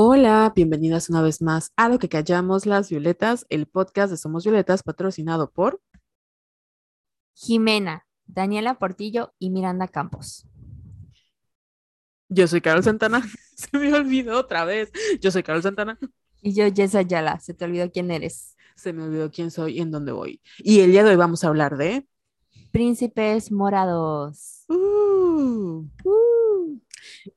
Hola, bienvenidas una vez más a Lo que callamos las violetas, el podcast de Somos Violetas patrocinado por Jimena, Daniela Portillo y Miranda Campos. Yo soy Carol Santana. Se me olvidó otra vez. Yo soy Carol Santana. Y yo, Jessa Ayala. Se te olvidó quién eres. Se me olvidó quién soy y en dónde voy. Y el día de hoy vamos a hablar de Príncipes morados. Uh. Uh.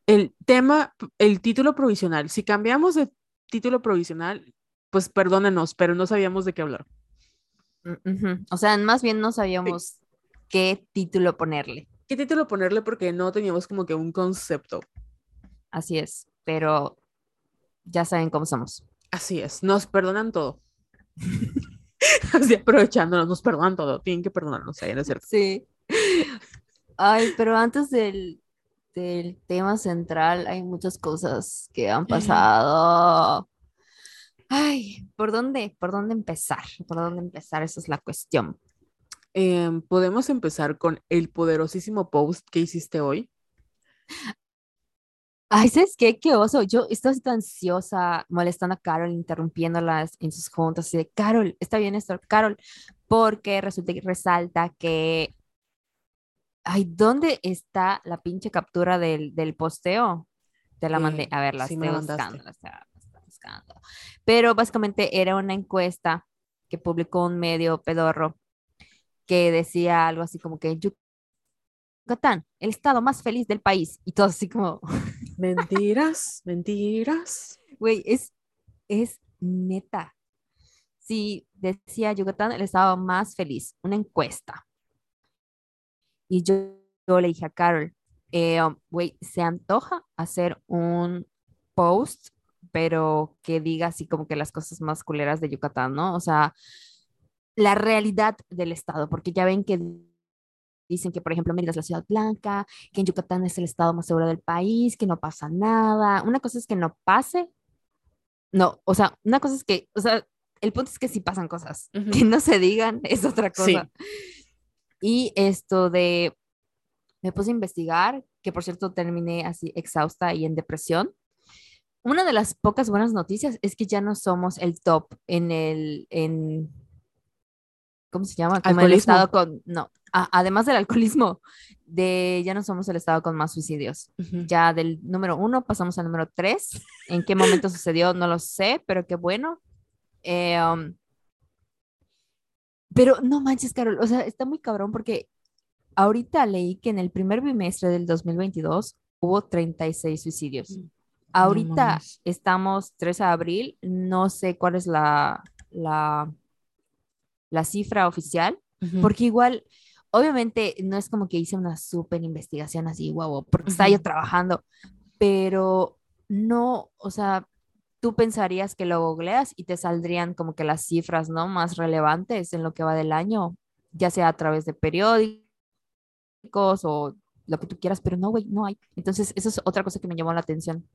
El tema, el título provisional. Si cambiamos de título provisional, pues perdónenos, pero no sabíamos de qué hablar. Mm, o sea, más bien no sabíamos qué título ponerle. ¿Qué título ponerle? Porque no teníamos como que un concepto. Así es, pero ya saben cómo somos. Así es, nos perdonan todo. Así aprovechándonos, nos perdonan todo. Tienen que perdonarnos, ahí, ¿no es cierto? Sí. Ay, pero antes del, del tema central hay muchas cosas que han pasado. Ay, ¿por dónde, por dónde empezar? ¿Por dónde empezar? Esa es la cuestión. Em, Podemos empezar con el poderosísimo post que hiciste hoy. Ay, ¿sabes qué? Qué oso. Yo estoy tan ansiosa molestando a Carol, interrumpiéndolas en sus juntas. Así de, Carol, está bien esto, Carol, porque resulta que resalta que. Ay, ¿dónde está la pinche captura del, del posteo? Te la mandé. Eh, A ver, la sí me estoy la mandaste. buscando, la estoy- la estoy buscando. Pero básicamente era una encuesta que publicó un medio pedorro que decía algo así como que Yucatán, el estado más feliz del país. Y todo así como, Mentiras, mentiras. güey, es, es neta. Sí, decía Yucatán, el estado más feliz, una encuesta. Y yo, yo le dije a Carol, eh, um, güey, se antoja hacer un post, pero que diga así como que las cosas más culeras de Yucatán, ¿no? O sea, la realidad del estado, porque ya ven que dicen que, por ejemplo, Mérida es la ciudad blanca, que en Yucatán es el estado más seguro del país, que no pasa nada. Una cosa es que no pase. No, o sea, una cosa es que, o sea, el punto es que sí pasan cosas. Ujú. Que no se digan es otra Sí. Y esto de, me puse a investigar, que por cierto terminé así exhausta y en depresión. Una de las pocas buenas noticias es que ya no somos el top en el, en, ¿cómo se llama? Como el estado con, no, a- además del alcoholismo, de ya no somos el estado con más suicidios. Ujú. Ya del número uno pasamos al número tres. ¿En qué momento sucedió? No lo sé, pero qué bueno. Eh, um, pero no manches, Carol, o sea, está muy cabrón porque ahorita leí que en el primer bimestre del 2022 hubo 36 suicidios. Ahorita mames. estamos 3 de abril, no sé cuál es la, la, la cifra oficial, Ujú. porque igual, obviamente, no es como que hice una súper investigación así, guau, porque estaba yo trabajando, pero no, o sea, tú pensarías que lo googleas y te saldrían como que las cifras, ¿no? Más relevantes en lo que va del año, ya sea a través de periódicos o lo que tú quieras, pero no, güey, no hay. Entonces, eso es otra cosa que me llamó la atención.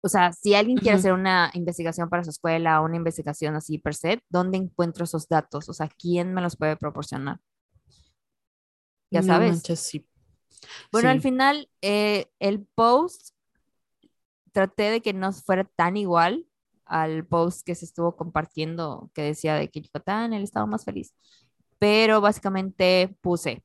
O sea, si alguien quiere Ujú. hacer una investigación para su escuela, una investigación así per se, ¿dónde encuentro esos datos? O sea, ¿quién me los puede proporcionar? Ya No sabes. manches, sí. Bueno, al Sí. final, eh, el post, traté de que no fuera tan igual al post que se estuvo compartiendo, que decía de que Yucatán, el estado más feliz. Pero básicamente puse,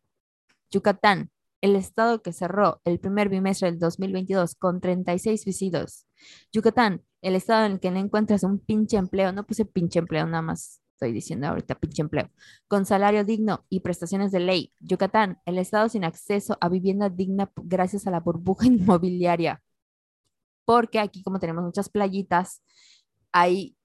Yucatán, el estado que cerró el primer bimestre del 2022 con 36 suicidios. Yucatán, el estado en el que no encuentras un pinche empleo, no puse pinche empleo, nada más estoy diciendo ahorita pinche empleo, con salario digno y prestaciones de ley. Yucatán, el estado sin acceso a vivienda digna gracias a la burbuja inmobiliaria. Porque aquí como tenemos muchas playitas, hay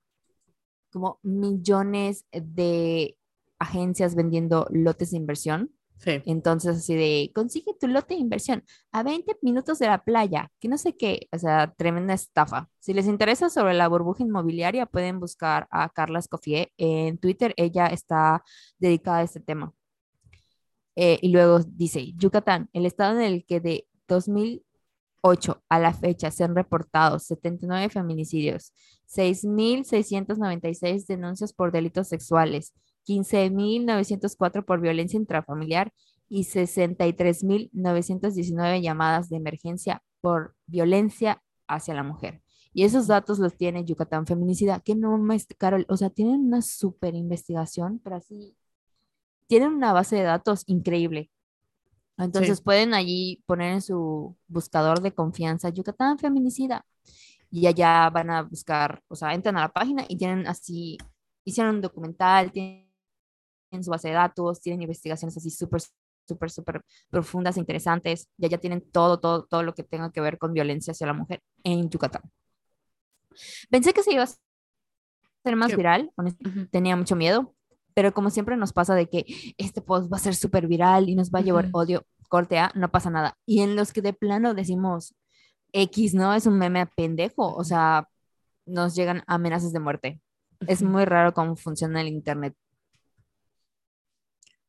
como millones de agencias vendiendo lotes de inversión. Sí. Entonces, así de, consigue tu lote de inversión a 20 minutos de la playa, que no sé qué, o sea, tremenda estafa. Si les interesa sobre la burbuja inmobiliaria, pueden buscar a Carla Escoffier en Twitter, ella está dedicada a este tema. Eh, y luego dice, Yucatán, el estado en el que de 2008 a la fecha se han reportado 79 feminicidios, 6.696 denuncias por delitos sexuales, 15.904 por violencia intrafamiliar y 63.919 llamadas de emergencia por violencia hacia la mujer. Y esos datos los tiene Yucatán Feminicida, que no Carol, o sea, tienen una súper investigación, pero así, tienen una base de datos increíble. Entonces pueden allí poner en su buscador de confianza Yucatán Feminicida. Y allá van a buscar, o sea, entran a la página y tienen así, hicieron un documental, tienen su base de datos, tienen investigaciones así súper, súper, súper profundas e interesantes, y allá tienen todo, todo, todo lo que tenga que ver con violencia hacia la mujer en Yucatán. Pensé que se iba a ser más viral, tenía mucho miedo, pero como siempre nos pasa de que este post va a ser súper viral y nos va a llevar odio, corte A, no pasa nada. Y en los que de plano decimos X, ¿no? Es un meme pendejo, o sea, nos llegan amenazas de muerte. Es muy raro cómo funciona el Internet.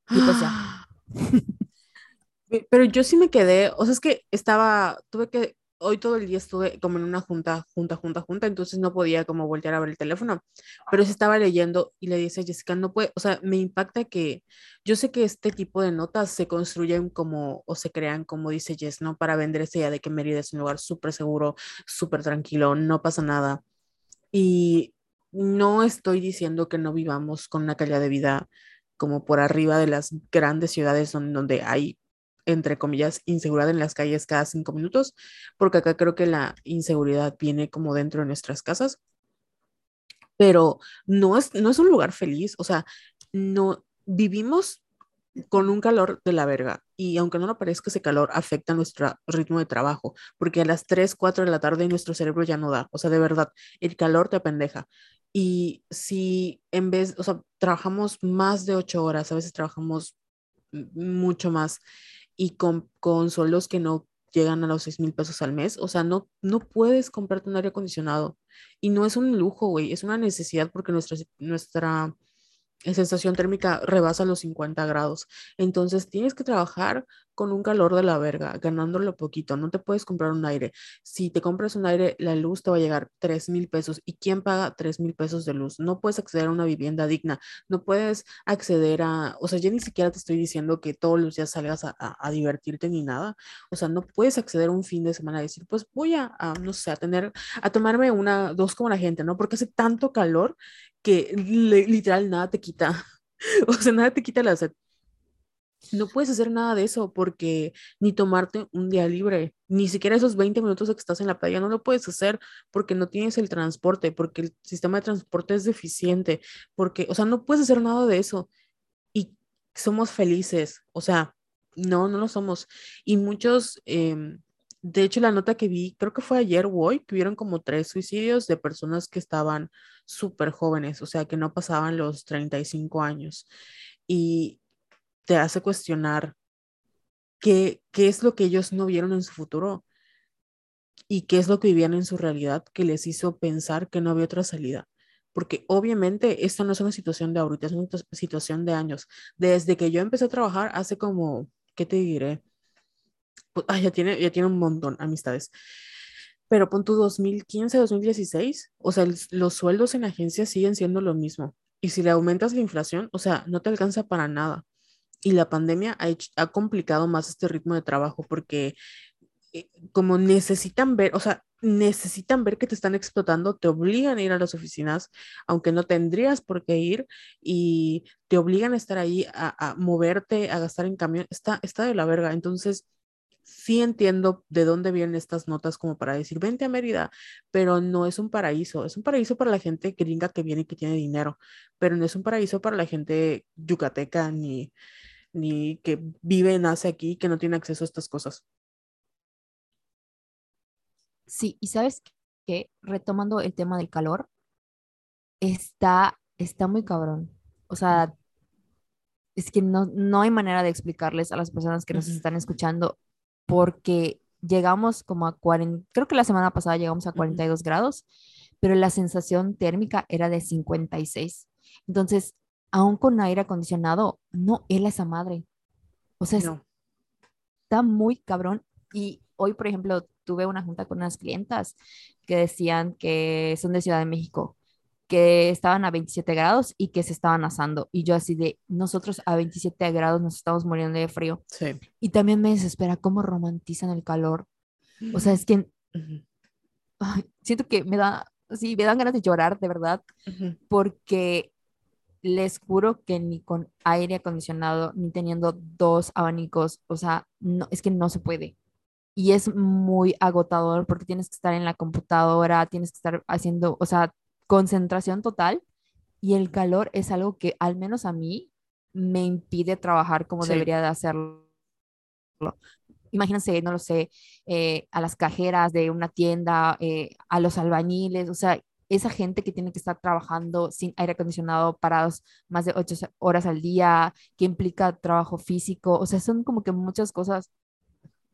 Y pues ya. Pero yo sí me quedé, o sea, es que estaba, tuve que hoy todo el día estuve como en una junta, junta, junta, junta, entonces no podía como voltear a ver el teléfono, pero se estaba leyendo y le dice a Jessica, no puede, o sea, me impacta que yo sé que este tipo de notas se construyen como, o se crean, como dice Jess, ¿no? Para vender esa idea de que Mérida es un lugar súper seguro, súper tranquilo, no pasa nada. Y no estoy diciendo que no vivamos con una calidad de vida como por arriba de las grandes ciudades donde hay entre comillas, inseguridad en las calles cada cinco minutos, porque acá creo que la inseguridad viene como dentro de nuestras casas, pero no es, no es un lugar feliz, o sea, no vivimos con un calor de la verga y aunque no lo parezca, ese calor afecta nuestro ritmo de trabajo, porque a las 3, 4 de la tarde nuestro cerebro ya no da, o sea, de verdad, el calor te apendeja. Y si en vez, o sea, trabajamos más de 8 horas, a veces trabajamos mucho más y con, con sueldos que no llegan a los 6 mil pesos al mes. O sea, no, no puedes comprarte un aire acondicionado. Y no es un lujo, güey, es una necesidad porque nuestra, nuestra sensación térmica rebasa los 50 grados. Entonces tienes que trabajar con un calor de la verga, ganándolo poquito. No te puedes comprar un aire. Si te compras un aire, la luz te va a llegar 3 mil pesos. ¿Y quién paga 3 mil pesos de luz? No puedes acceder a una vivienda digna. No puedes acceder a, o sea, ya ni siquiera te estoy diciendo que todos los días salgas a, a, divertirte ni nada. O sea, no puedes acceder un fin de semana y decir, pues voy a, no sé, a tener, a tomarme una, dos como la gente, ¿no? Porque hace tanto calor que literal nada te quita. O sea, nada te quita la sed no puedes hacer nada de eso porque ni tomarte un día libre, ni siquiera esos 20 minutos que estás en la playa, no lo puedes hacer porque no tienes el transporte, porque el sistema de transporte es deficiente, porque, o sea, no puedes hacer nada de eso. Y somos felices, o sea, no, no lo somos. Y muchos, em, de hecho, la nota que vi, creo que fue ayer o hoy, que como tres suicidios de personas que estaban súper jóvenes, o sea, que no pasaban los 35 años. Y, te hace cuestionar qué, qué es lo que ellos no vieron en su futuro y qué es lo que vivían en su realidad que les hizo pensar que no había otra salida. Porque obviamente esta no es una situación de ahorita, es una situación de años. Desde que yo empecé a trabajar hace como, ¿qué te diré? Pues, ya, tiene, ya tiene un montón amistades. Pero pon tu 2015, 2016, o sea, los sueldos en agencias siguen siendo lo mismo. Y si le aumentas la inflación, o sea, no te alcanza para nada y la pandemia ha, ha complicado más este ritmo de trabajo porque eh, como necesitan ver, o sea, necesitan ver que te están explotando, te obligan a ir a las oficinas, aunque no tendrías por qué ir, y te obligan a estar ahí, a, moverte, a gastar en camión, está, está de la verga. Entonces, sí entiendo de dónde vienen estas notas como para decir, vente a Mérida, pero no es un paraíso, es un paraíso para la gente gringa que viene y que tiene dinero, pero no es un paraíso para la gente yucateca ni ni que vive, nace aquí, que no tiene acceso a estas cosas. Sí, y sabes que retomando el tema del calor, está, está muy cabrón. O sea, es que no, no hay manera de explicarles a las personas que nos están escuchando porque llegamos como a 40, creo que la semana pasada llegamos a 42 grados, pero la sensación térmica era de 56. Entonces, aún con aire acondicionado, no él esa madre. O sea, está muy cabrón. Y hoy, por ejemplo, tuve una junta con unas clientas que decían que son de Ciudad de México, que estaban a 27 grados y que se estaban asando. Y yo así de, nosotros a 27 grados nos estamos muriendo de frío. Sí. Y también me desespera cómo romantizan el calor. O sea, es que siento que me da, sí, me dan ganas de llorar, de verdad, Ujú. porque les juro que ni con aire acondicionado, ni teniendo dos abanicos, o sea, no, es que no se puede. Y es muy agotador porque tienes que estar en la computadora, tienes que estar haciendo, o sea, concentración total. Y el calor es algo que al menos a mí me impide trabajar como Sí. debería de hacerlo. Imagínense, no lo sé, eh, a las cajeras de una tienda, eh, a los albañiles, o sea, esa gente que tiene que estar trabajando sin aire acondicionado, parados más de ocho horas al día, que implica trabajo físico, o sea, son como que muchas cosas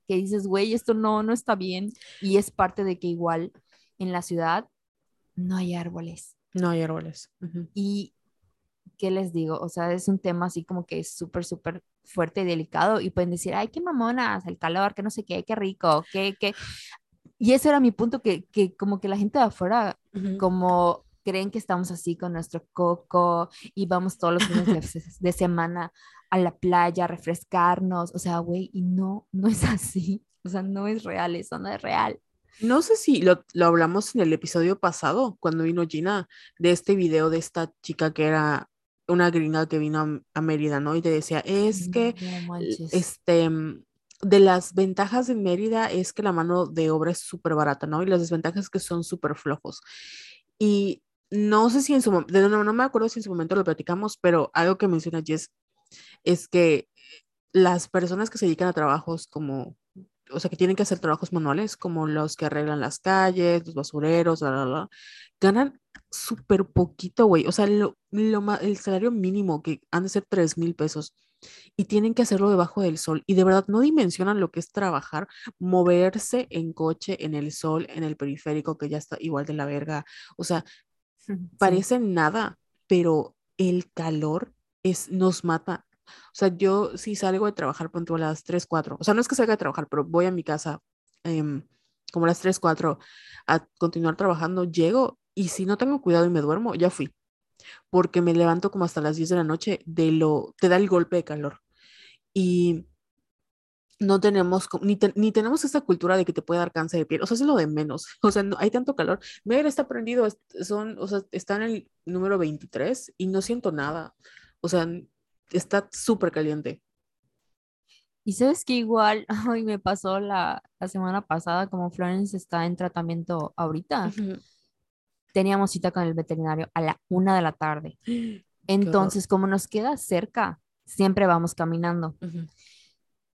que dices, güey, esto no, no está bien. Y es parte de que igual en la ciudad no hay árboles. No hay árboles. Ujú. Y, ¿qué les digo? O sea, es un tema así como que es súper, súper fuerte y delicado. Y pueden decir, ay, qué mamonas, el calor, que no sé qué, qué rico, qué, qué. Y ese era mi punto, que, que como que la gente de afuera, como creen que estamos así con nuestro coco y vamos todos los fines de, de semana a la playa a refrescarnos. O sea, güey, y no, no es así. O sea, no es real, eso no es real. No sé si lo, lo hablamos en el episodio pasado, cuando vino Gina, de este video de esta chica que era una gringa que vino a, a Mérida, ¿no? Y te decía, es que, No este, de las ventajas de Mérida es que la mano de obra es súper barata, ¿no? Y las desventajas es que son súper flojos. Y no sé si en su momento, no, no me acuerdo si en su momento lo platicamos, pero algo que menciona Jess es que las personas que se dedican a trabajos como, o sea, que tienen que hacer trabajos manuales, como los que arreglan las calles, los basureros, bla, bla, bla, ganan súper poquito, güey. O sea, lo, lo el salario mínimo que han de ser tres mil pesos y tienen que hacerlo debajo del sol. Y de verdad no dimensionan lo que es trabajar, moverse en coche, en el sol, en el periférico, que ya está igual de la verga. O sea, Sí. parece nada, pero el calor es, nos mata. O sea, yo si salgo de trabajar pronto a las 3 4, o sea, no es que salga de trabajar, pero voy a mi casa em, como a las 3 4 a continuar trabajando, llego y si no tengo cuidado y me duermo, ya fui, porque me levanto como hasta las 10 de la noche de lo, te da el golpe de calor. Y no tenemos, ni, te- ni tenemos esta cultura de que te puede dar cáncer de piel, o sea, es lo de menos, o sea, no, hay tanto calor. Mi aire está prendido, son, o sea, está en el número 23 y no siento nada, o sea, está súper caliente. Y sabes que igual, hoy me pasó la, la semana pasada, como Florence está en tratamiento ahorita, Ujú. teníamos cita con el veterinario a la una de la tarde. Entonces, como nos queda cerca, siempre vamos caminando. Ujú.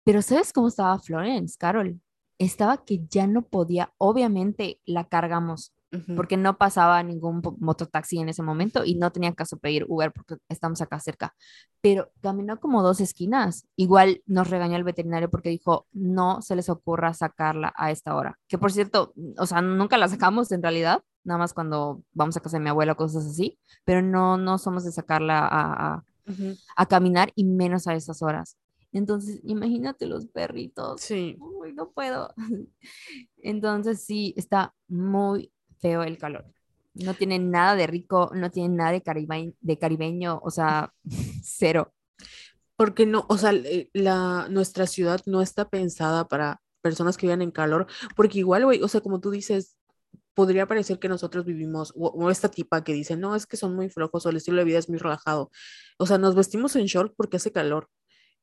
Pero ¿sabes cómo estaba Florence, Carol? Estaba que ya no podía, obviamente la cargamos, Porque no pasaba ningún mototaxi en ese momento y no tenía caso pedir Uber porque estamos acá cerca. Pero caminó como dos esquinas. Igual nos regañó el veterinario porque dijo, no se les ocurra sacarla a esta hora. Que por cierto, o sea, nunca la sacamos en realidad, nada más cuando vamos a casa de mi abuela cosas así, pero no, no somos de sacarla a, a, Ujú. a caminar y menos a esas horas. Entonces, imagínate los perritos. Sí, Uy, no puedo. Entonces, sí, está muy feo el calor. No tiene nada de rico, no tiene nada de, caribe- de caribeño, o sea, cero. porque no, o sea, l- la, nuestra ciudad no está pensada para personas que vivan en calor, porque igual, güey, o sea, como tú dices, podría parecer que nosotros vivimos, o, o esta tipa que dice, no, es que son muy flojos o el estilo de vida es muy relajado. O sea, nos vestimos en short porque hace calor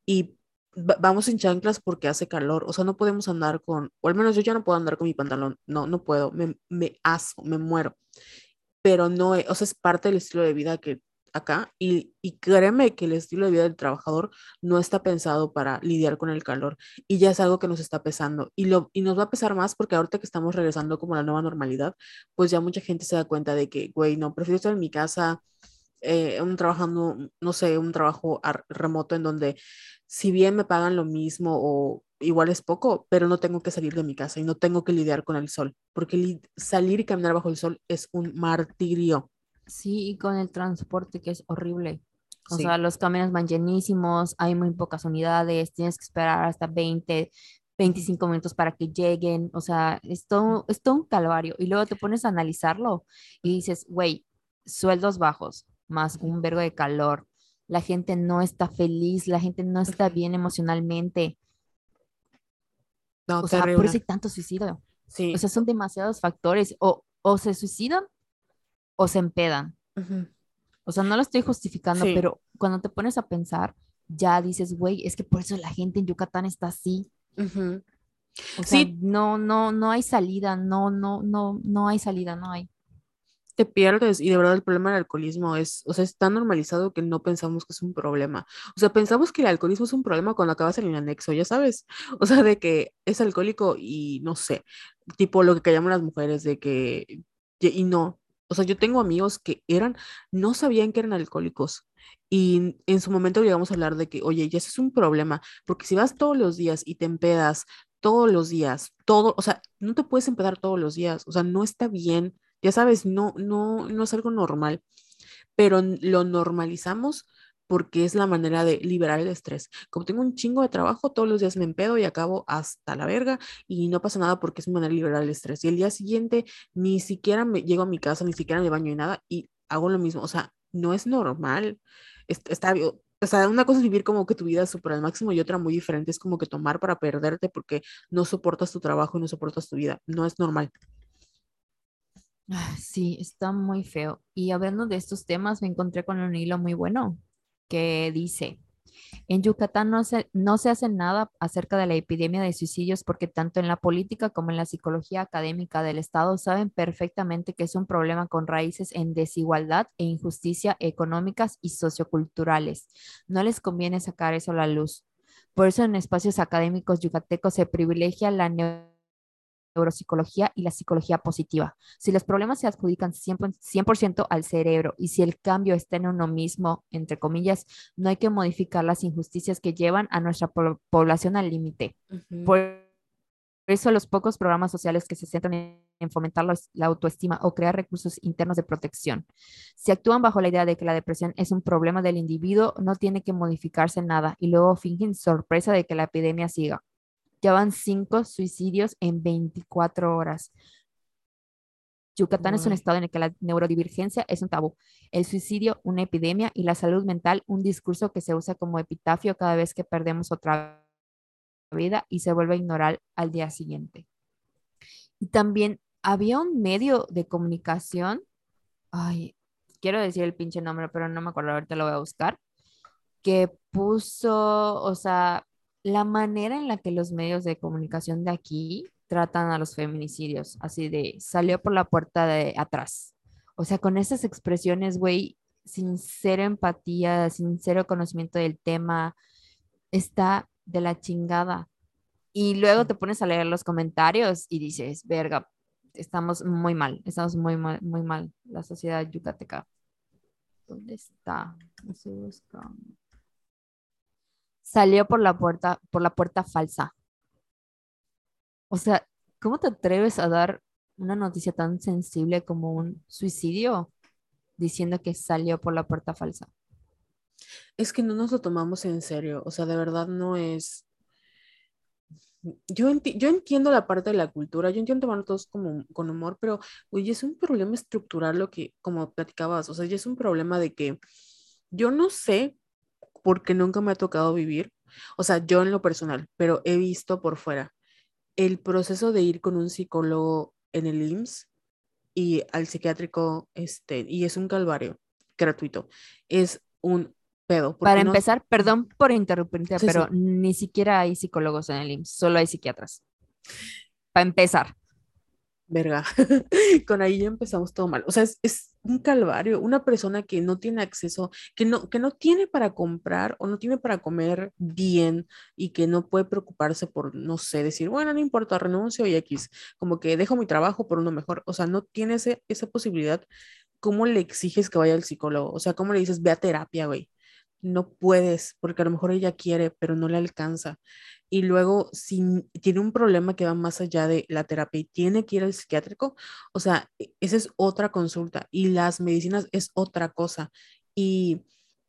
y vamos en chanclas porque hace calor. O sea, no podemos andar con, o al menos yo ya no puedo andar con mi pantalón. No, no puedo, me, me aso, me muero. Pero no, e- o sea, es parte del estilo de vida que acá y, y créeme que el estilo de vida del trabajador no está pensado para lidiar con el calor y ya es algo que nos está pesando y, lo, y nos va a pesar más porque ahorita que estamos regresando como la nueva normalidad, pues ya mucha gente se da cuenta de que, güey, no, prefiero estar en mi casa, eh, un trabajando, no sé, un trabajo remoto en donde si bien me pagan lo mismo o igual es poco, pero no tengo que salir de mi casa y no tengo que lidiar con el sol, porque li- salir y caminar bajo el sol es un martirio. Sí, y con el transporte que es horrible. O Sí. sea, los camiones van llenísimos, hay muy pocas unidades, tienes que esperar hasta 20, 25 minutos para que lleguen. O sea, es todo, es todo un calvario. Y luego te pones a analizarlo y dices, güey, sueldos bajos, más un vergo de calor. La gente no está feliz, la gente no está bien emocionalmente. No, O sea, por eso hay tanto suicidio. Sí. O sea, son demasiados factores. O o se suicidan o se empedan. O sea, no lo estoy justificando, Sí. pero cuando te pones a pensar, ya dices, güey, es que por eso la gente en Yucatán está así. Ujú. O sea, Sí, no, no, no hay salida, no, no, no, no hay salida, no hay. Te pierdes y de verdad el problema del alcoholismo es, o sea, es tan normalizado que no pensamos que es un problema. O sea, pensamos que el alcoholismo es un problema cuando acabas en el anexo, ya sabes. O sea, de que es alcohólico y no sé, tipo lo que callamos las mujeres, de que, y no. O sea, yo tengo amigos que eran, no sabían que eran alcohólicos. Y en su momento llegamos a hablar de que, oye, ya eso es un problema, porque si vas todos los días y te empedas todos los días, todo, o sea, no te puedes empedar todos los días, o sea, no está bien ya sabes, no, no, no es algo normal, pero lo normalizamos porque es la manera de liberar el estrés. Como tengo un chingo de trabajo, todos los días me empedo y acabo hasta la verga y no pasa nada porque es mi manera de liberar el estrés. Y el día siguiente ni siquiera me llego a mi casa, ni siquiera me baño ni nada y hago lo mismo. O sea, no es normal. Es- Está, o sea, una cosa es vivir como que tu vida es súper al máximo y otra muy diferente es como que tomar para perderte porque no soportas tu trabajo y no soportas tu vida. No es normal. Ah, Sí, está muy feo. Y hablando de estos temas, me encontré con un hilo muy bueno que dice, en Yucatán no se, no se hace nada acerca de la epidemia de suicidios porque tanto en la política como en la psicología académica del Estado saben perfectamente que es un problema con raíces en desigualdad e injusticia económicas y socioculturales. No les conviene sacar eso a la luz. Por eso en espacios académicos yucatecos se privilegia la neuropsicología y la psicología positiva. Si los problemas se adjudican 100%, 100% al cerebro y si el cambio está en uno mismo, entre comillas, no hay que modificar las injusticias que llevan a nuestra po- población al límite. Por eso los pocos programas sociales que se centran en, en fomentar la, la autoestima o crear recursos internos de protección. Si actúan bajo la idea de que la depresión es un problema del individuo, no tiene que modificarse nada y luego fingen sorpresa de que la epidemia siga. Ya van cinco suicidios en 24 horas. Yucatán es un estado en el que la neurodivergencia es un tabú, el suicidio una epidemia y la salud mental un discurso que se usa como epitafio cada vez que perdemos otra vida y se vuelve a ignorar al día siguiente. Y también había un medio de comunicación, ay, quiero decir el pinche nombre, pero no me acuerdo, ahorita lo voy a buscar, que puso, o sea, la manera en la que los medios de comunicación de aquí tratan a los feminicidios, así de salió por la puerta de atrás. O sea, con esas expresiones, güey, sin cero empatía, sin cero conocimiento del tema, está de la chingada. Y luego te pones a leer los comentarios y dices, verga, estamos muy mal, estamos muy mal, muy mal, la sociedad yucateca. ¿Dónde está? No estoy buscando. Salió por la puerta, por la puerta falsa. O sea, ¿cómo te atreves a dar una noticia tan sensible como un suicidio diciendo que salió por la puerta falsa? Es que no nos lo tomamos en serio, o sea, de verdad no es... Yo, enti- yo entiendo la parte de la cultura, yo entiendo tomarlo todos como con humor, pero oye, es un problema estructural lo que, como platicabas, o sea, ya es un problema de que yo no sé porque nunca me ha tocado vivir, o sea, yo en lo personal, pero he visto por fuera el proceso de ir con un psicólogo en el IMSS y al psiquiátrico, este, y es un calvario gratuito, es un pedo, Para no, empezar, perdón por interrumpirte, Sí, pero sí. ni siquiera hay psicólogos en el IMSS, solo hay psiquiatras. Para empezar. Verga, con ahí ya empezamos todo mal. O sea, es, es un calvario. Una persona que no tiene acceso, que no, que no tiene para comprar o no tiene para comer bien y que no puede preocuparse por, no sé, decir, bueno, no importa, renuncio y X, como que dejo mi trabajo por uno mejor. O sea, no tiene ese- esa posibilidad. ¿Cómo le exiges que vaya al psicólogo? O sea, ¿cómo le dices, ve a terapia, güey? No puedes, porque a lo mejor ella quiere, pero no le alcanza. Y luego, si tiene un problema que va más allá de la terapia y tiene que ir al psiquiátrico, o sea, e- esa es otra consulta y las medicinas es otra cosa. Y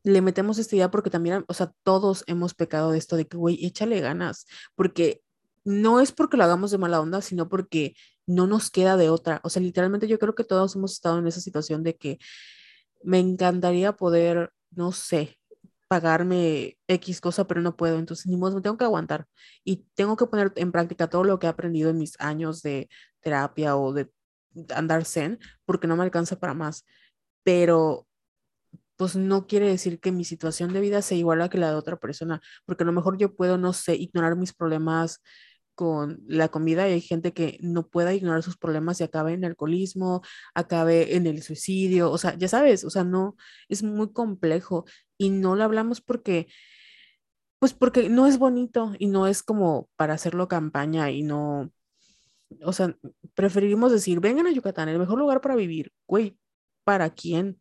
le metemos esta idea porque también, o sea, todos hemos pecado de esto de que, güey, échale ganas, porque no es porque lo hagamos de mala onda, sino porque no nos queda de otra. O sea, literalmente yo creo que todos hemos estado en esa situación de que me encantaría poder, no sé, pagarme X cosa, pero no puedo. Entonces, ni modo, me tengo que aguantar y tengo que poner en práctica todo lo que he aprendido en mis años de terapia o de andar zen porque no me alcanza para más, pero pues no quiere decir que mi situación de vida sea igual a que la de otra persona, porque a lo mejor yo puedo, no sé, ignorar mis problemas con la comida y hay gente que no pueda ignorar sus problemas y acabe en alcoholismo, acabe en el suicidio, o sea, ya sabes, o sea, no, es muy complejo y no lo hablamos porque, pues porque no es bonito y no es como para hacerlo campaña y no, o sea, preferimos decir, vengan a Yucatán, el mejor lugar para vivir, güey, ¿para quién?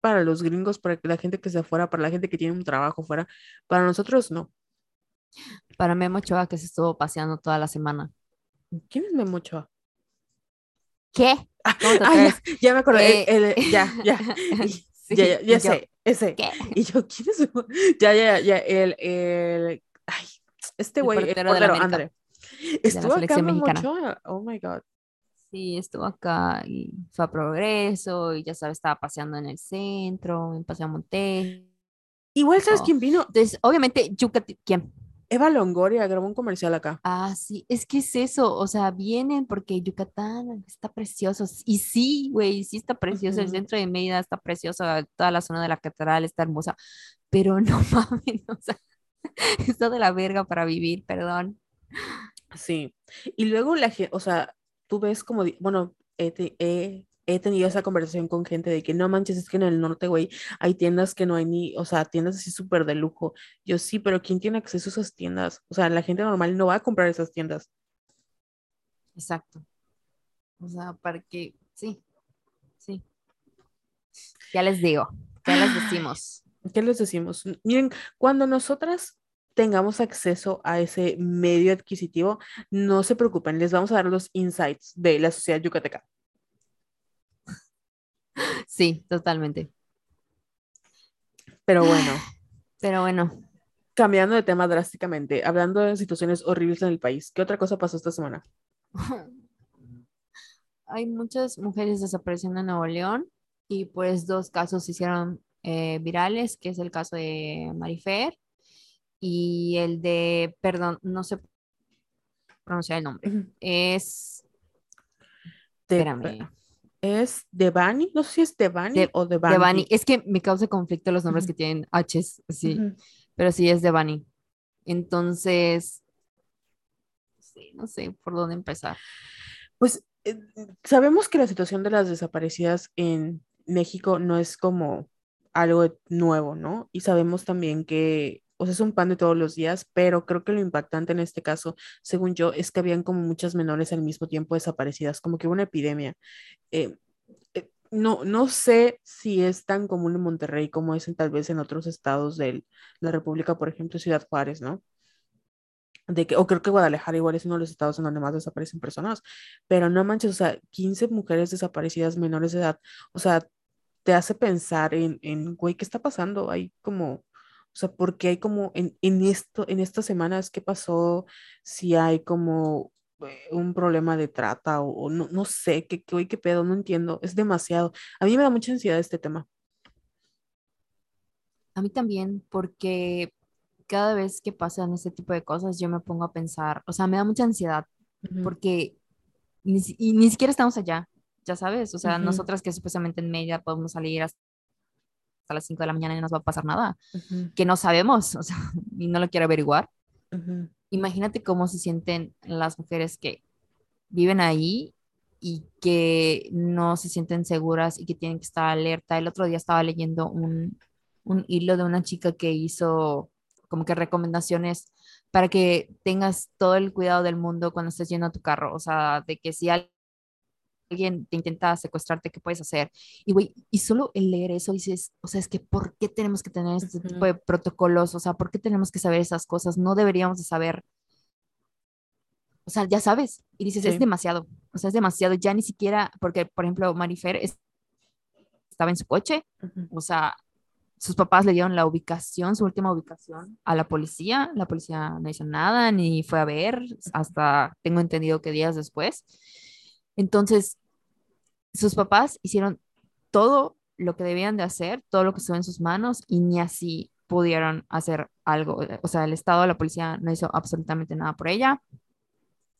Para los gringos, para la gente que se afuera, para la gente que tiene un trabajo fuera, para nosotros no. Para Memo Ochoa que se estuvo paseando toda la semana. ¿Quién es Memo Ochoa? ¿Qué? Ah, ya, ya, me acordé. Eh, ya, ya. Sí, ya, ya, ya sé, ese. ¿Qué? Y yo, ¿quién es? Ya, ya, ya, el, el, ay, este güey, el portero, el André. Estuvo acá Ochoa. Oh my God. Sí, estuvo acá y fue a Progreso y ya sabes, estaba paseando en el centro, en Paseo Monte. Igual, ¿sabes quién vino? Entonces, obviamente, Yucatán, ¿quién? Eva Longoria grabó un comercial acá. Ah, sí, es que es eso, o sea, vienen porque Yucatán está precioso. Y sí, güey, sí está precioso, el centro de Mérida está precioso, toda la zona de la catedral está hermosa, pero no mames, o sea, está de la verga para vivir, perdón. Sí, y luego la gente, o sea, tú ves como, bueno, he, he tenido esa conversación con gente de que no manches, es que en el norte, güey, hay tiendas que no hay ni, o sea, tiendas así súper de lujo. Yo sí, pero ¿quién tiene acceso a esas tiendas? O sea, la gente normal no va a comprar esas tiendas. Exacto. O sea, para que, sí, sí. Ya les digo, ya les decimos. ¿Qué les decimos? Miren, cuando nosotras tengamos acceso a ese medio adquisitivo, no se preocupen, les vamos a dar los insights de la sociedad yucateca. Sí, totalmente. Pero bueno. Pero bueno. Cambiando de tema drásticamente, hablando de situaciones horribles en el país, ¿qué otra cosa pasó esta semana? Hay muchas mujeres desapareciendo en Nuevo León y pues dos casos se hicieron eh, virales, que es el caso de Marifer y el de, perdón, no sé pronunciar el nombre, es... Espérame es Devani, no sé si es Devani o Devani. Devani, es que me causa conflicto los nombres que tienen H, sí, pero sí es Devani. Entonces, sí, no sé por dónde empezar. Pues eh, sabemos que la situación de las desaparecidas en México no es como algo nuevo, ¿no? Y sabemos también que o sea, es un pan de todos los días, pero creo que lo impactante en este caso, según yo, es que habían como muchas menores al mismo tiempo desaparecidas, como que una epidemia. Eh, eh, no, no sé si es tan común en Monterrey como es en, tal vez en otros estados de la República, por ejemplo, Ciudad Juárez, ¿no? De que, o creo que Guadalajara igual es uno de los estados en donde más desaparecen personas, pero no manches, o sea, 15 mujeres desaparecidas menores de edad, o sea, te hace pensar en, en güey, ¿qué está pasando? Hay como o sea, porque hay como en, esto, en estas semanas, ¿qué pasó? Si hay como eh, un problema de trata o, no, no, sé, ¿qué, qué, qué pedo, no entiendo, es demasiado. A mí me da mucha ansiedad este tema. A mí también, porque cada vez que pasan este tipo de cosas, yo me pongo a pensar, o sea, me da mucha ansiedad, porque ni, ni, siquiera estamos allá, ya sabes, o sea, nosotras que supuestamente en media podemos salir hasta las 5 de la mañana y no nos va a pasar nada, que no sabemos, o sea, y no lo quiero averiguar. Imagínate cómo se sienten las mujeres que viven ahí y que no se sienten seguras y que tienen que estar alerta. El otro día estaba leyendo un, un hilo de una chica que hizo como que recomendaciones para que tengas todo el cuidado del mundo cuando estés yendo a tu carro, o sea, de que si alguien alguien te intenta secuestrarte, ¿qué puedes hacer? Y, güey, y solo el leer eso dices, o sea, es que ¿por qué tenemos que tener este tipo de protocolos? O sea, ¿por qué tenemos que saber esas cosas? No deberíamos de saber. O sea, ya sabes. Y dices, es demasiado. O sea, es demasiado. Ya ni siquiera, porque, por ejemplo, Marifer estaba en su coche. O sea, sus papás le dieron la ubicación, su última ubicación a la policía. La policía no hizo nada, ni fue a ver, hasta tengo entendido que días después. Entonces, sus papás hicieron todo lo que debían de hacer, todo lo que estuvo en sus manos y ni así pudieron hacer algo. O sea, el Estado, la policía no hizo absolutamente nada por ella.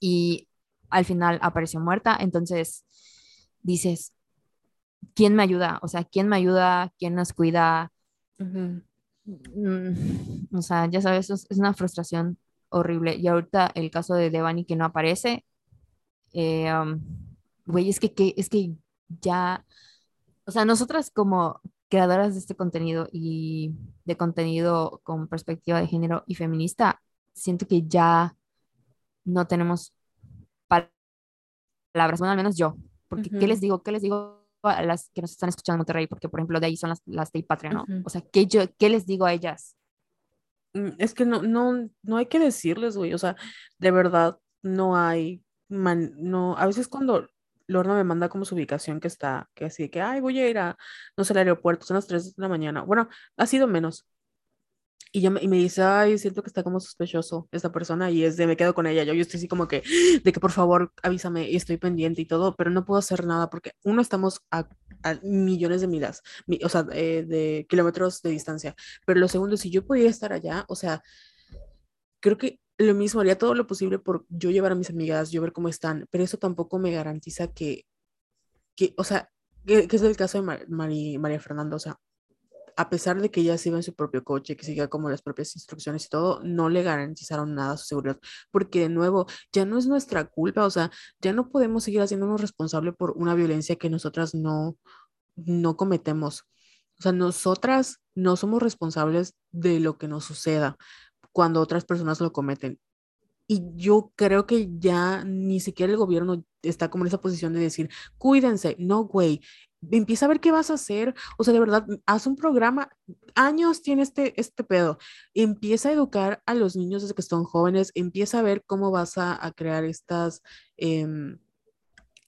Y al final apareció muerta. Entonces dices, ¿quién me ayuda? O sea, ¿quién me ayuda? ¿Quién nos cuida? Mm, o sea, ya sabes, es, es una frustración horrible. Y ahorita el caso de Devani que no aparece, eh, um, güey, es que, que, es que ya, o sea, nosotras como creadoras de este contenido y de contenido con perspectiva de género y feminista, siento que ya no tenemos palabras, bueno, al menos yo, porque ¿qué les digo? ¿Qué les digo a las que nos están escuchando en Monterrey? Porque, por ejemplo, de ahí son las, las de Patria, ¿no? O sea, ¿qué, yo, ¿qué les digo a ellas? Mm, es que no, no, no hay que decirles, güey, o sea, de verdad no hay, no, a veces cuando Lorna me manda como su ubicación que está, que así, que, ay, voy a ir a, no sé, al aeropuerto, son las 3 de la mañana, bueno, ha sido menos, y, yo y me dice, ay, siento que está como sospechoso esta persona y es de, me quedo con ella, yo, yo estoy así como que, de que por favor avísame y estoy pendiente y todo, pero no puedo hacer nada porque uno estamos a, millones de milas, o sea, eh, de kilómetros de distancia, pero lo segundo, si yo pudiera estar allá, o sea, creo que lo mismo, haría todo lo posible por yo llevar a mis amigas, yo ver cómo están, pero eso tampoco me garantiza que, que o sea, que, es el caso de María Fernanda, o sea, a pesar de que ella siga en su propio coche, que siga como las propias instrucciones y todo, no le garantizaron nada a su seguridad, porque de nuevo, ya no es nuestra culpa, o sea, ya no podemos seguir haciéndonos responsable por una violencia que nosotras no, no cometemos. O sea, nosotras no somos responsables de lo que nos suceda cuando otras personas lo cometen. Y yo creo que ya ni siquiera el gobierno está como en esa posición de decir, cuídense. No, güey, empieza a ver qué vas a hacer, o sea, de verdad, haz un programa, años tiene este, este pedo, empieza a educar a los niños desde que son jóvenes, empieza a ver cómo vas a, crear estas, eh,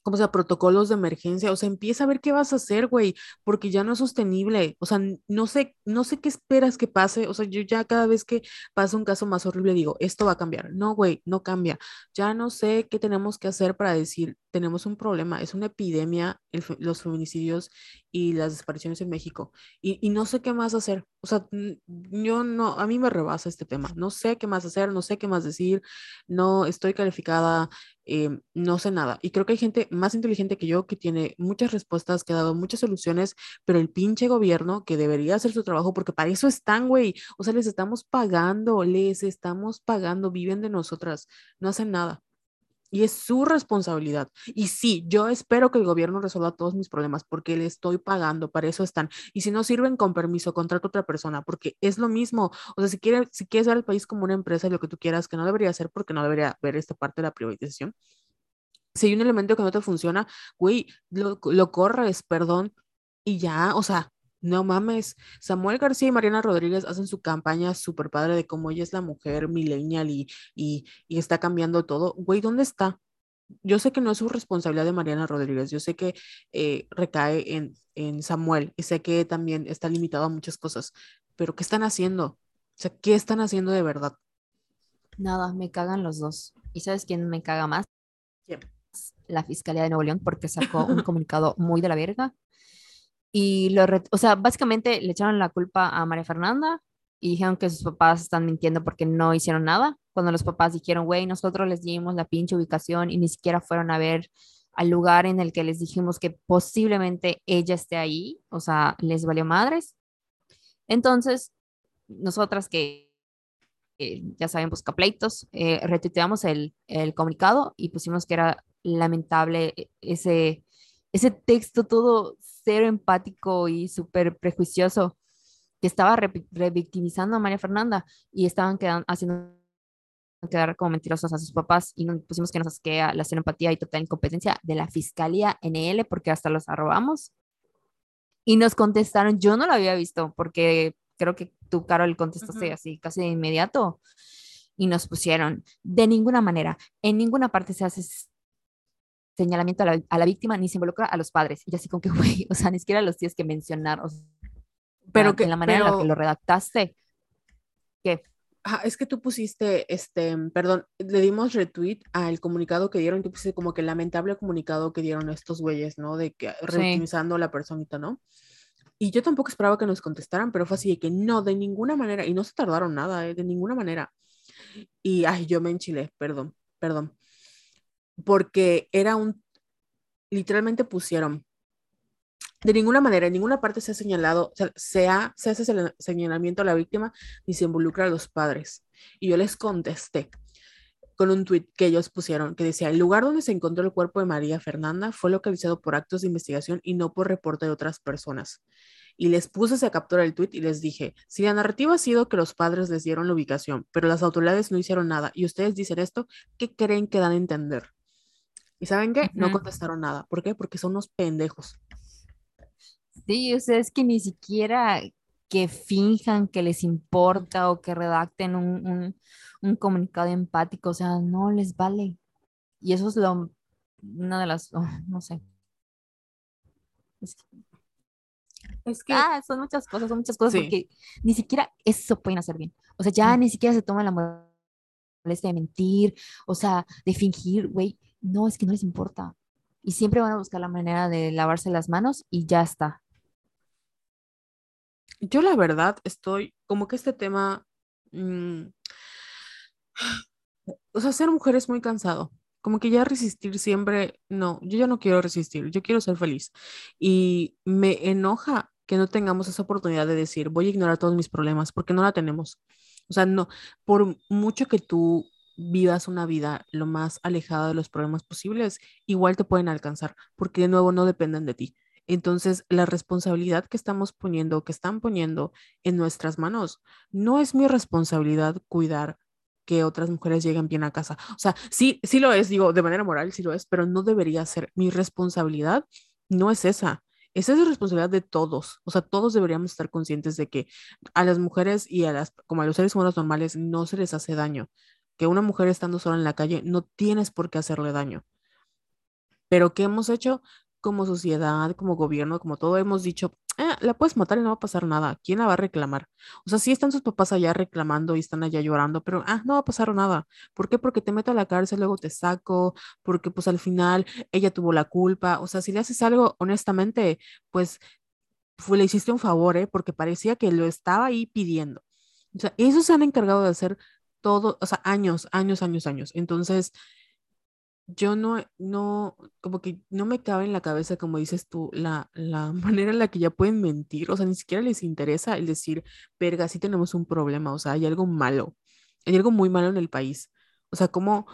como sea, protocolos de emergencia, o sea, empieza a ver qué vas a hacer, güey, porque ya no es sostenible, o sea, no sé, no sé qué esperas que pase, o sea, yo ya cada vez que pasa un caso más horrible digo, esto va a cambiar, no, güey, no cambia, ya no sé qué tenemos que hacer para decir, tenemos un problema, es una epidemia, los feminicidios y las desapariciones en México, y, y no sé qué más hacer, o sea, yo no, a mí me rebasa este tema, no sé qué más hacer, no sé qué más decir, no estoy calificada, Em, no sé nada. Y creo que hay gente más inteligente que yo que tiene muchas respuestas, que ha dado muchas soluciones, pero el pinche gobierno que debería hacer su trabajo, porque para eso están, güey. O sea, les estamos pagando, les estamos pagando, viven de nosotras, no hacen nada. Y es su responsabilidad. Y sí, yo espero que el gobierno resuelva todos mis problemas porque le estoy pagando, para eso están. Y si no sirven con permiso, contrato a otra persona, porque es lo mismo. O sea, si, quiere, si quieres ver al país como una empresa, lo que tú quieras, que no debería ser porque no debería ver esta parte de la privatización. Si hay un elemento que no te funciona, güey, lo, lo corres, perdón, y ya, o sea, no mames, Samuel García y Mariana Rodríguez hacen su campaña súper padre de cómo ella es la mujer millennial y, y, y está cambiando todo. Güey, ¿dónde está? Yo sé que no es su responsabilidad de Mariana Rodríguez, yo sé que eh, recae en, en Samuel y sé que también está limitado a muchas cosas, pero ¿qué están haciendo? O sea, ¿qué están haciendo de verdad? Nada, me cagan los dos. ¿Y sabes quién me caga más? La Fiscalía de Nuevo León, porque sacó un comunicado muy de la verga y lo, o sea, básicamente le echaron la culpa a María Fernanda y dijeron que sus papás están mintiendo porque no hicieron nada. Cuando los papás dijeron, güey, nosotros les dimos la pinche ubicación y ni siquiera fueron a ver al lugar en el que les dijimos que posiblemente ella esté ahí, o sea, les valió madres. Entonces, nosotras que ya saben, busca pleitos, eh, retuiteamos el, el comunicado y pusimos que era lamentable e, ese, ese texto todo cero empático y súper prejuicioso que estaba revictimizando a María Fernanda y estaban quedando, haciendo quedar como mentirosos a sus papás y nos pusimos que nos asquea la cero empatía y total incompetencia de la Fiscalía NL porque hasta los arrobamos. Y nos contestaron, yo no lo había visto porque creo que tú, Carol, contestaste así casi de inmediato y nos pusieron, de ninguna manera, en ninguna parte se hace señalamiento a la, a la, víctima ni se involucra a los padres. Y así como que, güey, o sea, ni siquiera los tienes que mencionar. O sea, pero que en la manera en la que lo redactaste, ¿qué? Ah, es que tú pusiste, este, perdón, le dimos retweet al comunicado que dieron, tú pusiste como que lamentable comunicado que dieron estos güeyes, ¿no? De que reutilizando a la personita, ¿no? Y yo tampoco esperaba que nos contestaran, pero fue así de que no, de ninguna manera, y no se tardaron nada, ¿eh? de ninguna manera. Y, ay, yo me enchilé, perdón, perdón. Porque era un, literalmente pusieron, de ninguna manera, en ninguna parte se ha señalado, se, ha, se hace el señalamiento a la víctima ni se involucra a los padres. Y yo les contesté con un tuit que ellos pusieron que decía, el lugar donde se encontró el cuerpo de María Fernanda fue localizado por actos de investigación y no por reporte de otras personas. Y les puse esa captura del tuit y les dije, si la narrativa ha sido que los padres les dieron la ubicación, pero las autoridades no hicieron nada y ustedes dicen esto, ¿qué creen que dan a entender? ¿Y saben qué? No contestaron nada. ¿Por qué? Porque son unos pendejos. Sí, o sea, es que ni siquiera que finjan que les importa o que redacten un, comunicado empático, o sea, no les vale. Y eso es lo, una de las, oh, no sé. Es que, ah, son muchas cosas, son muchas cosas porque ni siquiera eso pueden hacer bien. O sea, ya ni siquiera se toman la molestia de mentir, o sea, de fingir, güey, no, es que no les importa. Y siempre van a buscar la manera de lavarse las manos y ya está. Yo la verdad estoy como que este tema, mm, o sea, ser mujer es muy cansado. Como que ya resistir siempre, no, yo ya no quiero resistir, yo quiero ser feliz. Y me enoja que no tengamos esa oportunidad de decir, voy a ignorar todos mis problemas, porque no la tenemos. O sea, no, por mucho que tú vivas una vida lo más alejada de los problemas posibles, igual te pueden alcanzar, porque de nuevo no dependen de ti. Entonces, la responsabilidad que estamos poniendo, que están poniendo en nuestras manos, no es mi responsabilidad cuidar que otras mujeres lleguen bien a casa. O sea, sí, sí lo es, digo, de manera moral, sí lo es, pero no debería ser mi responsabilidad, no es esa. Esa es la responsabilidad de todos. O sea, todos deberíamos estar conscientes de que a las mujeres y a las, como a los seres humanos normales, no se les hace daño. Que una mujer estando sola en la calle no tienes por qué hacerle daño. Pero ¿qué hemos hecho? como sociedad, como gobierno, como todo, hemos dicho, ah, la puedes matar y no va a pasar nada. ¿Quién la va a reclamar? O sea, sí están sus papás allá reclamando y están allá llorando, pero ah, no va a pasar nada. ¿Por qué? Porque te meto a la cárcel, luego te saco, porque pues al final ella tuvo la culpa. O sea, si le haces algo honestamente, pues fue, le hiciste un favor, ¿eh? Porque parecía que lo estaba ahí pidiendo. O sea, eso se han encargado de hacer todo, o sea, años, años, años, años. Entonces, yo no, no, como que no me cabe en la cabeza, como dices tú, la, la manera en la que ya pueden mentir, o sea, ni siquiera les interesa el decir, verga, sí tenemos un problema, o sea, hay algo malo, hay algo muy malo en el país. O sea, como,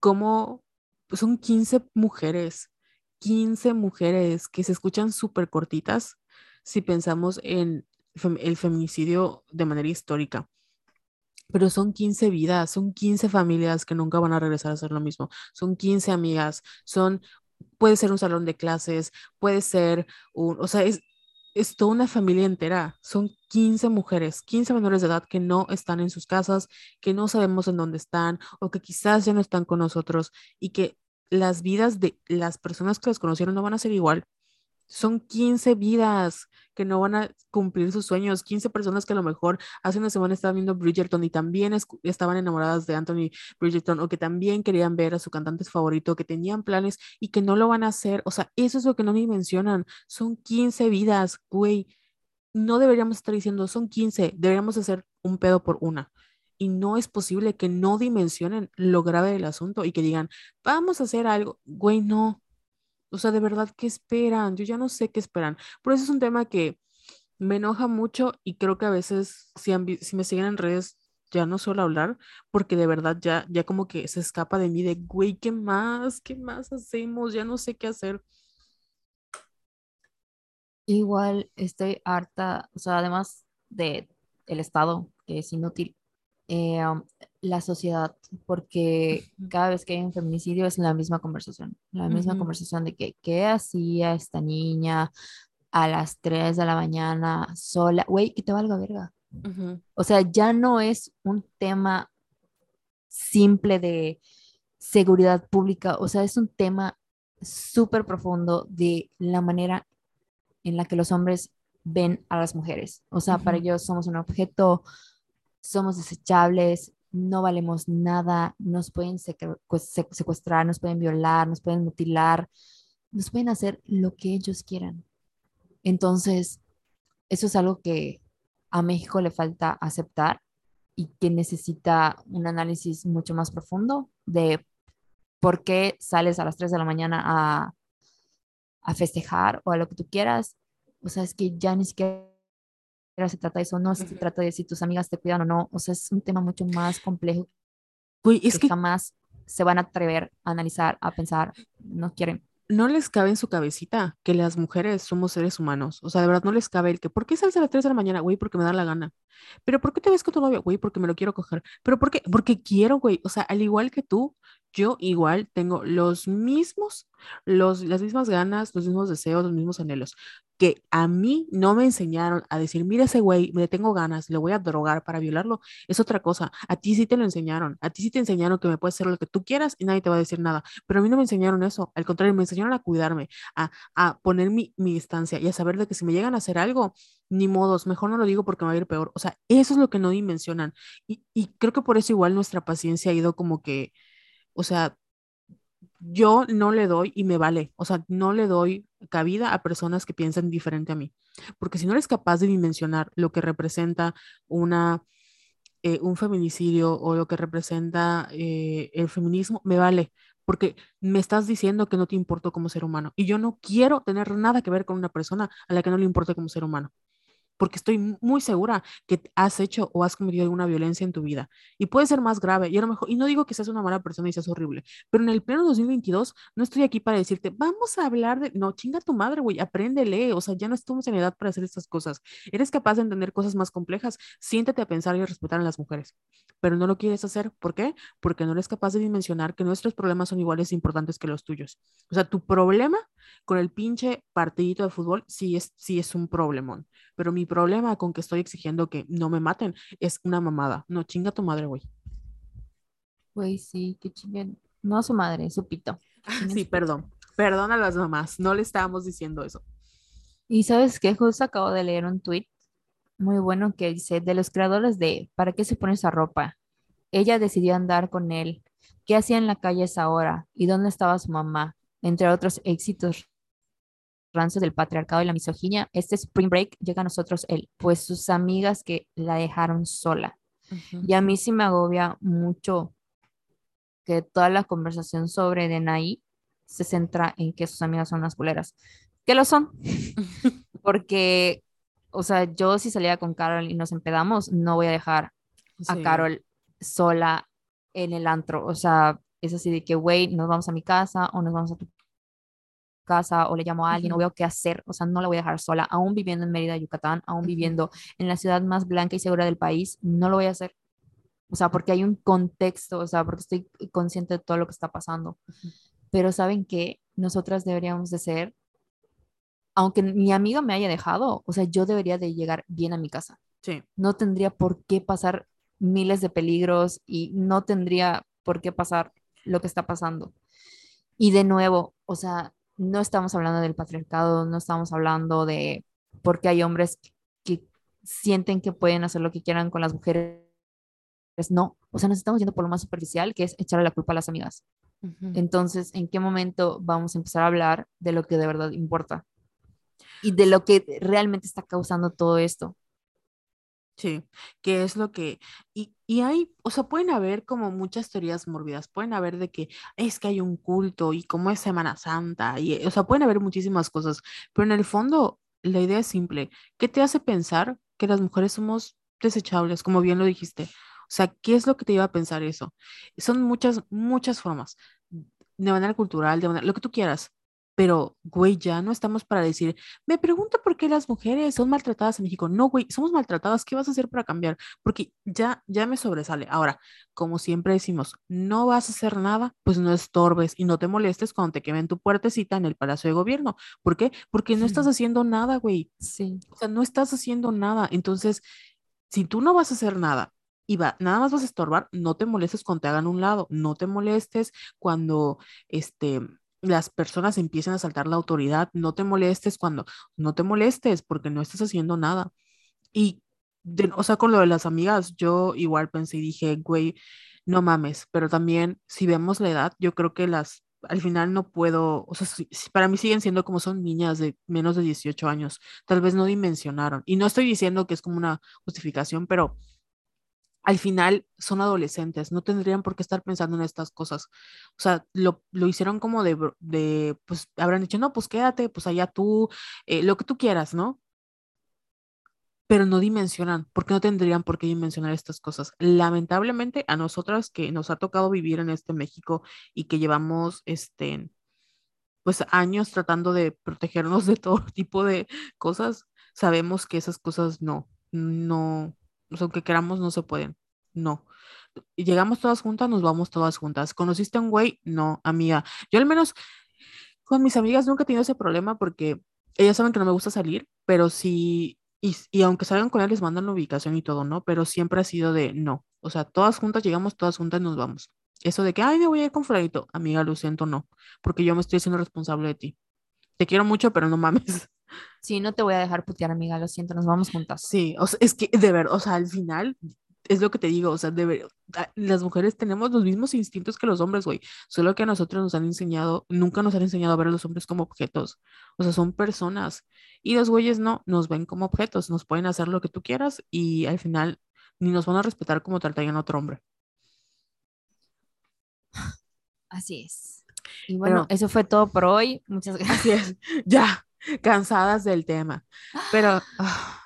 como, pues son 15 mujeres, 15 mujeres que se escuchan súper cortitas si pensamos en el feminicidio de manera histórica pero son 15 vidas, son 15 familias que nunca van a regresar a hacer lo mismo, son 15 amigas, son, puede ser un salón de clases, puede ser un, o sea, es, es toda una familia entera, son 15 mujeres, 15 menores de edad que no están en sus casas, que no sabemos en dónde están o que quizás ya no están con nosotros y que las vidas de las personas que las conocieron no van a ser igual son 15 vidas que no van a cumplir sus sueños, 15 personas que a lo mejor hace una semana estaban viendo Bridgerton y también estaban enamoradas de Anthony Bridgerton o que también querían ver a su cantante favorito, que tenían planes y que no lo van a hacer. O sea, eso es lo que no mencionan. Son 15 vidas, güey. No deberíamos estar diciendo, son 15, deberíamos hacer un pedo por una. Y no es posible que no dimensionen lo grave del asunto y que digan, vamos a hacer algo. Güey, no, o sea, de verdad, ¿qué esperan? Yo ya no sé qué esperan. Por eso es un tema que me enoja mucho y creo que a veces si, me siguen en redes ya no suelo hablar porque de verdad ya, ya como que se escapa de mí de, güey, ¿qué más? ¿Qué más hacemos? Ya no sé qué hacer. Igual estoy harta, o sea, además de el Estado, que es inútil, eh, la sociedad, porque cada vez que hay un feminicidio es la misma conversación, la misma conversación de que, ¿qué hacía esta niña a las 3 de la mañana sola? Güey, que te valga verga. O sea, ya no es un tema simple de seguridad pública, o sea, es un tema súper profundo de la manera en la que los hombres ven a las mujeres. O sea, para ellos somos un objeto somos desechables, no valemos nada, nos pueden secuestrar, nos pueden violar, nos pueden mutilar, nos pueden hacer lo que ellos quieran. Entonces, eso es algo que a México le falta aceptar y que necesita un análisis mucho más profundo de ¿por qué sales a las 3 de la mañana a, a festejar o a lo que tú quieras? O sea, es que ya ni siquiera se trata de eso, no se trata de si tus amigas te cuidan o no, o sea, es un tema mucho más complejo. Güey, es que, jamás se van a atrever a analizar, a pensar, no quieren. No les cabe en su cabecita que las mujeres somos seres humanos. O sea, de verdad no les cabe el que, ¿por qué sales a las 3 de la mañana? Güey, porque me da la gana. Pero ¿por qué te ves con tu novio? Güey, porque me lo quiero coger. Pero ¿por qué? Porque quiero, güey. O sea, al igual que tú, yo igual tengo los mismos, los, las mismas ganas, los mismos deseos, los mismos anhelos que a mí no me enseñaron a decir, mira ese güey, me tengo ganas, le voy a drogar para violarlo, es otra cosa. A ti sí te lo enseñaron, a ti sí te enseñaron que me puedes hacer lo que tú quieras y nadie te va a decir nada, pero a mí no me enseñaron eso, al contrario, me enseñaron a cuidarme, a, a poner mi, mi distancia y a saber de que si me llegan a hacer algo, ni modos, mejor no lo digo porque me va a ir peor. O sea, eso es lo que no dimensionan. Y, y creo que por eso igual nuestra paciencia ha ido como que, o sea, yo no le doy y me vale, o sea, no le doy cabida a personas que piensan diferente a mí, porque si no eres capaz de dimensionar lo que representa una, eh, un feminicidio o lo que representa eh, el feminismo, me vale, porque me estás diciendo que no te importo como ser humano. Y yo no quiero tener nada que ver con una persona a la que no le importe como ser humano porque estoy muy segura que has hecho o has cometido alguna violencia en tu vida y puede ser más grave y a lo mejor y no digo que seas una mala persona y seas horrible, pero en el pleno 2022 no estoy aquí para decirte, vamos a hablar de no, chinga tu madre, güey, apréndele, o sea, ya no estamos en edad para hacer estas cosas. Eres capaz de entender cosas más complejas, siéntate a pensar y a respetar a las mujeres. Pero no lo quieres hacer, ¿por qué? Porque no eres capaz de dimensionar que nuestros problemas son iguales e importantes que los tuyos. O sea, tu problema con el pinche partidito de fútbol sí es sí es un problemón, pero mi problema con que estoy exigiendo que no me maten es una mamada. No, chinga tu madre, güey. Güey, sí, que chinguen. No a su madre, su pito. Sí, perdón. Perdón a las mamás, no le estábamos diciendo eso. Y sabes qué, justo acabo de leer un tweet muy bueno que dice, de los creadores de ¿Para qué se pone esa ropa? Ella decidió andar con él. ¿Qué hacía en la calle esa hora? ¿Y dónde estaba su mamá? Entre otros éxitos del patriarcado y la misoginia, este Spring Break llega a nosotros él, pues sus amigas que la dejaron sola. Y a mí sí me agobia mucho que toda la conversación sobre Denai se centra en que sus amigas son las culeras. Que lo son. Porque, o sea, yo si salía con Carol y nos empedamos, no voy a dejar a Carol sola en el antro. O sea, es así de que, güey, nos vamos a mi casa o nos vamos a tu casa o le llamo a alguien o veo qué hacer, o sea, no la voy a dejar sola, aún viviendo en Mérida, Yucatán, aún viviendo en la ciudad más blanca y segura del país, no lo voy a hacer. O sea, porque hay un contexto, o sea, porque estoy consciente de todo lo que está pasando. Pero saben que nosotras deberíamos de ser, aunque mi amiga me haya dejado, o sea, yo debería de llegar bien a mi casa. Sí. No tendría por qué pasar miles de peligros y no tendría por qué pasar lo que está pasando. Y de nuevo, o sea, no estamos hablando del patriarcado, no estamos hablando de por qué hay hombres que sienten que pueden hacer lo que quieran con las mujeres. No, o sea, nos estamos yendo por lo más superficial, que es echarle la culpa a las amigas. Entonces, ¿en qué momento vamos a empezar a hablar de lo que de verdad importa? Y de lo que realmente está causando todo esto. Sí, que es lo que, y, y, hay, o sea, pueden haber como muchas teorías mórbidas, pueden haber de que es que hay un culto y como es Semana Santa, y, o sea, pueden haber muchísimas cosas, pero en el fondo la idea es simple, ¿qué te hace pensar que las mujeres somos desechables, como bien lo dijiste? O sea, ¿qué es lo que te lleva a pensar eso? Son muchas, muchas formas, de manera cultural, de manera, lo que tú quieras, pero, güey, ya no estamos para decir, me pregunto por qué las mujeres son maltratadas en México. No, güey, somos maltratadas, ¿qué vas a hacer para cambiar? Porque ya, ya me sobresale. Ahora, como siempre decimos, no vas a hacer nada, pues no estorbes y no te molestes cuando te quemen tu puertecita en el Palacio de Gobierno. ¿Por qué? Porque no estás haciendo nada, güey. Sí. O sea, no estás haciendo nada. Entonces, si tú no vas a hacer nada y va, nada más vas a estorbar, no te molestes cuando te hagan un lado, no te molestes cuando, este, las personas empiezan a saltar la autoridad, no te molestes cuando, no te molestes porque no estás haciendo nada. Y, o sea, con lo de las amigas, yo igual pensé y dije, güey, no mames, pero también si vemos la edad, yo creo que las, al final no puedo, o sea, para mí siguen siendo como son niñas de menos de 18 años, tal vez no dimensionaron. Y no estoy diciendo que es como una justificación, pero al final son adolescentes, no tendrían por qué estar pensando en estas cosas. O sea, lo, lo hicieron como de, de, pues habrán dicho, no, pues quédate, pues allá tú, eh, lo que tú quieras, ¿no? Pero no dimensionan, porque no tendrían por qué dimensionar estas cosas. Lamentablemente, a nosotras que nos ha tocado vivir en este México y que llevamos, este, pues años tratando de protegernos de todo tipo de cosas, sabemos que esas cosas no, no, aunque queramos, no se pueden. No. Llegamos todas juntas, nos vamos todas juntas. ¿Conociste a un güey? No, amiga. Yo al menos con mis amigas nunca he tenido ese problema porque ellas saben que no me gusta salir, pero sí, y, y aunque salgan con él, les mandan la ubicación y todo, ¿no? Pero siempre ha sido de no. O sea, todas juntas llegamos, todas juntas nos vamos. Eso de que, ay, me voy a ir con fulanito, amiga, lo siento, no, porque yo me estoy haciendo responsable de ti. Te quiero mucho, pero no mames. Sí, no te voy a dejar putear, amiga, lo siento, nos vamos juntas. Sí, o sea, es que de ver, o sea, al final es lo que te digo, o sea, de ver, las mujeres tenemos los mismos instintos que los hombres, güey, solo que a nosotros nos han enseñado, nunca nos han enseñado a ver a los hombres como objetos, o sea, son personas, y los güeyes no, nos ven como objetos, nos pueden hacer lo que tú quieras y al final ni nos van a respetar como tratarían a otro hombre. Así es. Y bueno, eso fue todo por hoy. Muchas gracias. ya, cansadas del tema. Pero ah,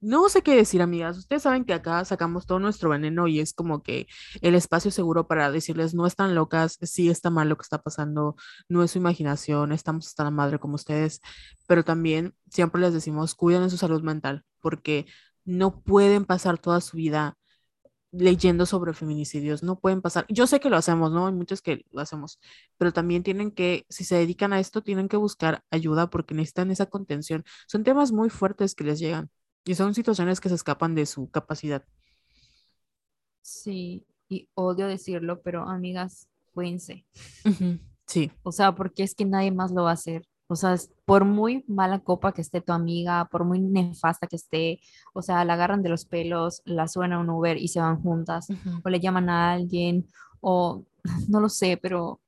no sé qué decir, amigas. Ustedes saben que acá sacamos todo nuestro veneno y es como que el espacio seguro para decirles no están locas, sí está mal lo que está pasando, no es su imaginación, estamos hasta la madre como ustedes, pero también siempre les decimos cuiden de su salud mental porque no pueden pasar toda su vida leyendo sobre feminicidios, no pueden pasar. Yo sé que lo hacemos, ¿no? Hay muchos que lo hacemos, pero también tienen que, si se dedican a esto, tienen que buscar ayuda porque necesitan esa contención. Son temas muy fuertes que les llegan y son situaciones que se escapan de su capacidad. Sí, y odio decirlo, pero amigas, cuídense. Sí. O sea, porque es que nadie más lo va a hacer. O sea, por muy mala copa que esté tu amiga, por muy nefasta que esté, o sea, la agarran de los pelos, la suben a un Uber y se van juntas, o le llaman a alguien, o no lo sé, pero...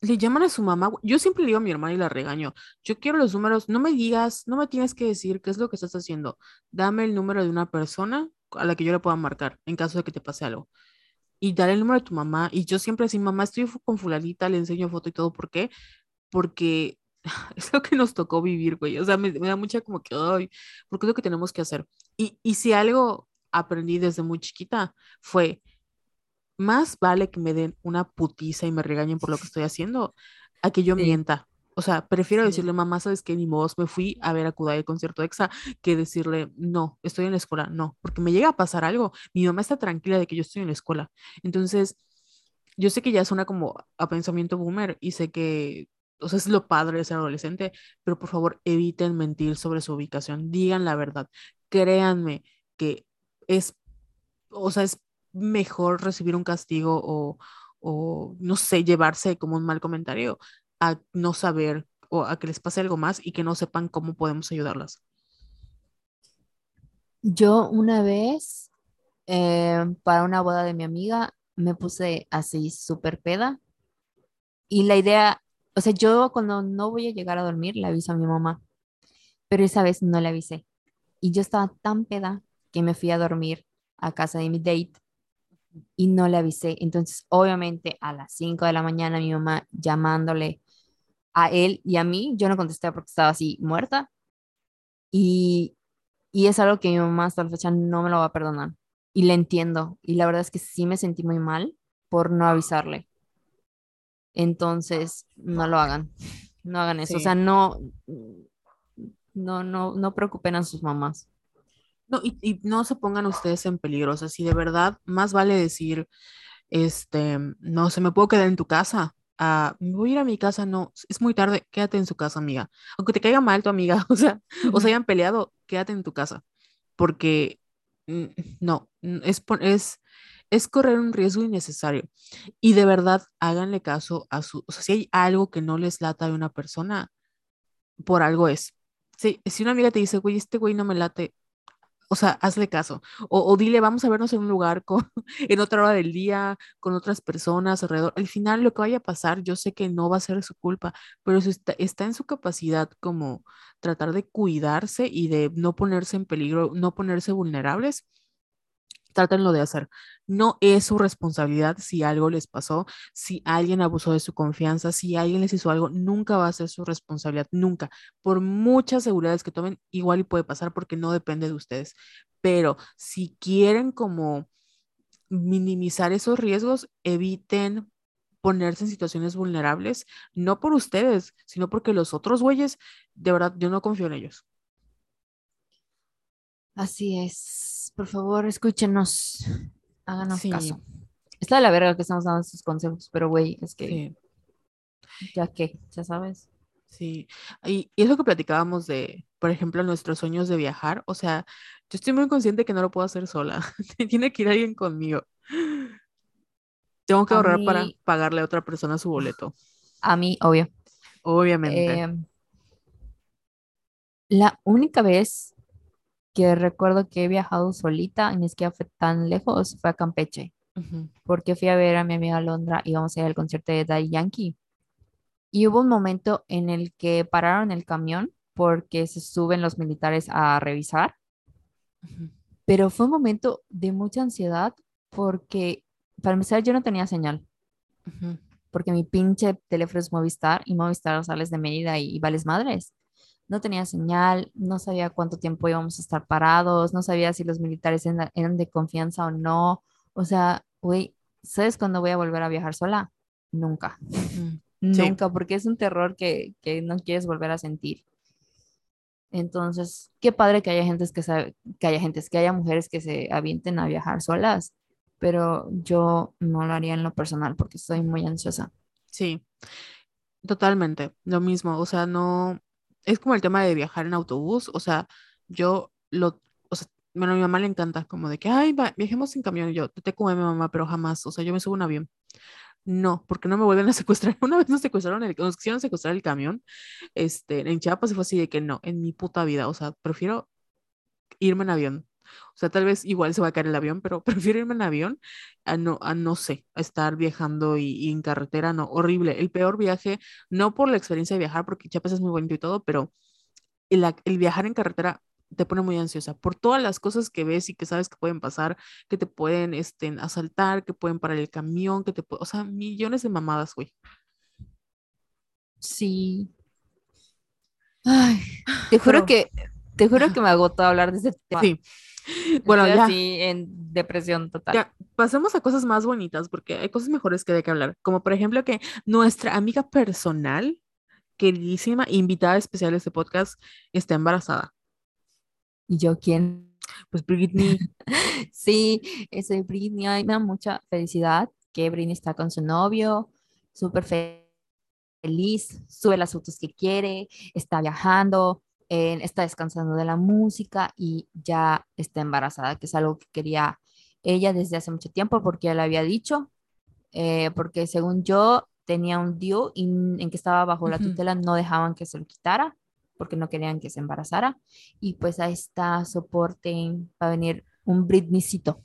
Le llaman a su mamá. Yo siempre le digo a mi hermana y la regaño. Yo quiero los números. No me digas, no me tienes que decir qué es lo que estás haciendo. Dame el número de una persona a la que yo le pueda marcar en caso de que te pase algo. Y dale el número de tu mamá. Y yo siempre así, mamá, estoy con fulanita, le enseño foto y todo. ¿Por qué? Porque es lo que nos tocó vivir, güey. O sea, me, da mucha como que, ay, porque es lo que tenemos que hacer. Y, y si algo aprendí desde muy chiquita fue, más vale que me den una putiza y me regañen por lo que estoy haciendo, a que yo mienta. O sea, prefiero decirle, mamá, ¿sabes qué? Ni modo, me fui a ver a Kudai el concierto EXA, que decirle, no, estoy en la escuela. No, porque me llega a pasar algo. Mi mamá está tranquila de que yo estoy en la escuela. Entonces, yo sé que ya suena como a pensamiento boomer y sé que o sea, es lo padre de ser adolescente, pero por favor eviten mentir sobre su ubicación, digan la verdad, créanme que es, o sea, es mejor recibir un castigo o, o, no sé, llevarse como un mal comentario a no saber o a que les pase algo más y que no sepan cómo podemos ayudarlas. Yo una vez, eh, para una boda de mi amiga, me puse así súper peda y la idea o sea, yo cuando no voy a llegar a dormir le aviso a mi mamá, pero esa vez no le avisé. Y yo estaba tan peda que me fui a dormir a casa de mi date y no le avisé. Entonces, obviamente, a las 5 de la mañana mi mamá llamándole a él y a mí, yo no contesté porque estaba así muerta. Y, y es algo que mi mamá hasta la fecha no me lo va a perdonar. Y le entiendo. Y la verdad es que sí me sentí muy mal por no avisarle. Entonces, no lo hagan, no hagan eso. O sea, no, no, no, no preocupen a sus mamás. No, y, no se pongan ustedes en peligro. O sea, si de verdad, más vale decir, este, no se me puedo quedar en tu casa. Me voy a ir a mi casa, no, es muy tarde, quédate en su casa, amiga. Aunque te caiga mal tu amiga, o sea, o se hayan peleado, quédate en tu casa. Porque mm, no, es, es es correr un riesgo innecesario. Y de verdad, háganle caso a su, si hay algo que no les lata de una persona, por algo es. Si, si una amiga te dice, güey, este güey no me late, o sea, hazle caso. O, dile, vamos a vernos en un lugar con, en otra hora del día, con otras personas alrededor. Al final, lo que vaya a pasar, yo sé que no va a ser su culpa, pero eso está, está en su capacidad como tratar de cuidarse y de no ponerse en peligro, no ponerse vulnerables trátenlo de hacer. No es su responsabilidad si algo les pasó, si alguien abusó de su confianza, si alguien les hizo algo, nunca va a ser su responsabilidad, nunca. Por muchas seguridades que tomen, igual y puede pasar porque no depende de ustedes. Pero si quieren como minimizar esos riesgos, eviten ponerse en situaciones vulnerables, no por ustedes, sino porque los otros güeyes, de verdad, yo no confío en ellos. Así es. Por favor, escúchenos. Háganos caso. Está de la verga que estamos dando estos consejos, pero güey, es que. Ya que, ya sabes. Sí. Y, y, es lo que platicábamos de, por ejemplo, nuestros sueños de viajar. O sea, yo estoy muy consciente que no lo puedo hacer sola. Tiene que ir alguien conmigo. Tengo que ahorrar para pagarle a otra persona su boleto. A mí, obvio. Obviamente. Em, la única vez que recuerdo que he viajado solita, y ni siquiera fue tan lejos, fue a Campeche, porque fui a ver a mi amiga Londra y vamos a ir al concierto de Daddy Yankee. Y hubo un momento en el que pararon el camión porque se suben los militares a revisar, pero fue un momento de mucha ansiedad porque, para empezar, yo no tenía señal. Porque mi pinche teléfono es Movistar y Movistar sales de medida y, y vales madres no tenía señal, no sabía cuánto tiempo íbamos a estar parados, no sabía si los militares eran de confianza o no. O sea, güey, ¿sabes cuándo voy a volver a viajar sola? Nunca. Nunca, porque es un terror que, no quieres volver a sentir. Entonces, qué padre que haya gentes que, que haya gentes, que haya mujeres que se avienten a viajar solas, pero yo no lo haría en lo personal porque estoy muy ansiosa. Sí, totalmente, lo mismo, o sea, no, es como el tema de viajar en autobús, o sea, yo lo, o sea, bueno, a mi mamá le encanta como de que, ay, viajemos en camión, yo, te como mi mamá, pero jamás, o sea, yo me subo un avión. No, porque no me vuelven a secuestrar. Una vez nos secuestraron, el, nos quisieron secuestrar el camión, este, en Chiapas y fue así de que no, en mi puta vida, o sea, prefiero irme en avión. O sea, tal vez igual se va a caer el avión, pero prefiero irme en avión a no, a no sé, a estar viajando y, en carretera, no, horrible. El peor viaje, no por la experiencia de viajar, porque Chiapas es muy bonito y todo, pero el, el viajar en carretera te pone muy ansiosa por todas las cosas que ves y que sabes que pueden pasar, que te pueden este, asaltar, que pueden parar el camión, que te o sea, millones de mamadas, güey. Sí. Ay, te juro que te juro que me agotó hablar de ese tema. Sí. Bueno, ya. Así en depresión total. Ya, pasemos a cosas más bonitas, porque hay cosas mejores que de que hablar. Como por ejemplo que nuestra amiga personal, queridísima, invitada especial de este podcast, está embarazada. ¿Y yo quién? Pues Britney. sí, soy Britney. Ay, me da mucha felicidad que Britney está con su novio, súper feliz, sube las fotos que quiere, está viajando, está descansando de la música y ya está embarazada, que es algo que quería ella desde hace mucho tiempo porque ya le había dicho, eh, porque según yo tenía un DIU en que estaba bajo la tutela, no dejaban que se lo quitara porque no querían que se embarazara y pues a esta soporte va a venir un Britneycito.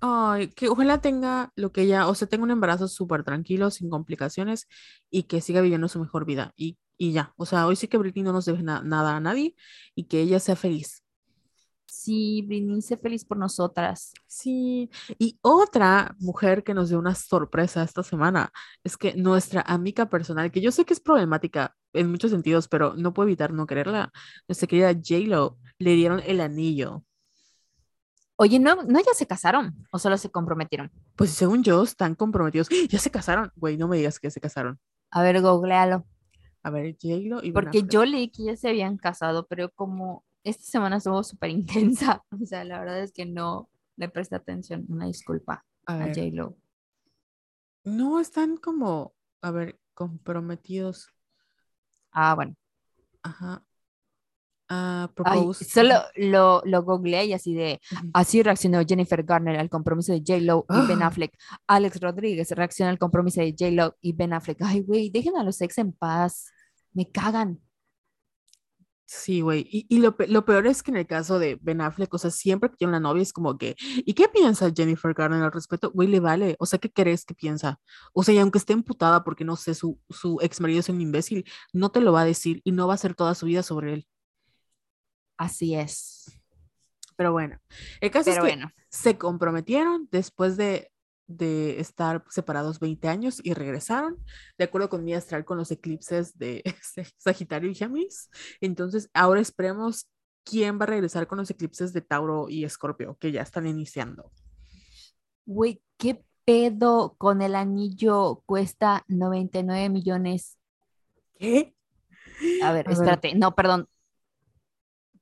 Ay, que ojalá tenga lo que ella, o sea, tenga un embarazo súper tranquilo, sin complicaciones y que siga viviendo su mejor vida y y ya. O sea, hoy sí que Britney no nos debe nada a nadie y que ella sea feliz. Sí, Britney, sé feliz por nosotras. Sí, y otra mujer que nos dio una sorpresa esta semana es que nuestra amiga personal, que yo sé que es problemática en muchos sentidos, pero no puedo evitar no quererla, nuestra querida J-Lo, le dieron el anillo. Oye, ¿no, ¿no ya se casaron o solo se comprometieron? Pues según yo, están comprometidos. Ya se casaron. Güey, no me digas que se casaron. A ver, googlealo. A ver, j y Porque yo leí que ya se habían casado, pero como esta semana estuvo súper intensa, o sea, la verdad es que no le presté atención. Una disculpa a, a J-Lo. No, están como, a ver, comprometidos. Ah, bueno. Ajá. Uh, solo lo, lo googleé y así de, así reaccionó Jennifer Garner al compromiso de J-Lo y Ben Affleck. Alex Rodríguez reacciona al compromiso de J-Lo y Ben Affleck. Ay, güey, dejen a los ex en paz. Me cagan. Sí, güey. Y, y lo, lo, peor es que en el caso de Ben Affleck, o sea, siempre que tiene una novia es como que, ¿y qué piensa Jennifer Garner al respecto? Güey, le vale. O sea, ¿qué crees que piensa? O sea, y aunque esté emputada porque no sé, su, su ex marido es un imbécil, no te lo va a decir y no va a hacer toda su vida sobre él. Así es. Pero bueno, el caso Pero es que bueno, se comprometieron después de, de estar separados 20 años y regresaron, de acuerdo con mi astral, con los eclipses de Sagitario y Géminis. Entonces, ahora esperemos quién va a regresar con los eclipses de Tauro y Escorpio, que ya están iniciando. güey, ¿qué pedo con el anillo? Cuesta 99 millones. ¿Qué? A ver, A ver. espérate. No, perdón.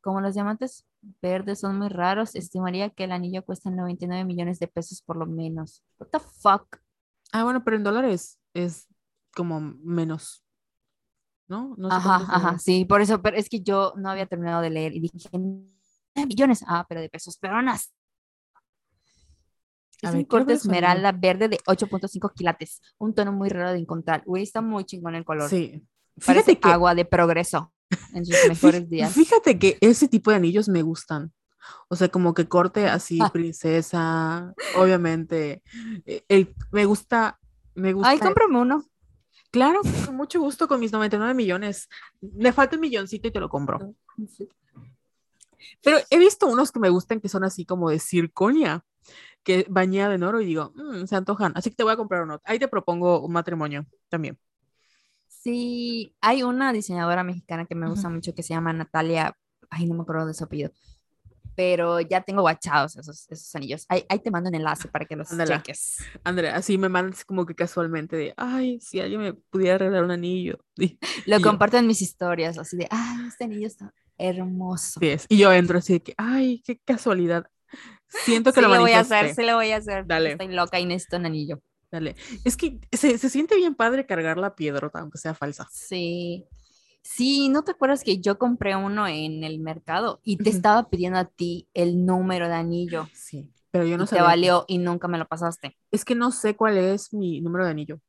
Como los diamantes verdes son muy raros, estimaría que el anillo cuesta 99 millones de pesos por lo menos. What the fuck? Ah, bueno, pero en dólares es como menos, ¿no? No sé Ajá, ajá, sí, por eso, pero es que yo no había terminado de leer y dije, "9 millones, ah, pero de pesos, pero. A Es ver, un corte esmeralda verde de 8.5 quilates, un tono muy raro de encontrar. Güey, está muy chingón el color. Sí. Parece Fíjate que, agua de progreso en sus mejores días. fíjate que ese tipo de anillos me gustan. O sea, como que corte así, Ah. princesa, obviamente. el- me gusta, me gusta. Ay, cómprame uno. Claro, con mucho gusto con mis 99 millones. Me falta un milloncito y te lo compro. Pero he visto unos que me gustan que son así como de circonia, que bañada en oro y digo, "Mm, se antojan. Así que te voy a comprar uno. Ahí te propongo un matrimonio también. Sí, hay una diseñadora mexicana que me gusta mucho que se llama Natalia, ay, no me acuerdo de su apellido, pero ya tengo guachados esos, esos anillos. Ahí, ahí te mando un enlace para que los cheques. Andrea, así me mandas como que casualmente de, ay, si alguien me pudiera regalar un anillo. Y, Lo Y yo. comparto en mis historias, así de, ay, este anillo está hermoso. así es. Y yo entro así de que, ay, qué casualidad. Siento que Sí lo lo voy a hacer, sí lo voy a hacer. Dale. Estoy loca y necesito un anillo. Dale. Es que se, se siente bien padre cargar la piedrota, aunque sea falsa. Sí. Sí, ¿no te acuerdas que yo compré uno en el mercado y te estaba pidiendo a ti el número de anillo Sí, pero yo no y te valió y nunca me lo pasaste? Es que no sé cuál es mi número de anillo.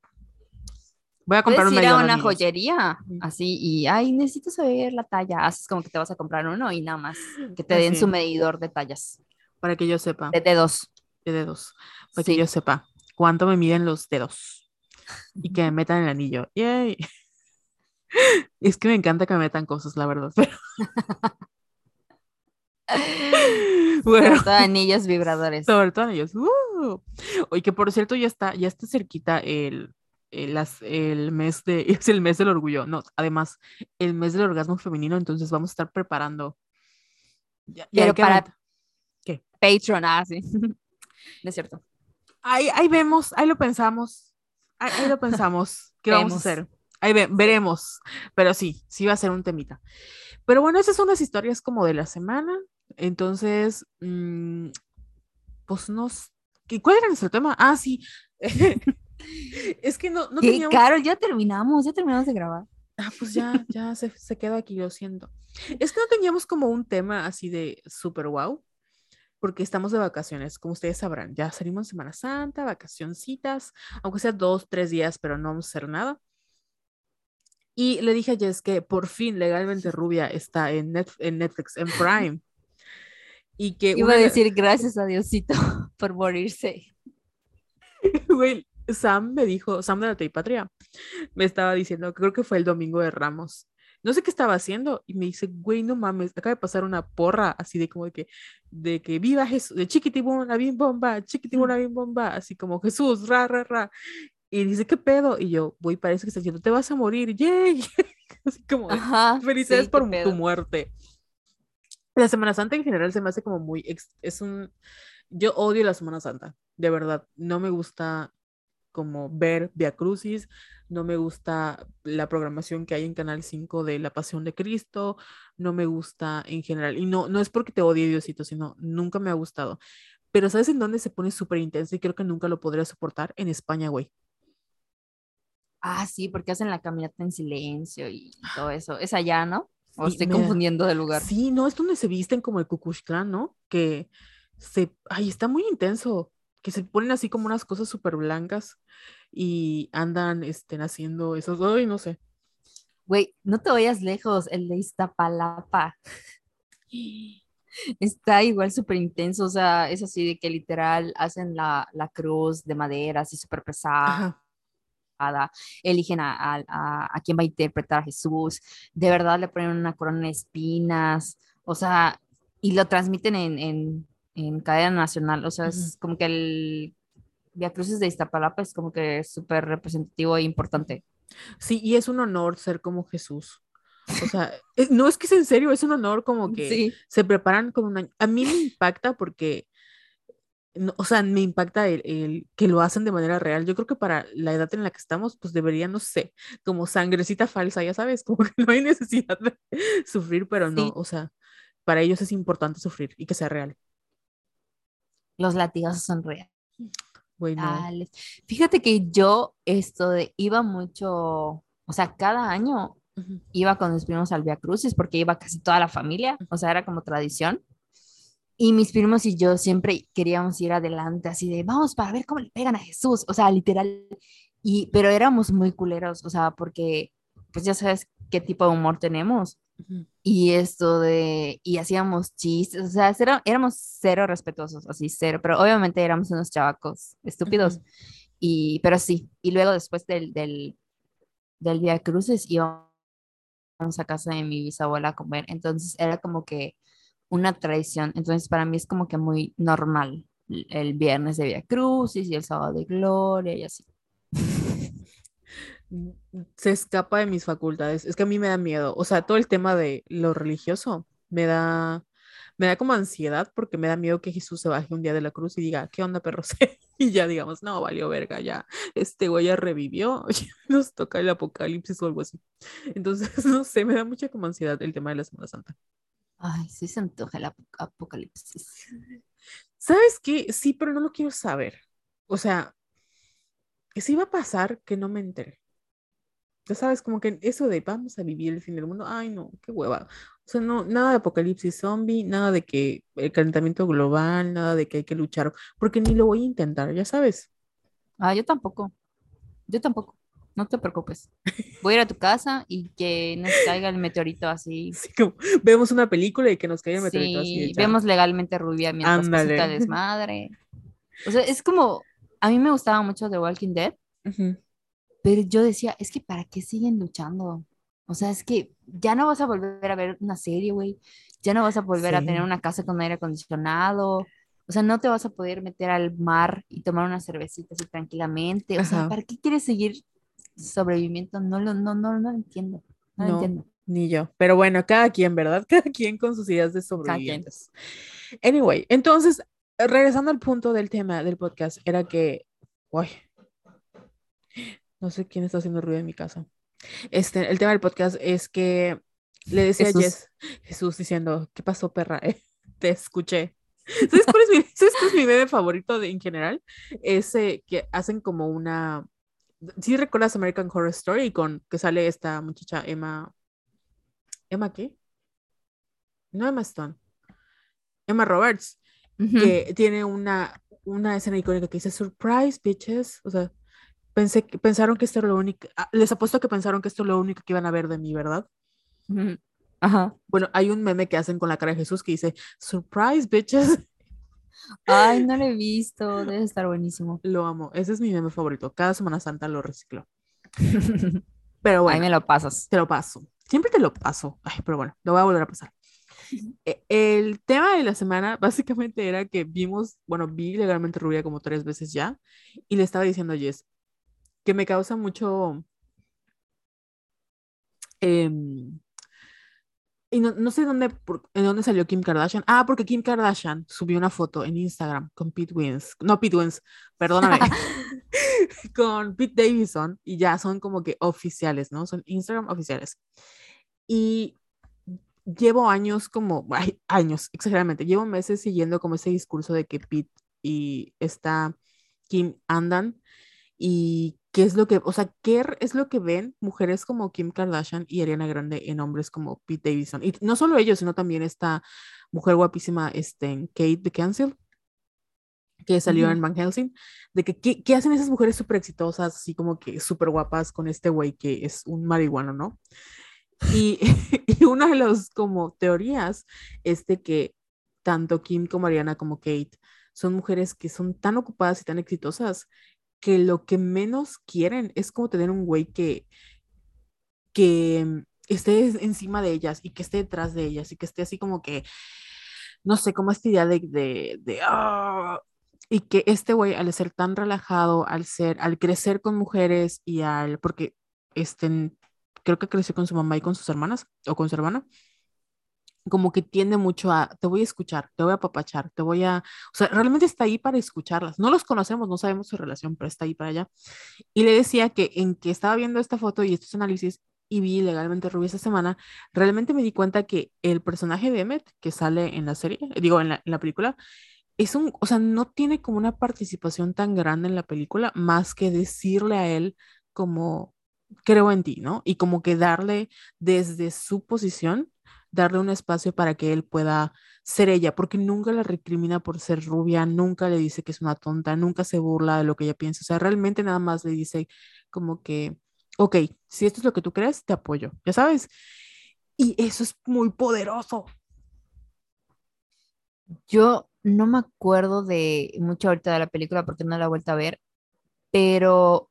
Voy a Puedes comprar un ir a una anillos. joyería así y, ay, necesito saber la talla. Haces como que te vas a comprar uno y nada más que te den Así, su medidor de tallas, para que yo sepa, de dedos. de dedos, para que yo sepa cuánto me miden los dedos y que me metan el anillo. Yay. Es que me encanta que me metan cosas, la verdad. Pero bueno, Sobre todo anillos vibradores. sobre todo anillos. ¡uh! Oye, que por cierto ya está, ya está cerquita el, el, mes de, es el mes del orgullo. No, además, el mes del orgasmo femenino, entonces vamos a estar preparando. Ya, ya hay Pero para- aventar- Patreon, ah, sí. No es cierto. Ahí, ahí vemos, ahí lo pensamos. Ahí, ahí lo pensamos. ¿Qué vamos a hacer? Ahí ve- veremos. Pero sí, sí va a ser un temita. Pero bueno, esas son las historias como de la semana. Entonces, mm, pues nos. ¿qué- ¿Cuál era nuestro tema? Ah, sí. es que no, no ¿Qué, teníamos. Carol? Ya terminamos, ya terminamos de grabar. Ah, pues ya, ya se, se queda aquí, lo siento. Es que no teníamos como un tema así de super wow, porque estamos de vacaciones, como ustedes sabrán. Ya salimos Semana Santa, vacacioncitas, aunque sea dos, tres días, pero no vamos a hacer nada. Y le dije a Jess que por fin Legalmente Rubia está en, en Netflix, en Prime. Y que Iba una a de- decir gracias a Diosito por morirse. Güey, Sam me dijo, Sam de la Teipatria, me estaba diciendo, creo que fue el domingo de Ramos. No sé qué estaba haciendo y me dice, güey, no mames, acaba de pasar una porra así de como de que, de que viva Jesús, de chiquitibuna, bim bomba, chiquitibuna, bim bomba, así como Jesús, ra, ra, ra. Y dice, ¿qué pedo? Y yo, güey, parece que está diciendo, te vas a morir, yay. así como Ajá. felicidades sí, por tu muerte. La Semana Santa en general se me hace como muy, es un, yo odio la Semana Santa, de verdad, no me gusta como ver Via Crucis, no me gusta la programación que hay en Canal 5 de La Pasión de Cristo, no me gusta en general, y no, no es porque te odie Diosito, sino nunca me ha gustado. Pero ¿sabes en dónde se pone súper intenso y creo que nunca lo podría soportar? En España, güey. Ah, sí, porque hacen la caminata en silencio y todo eso. Es allá, ¿no? O Sí, estoy me confundiendo de lugar. Sí, no, es donde se visten como el Klan, ¿no? Que se, ay, está muy intenso, que se ponen así como unas cosas súper blancas y andan, estén haciendo esos, ay, no sé. Güey, no te vayas lejos, el de Iztapalapa. Está igual súper intenso, o sea, es así de que literal hacen la, la cruz de madera así súper pesada, Ajá. eligen a, a, a, a quién va a interpretar a Jesús, de verdad le ponen una corona de espinas, o sea, y lo transmiten en, en, en cadena nacional. O sea, es como que el Via Crucis de Iztapalapa es como que súper representativo e importante. Sí, y es un honor ser como Jesús. O sea, no es que es en serio, es un honor como que se preparan con un año. A mí me impacta porque, o sea, me impacta el, que lo hacen de manera real. Yo creo que para la edad en la que estamos, pues debería, no sé, como sangrecita falsa, ya sabes, como que no hay necesidad de sufrir, pero no, o sea, para ellos es importante sufrir y que sea real. Los latigazos son reales. Bueno. Fíjate que yo esto de iba mucho, o sea, cada año iba con mis primos al Via Crucis porque iba casi toda la familia, o sea, era como tradición. Y mis primos y yo siempre queríamos ir adelante, así de, vamos para ver cómo le pegan a Jesús, o sea, literal. Y, pero éramos muy culeros, o sea, porque, pues ya sabes qué tipo de humor tenemos. Y esto de, y hacíamos chistes, o sea, éramos cero respetuosos, así cero, pero obviamente éramos unos chavacos estúpidos. Y, pero sí, y luego después del, del, del Via Cruces íbamos a casa de mi bisabuela a comer, entonces era como que una tradición, entonces para mí es como que muy normal el viernes de Via Crucis y el sábado de Gloria y así. Se escapa de mis facultades, es que a mí me da miedo, o sea, todo el tema de lo religioso me da, me da como ansiedad porque me da miedo que Jesús se baje un día de la cruz y diga, ¿qué onda, perros? y ya digamos, no, valió verga, ya, este güey ya revivió, nos toca el apocalipsis o algo así. Entonces, no sé, me da mucha como ansiedad el tema de la Semana Santa. Ay, sí se antoja el apocalipsis. ¿Sabes qué? Sí, pero no lo quiero saber. O sea, si va a pasar que no me enteré. Ya sabes, como que eso de vamos a vivir el fin del mundo, ay no, qué hueva. O sea, no, nada de apocalipsis zombie, nada de que el calentamiento global, nada de que hay que luchar, porque ni lo voy a intentar, ya sabes. Ah, yo tampoco. Yo tampoco. No te preocupes. Voy a ir a tu casa y que nos caiga el meteorito así. Sí, como vemos una película y que nos caiga el meteorito sí, así. vemos legalmente rubia mientras Ándale. desmadre. O sea, es como, a mí me gustaba mucho The Walking Dead, pero yo decía, es que ¿para qué siguen luchando? O sea, es que ya no vas a volver a ver una serie, güey. Ya no vas a volver a tener una casa con aire acondicionado. O sea, no te vas a poder meter al mar y tomar una cervecita así tranquilamente. O sea, ¿para qué quieres seguir sobreviviendo? No lo, no, no, no lo entiendo. No, lo entiendo. Ni yo. Pero bueno, cada quien, ¿verdad? Cada quien con sus ideas de sobrevivientes. Anyway, entonces, regresando al punto del tema del podcast, era que, uy, no sé quién está haciendo ruido en mi casa. Este, el tema del podcast es que le decía a Jess, Jesús diciendo, ¿qué pasó, perra? te escuché. ¿Sabes cuál es mi, ¿sabes mi bebé favorito de, en general? Ese que hacen como una... ¿Sí recuerdas American Horror Story con que sale esta muchacha Emma... ¿Emma qué? No Emma Stone. Emma Roberts, que tiene una, una escena icónica que dice, surprise, bitches. O sea, Pensé, pensaron que esto era lo único, ah, les apuesto que pensaron que esto es lo único que iban a ver de mí, ¿verdad? Ajá. Bueno, hay un meme que hacen con la cara de Jesús que dice, surprise, bitches. Ay, no lo he visto, debe estar buenísimo. Lo amo, ese es mi meme favorito. Cada Semana Santa lo reciclo. Pero bueno. Ahí me lo pasas. Te lo paso. Siempre te lo paso. Ay, pero bueno, lo voy a volver a pasar. E, el tema de la semana básicamente era que vimos, bueno, vi legalmente Rubia como tres veces ya y le estaba diciendo a Jess, que me causa mucho... Em, y no, sé dónde, en dónde salió Kim Kardashian. Ah, porque Kim Kardashian subió una foto en Instagram con Pete Wins. No, Pete Wins, perdóname. con Pete Davidson. Y ya son como que oficiales, ¿no? Son Instagram oficiales. Y llevo años como, años, exageradamente, llevo meses siguiendo como ese discurso de que Pete y esta Kim andan y qué es lo que, o sea, qué es lo que ven mujeres como Kim Kardashian y Ariana Grande en hombres como Pete Davidson. Y no solo ellos, sino también esta mujer guapísima, este, Kate Beckinsale, que salió en Van Helsing, de que ¿qué, hacen esas mujeres súper exitosas, así como que súper guapas con este güey que es un marihuano, ¿no? Y, y una de las como teorías es de que tanto Kim como Ariana como Kate son mujeres que son tan ocupadas y tan exitosas que lo que menos quieren es como tener un güey que, que esté encima de ellas y que esté detrás de ellas y que esté así como que no sé, como esta idea de, de, de ah, y que este güey, al ser tan relajado, al ser, al crecer con mujeres y al, porque este, creo que creció con su mamá y con sus hermanas, o con su hermana, como que tiende mucho a, te voy a escuchar, te voy a apapachar, te voy a, o sea, realmente está ahí para escucharlas. No los conocemos, no sabemos su relación, pero está ahí para allá. Y le decía que en que estaba viendo esta foto y estos análisis y vi legalmente Rubí esta semana, realmente me di cuenta que el personaje de Emmet que sale en la serie, digo, en la, en la película, es un, o sea, no tiene como una participación tan grande en la película, más que decirle a él como, creo en ti, ¿no? Y como que darle desde su posición, darle un espacio para que él pueda ser ella, porque nunca la recrimina por ser rubia, nunca le dice que es una tonta, nunca se burla de lo que ella piensa, o sea, realmente nada más le dice como que, ok, si esto es lo que tú crees, te apoyo, ya sabes. Y eso es muy poderoso. Yo no me acuerdo de mucho ahorita de la película porque no la he vuelto a ver, pero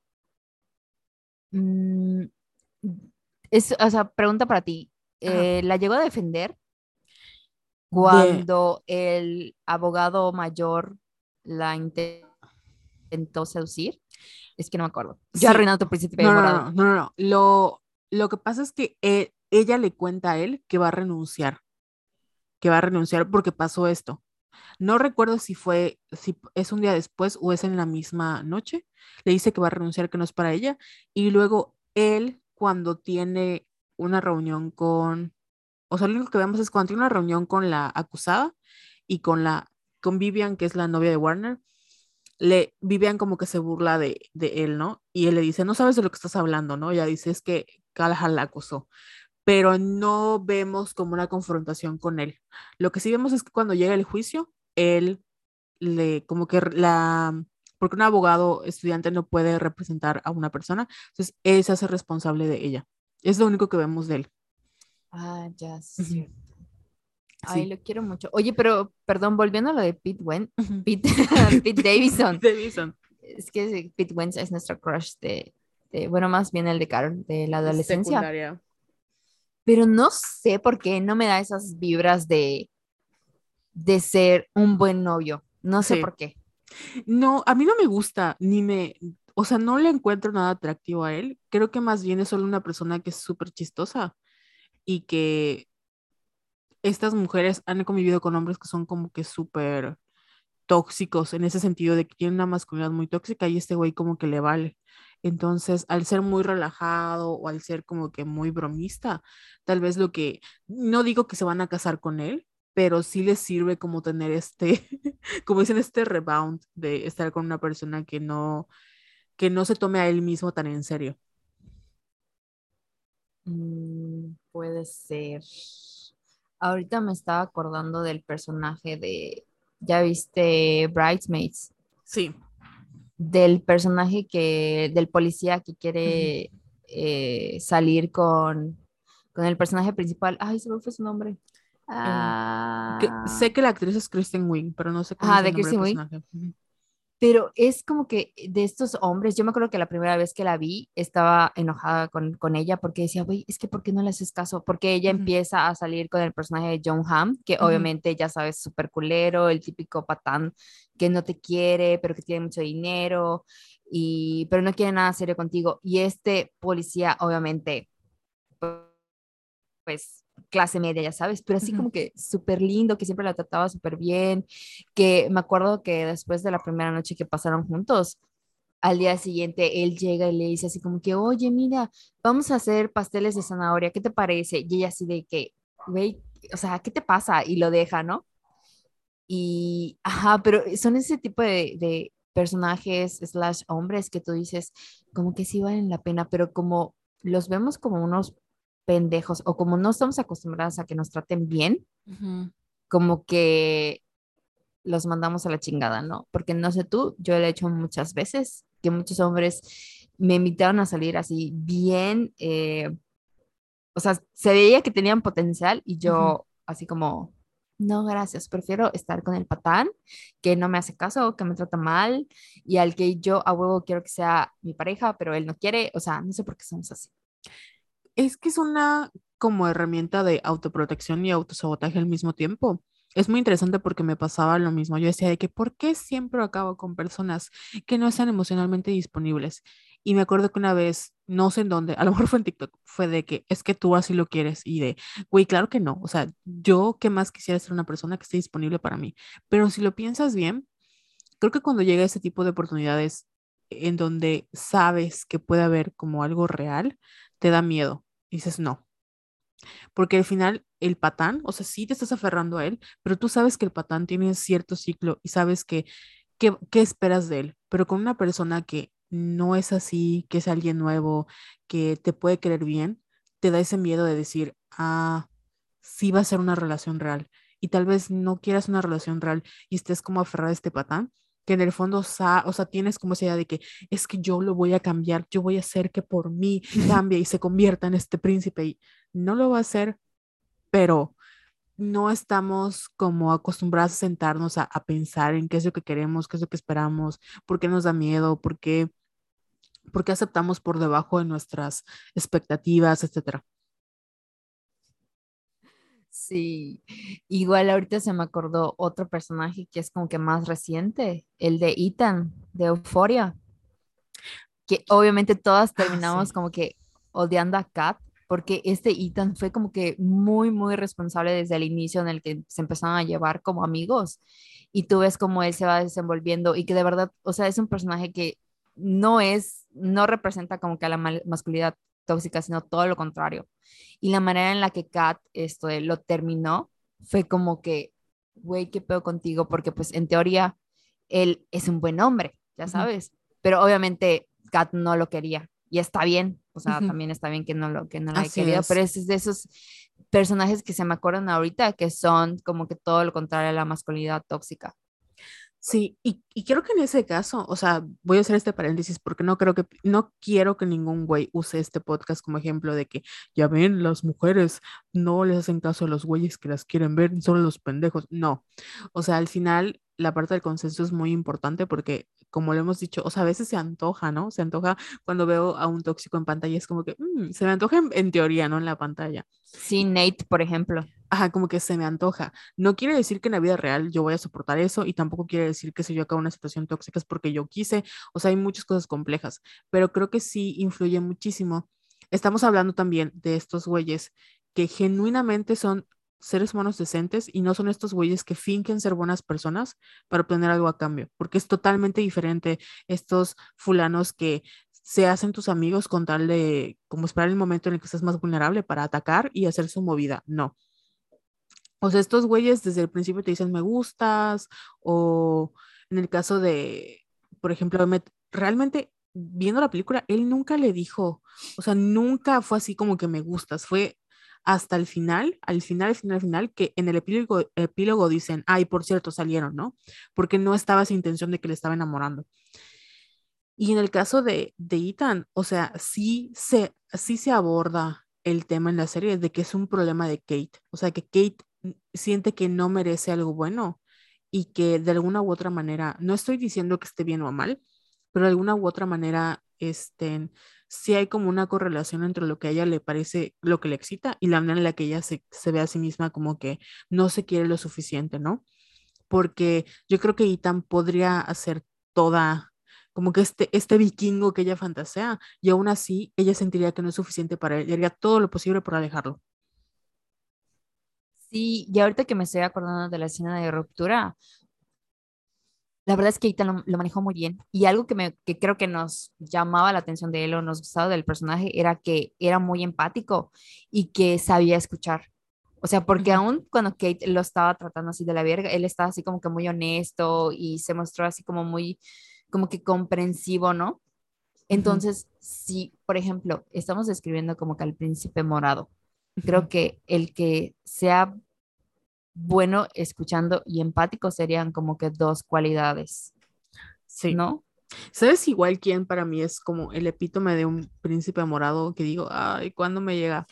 mm, es, o sea, pregunta para ti. Eh, ¿la llegó a defender De, cuando el abogado mayor la inte- intentó seducir? Es que no me acuerdo. Yo sí, tu príncipe no, no, no, no, no. Lo, lo que pasa es que eh, ella le cuenta a él que va a renunciar, que va a renunciar porque pasó esto. No recuerdo si fue, si es un día después o es en la misma noche. Le dice que va a renunciar, que no es para ella. Y luego él, cuando tiene una reunión con, o sea, lo único que vemos es cuando tiene una reunión con la acusada y con la, con Vivian, que es la novia de Warner, le, Vivian como que se burla de, de él, ¿no? Y él le dice, no sabes de lo que estás hablando, ¿no? Ella dice, es que Callahan la acusó pero no vemos como una confrontación con él. Lo que sí vemos es que cuando llega el juicio, él le, como que la, porque un abogado estudiante no puede representar a una persona, entonces él se hace responsable de ella. Es lo único que vemos de él. Ah, ya, sí. Ay, Sí. lo quiero mucho. Oye, pero, perdón, volviendo a lo de Pete Wentz, Ujú. Pete, Pete Davidson. Davidson. Es que Pete Wentz es nuestro crush de, de- bueno, más bien el de Carol, de la adolescencia. Secundaria. Pero no sé por qué no me da esas vibras de, de ser un buen novio. No sé Sí. por qué. No, a mí no me gusta, ni me, o sea, no le encuentro nada atractivo a él. Creo que más bien es solo una persona que es súper chistosa y que estas mujeres han convivido con hombres que son como que súper tóxicos en ese sentido de que tienen una masculinidad muy tóxica y este güey como que le vale. Entonces, al ser muy relajado o al ser como que muy bromista, tal vez lo que, no digo que se van a casar con él, pero sí les sirve como tener este, como dicen, este rebound de estar con una persona que no, que no se tome a él mismo tan en serio. Mm, puede ser. Ahorita me estaba acordando del personaje de, ¿ya viste Bridesmaids? Sí. Del personaje que, del policía que quiere eh, salir con, con el personaje principal. Ay, se me fue su nombre. Que, Ah, sé que la actriz es Kristen Wiig, pero no sé cómo Ajá, es de el nombre del Kristen personaje. Ujú. Pero es como que de estos hombres, yo me acuerdo que la primera vez que la vi estaba enojada con, con ella porque decía, güey, es que ¿por qué no le haces caso? Porque ella empieza a salir con el personaje de John Hamm, que obviamente ya sabes, súper culero, el típico patán que no te quiere, pero que tiene mucho dinero, y, pero no quiere nada serio contigo. Y este policía, obviamente, pues clase media, ya sabes, pero así Ujú. como que súper lindo, que siempre la trataba súper bien, que me acuerdo que después de la primera noche que pasaron juntos, al día siguiente él llega y le dice así como que, oye, mira, vamos a hacer pasteles de zanahoria, ¿qué te parece? Y ella así de que, güey, o sea, ¿qué te pasa? Y lo deja, ¿no? Y, ajá, pero son ese tipo de, de personajes, slash hombres, que tú dices, como que sí valen la pena, pero como los vemos como unos pendejos o como no estamos acostumbrados a que nos traten bien, como que los mandamos a la chingada, ¿no? Porque no sé tú, yo lo he hecho muchas veces, que muchos hombres me invitaron a salir así bien, eh, o sea, se veía que tenían potencial y yo así como, no, gracias, prefiero estar con el patán que no me hace caso, que me trata mal y al que yo a huevo quiero que sea mi pareja, pero él no quiere, o sea, no sé por qué somos así. Es que es una como herramienta de autoprotección y autosabotaje al mismo tiempo. es muy interesante porque me pasaba lo mismo. Yo decía de que, ¿por qué siempre acabo con personas que no están emocionalmente disponibles? Y me acuerdo que una vez, no sé en dónde, a lo mejor fue en TikTok, fue de que es que tú así lo quieres y de, güey, claro que no. O sea, yo qué más quisiera ser una persona que esté disponible para mí. Pero si lo piensas bien, creo que cuando llega ese tipo de oportunidades en donde sabes que puede haber como algo real, te da miedo. Dices, no. Porque al final el patán, o sea, sí te estás aferrando a él, pero tú sabes que el patán tiene cierto ciclo y sabes que, qué esperas de él. Pero con una persona que no es así, que es alguien nuevo, que te puede querer bien, te da ese miedo de decir, ah, sí va a ser una relación real. Y tal vez no quieras una relación real y estés como aferrada a este patán, que en el fondo, o sea, tienes como esa idea de que es que yo lo voy a cambiar, yo voy a hacer que por mí cambie y se convierta en este príncipe. Y no lo va a hacer, pero no estamos como acostumbrados a sentarnos a, a, pensar en qué es lo que queremos, qué es lo que esperamos, por qué nos da miedo, por qué, por qué aceptamos por debajo de nuestras expectativas, etcétera. Sí, igual ahorita se me acordó otro personaje que es como que más reciente, el de Ethan, de Euphoria, que obviamente todas ah, terminamos como que odiando a Kat, porque este Ethan fue como que muy, muy responsable desde el inicio en el que se empezaron a llevar como amigos y tú ves cómo él se va desenvolviendo y que de verdad, o sea, es un personaje que no es, no representa como que a la masculinidad tóxica, sino todo lo contrario. Y la manera en la que Kat esto, lo terminó fue como que, güey, qué pedo contigo, porque pues en teoría él es un buen hombre, ya sabes, pero obviamente Kat no lo quería y está bien, o sea, también está bien que no lo, que no lo haya querido, pero es de esos personajes que se me acuerdan ahorita que son como que todo lo contrario a la masculinidad tóxica. Sí, y, y creo que en ese caso, o sea, voy a hacer este paréntesis porque no creo que, no quiero que ningún güey use este podcast como ejemplo de que, ya ven, las mujeres no les hacen caso a los güeyes que las quieren ver, solo los pendejos. No, o sea, al final la parte del consenso es muy importante porque, como lo hemos dicho, o sea, a veces se antoja, ¿no? Se antoja cuando veo a un tóxico en pantalla, es como que mm, se me antoja en, teoría, ¿no? En la pantalla. Sí, Nate, por ejemplo. Ajá, como que se me antoja. No quiere decir que en la vida real yo voy a soportar eso y tampoco quiere decir que si yo acabo una situación tóxica es porque yo quise. O sea, hay muchas cosas complejas, pero creo que sí influye muchísimo. Estamos hablando también de estos güeyes que genuinamente son seres humanos decentes y no son estos güeyes que finquen ser buenas personas para obtener algo a cambio, porque es totalmente diferente estos fulanos que se hacen tus amigos con tal de como esperar el momento en el que estás más vulnerable para atacar y hacer su movida. No. O sea, estos güeyes desde el principio te dicen me gustas o en el caso de, por ejemplo, realmente viendo la película, él nunca le dijo, o sea, nunca fue así como que me gustas, fue hasta el final, al final, al final, al final, que en el epílogo, epílogo dicen, ay, por cierto, salieron, ¿no? Porque no estaba esa intención de que le estaba enamorando. Y en el caso de, de Ethan, o sea, sí se, sí se aborda el tema en la serie de que es un problema de Kate, o sea, que Kate siente que no merece algo bueno y que de alguna u otra manera, no estoy diciendo que esté bien o mal, pero de alguna u otra manera, estén sí hay como una correlación entre lo que a ella le parece, lo que le excita y la manera en la que ella se, ve a sí misma como que no se quiere lo suficiente, ¿no? Porque yo creo que Ethan podría hacer toda, como que este, este vikingo que ella fantasea, y aún así ella sentiría que no es suficiente para él haría todo lo posible por alejarlo. Sí, y ahorita que me estoy acordando de la escena de ruptura, la verdad es que Ethan lo, manejó muy bien. Y algo que, me, que creo que nos llamaba la atención de él o nos gustaba del personaje era que era muy empático y que sabía escuchar. O sea, porque aún cuando Kate lo estaba tratando así de la verga, él estaba así como que muy honesto y se mostró así como muy, como que comprensivo, ¿no? Entonces, si, por ejemplo, estamos describiendo como que al príncipe morado, creo que el que sea bueno escuchando y empático serían como que dos cualidades. Sí. ¿No? ¿Sabes igual quién para mí es como el epítome de un príncipe morado que digo, ay, ¿cuándo me llega?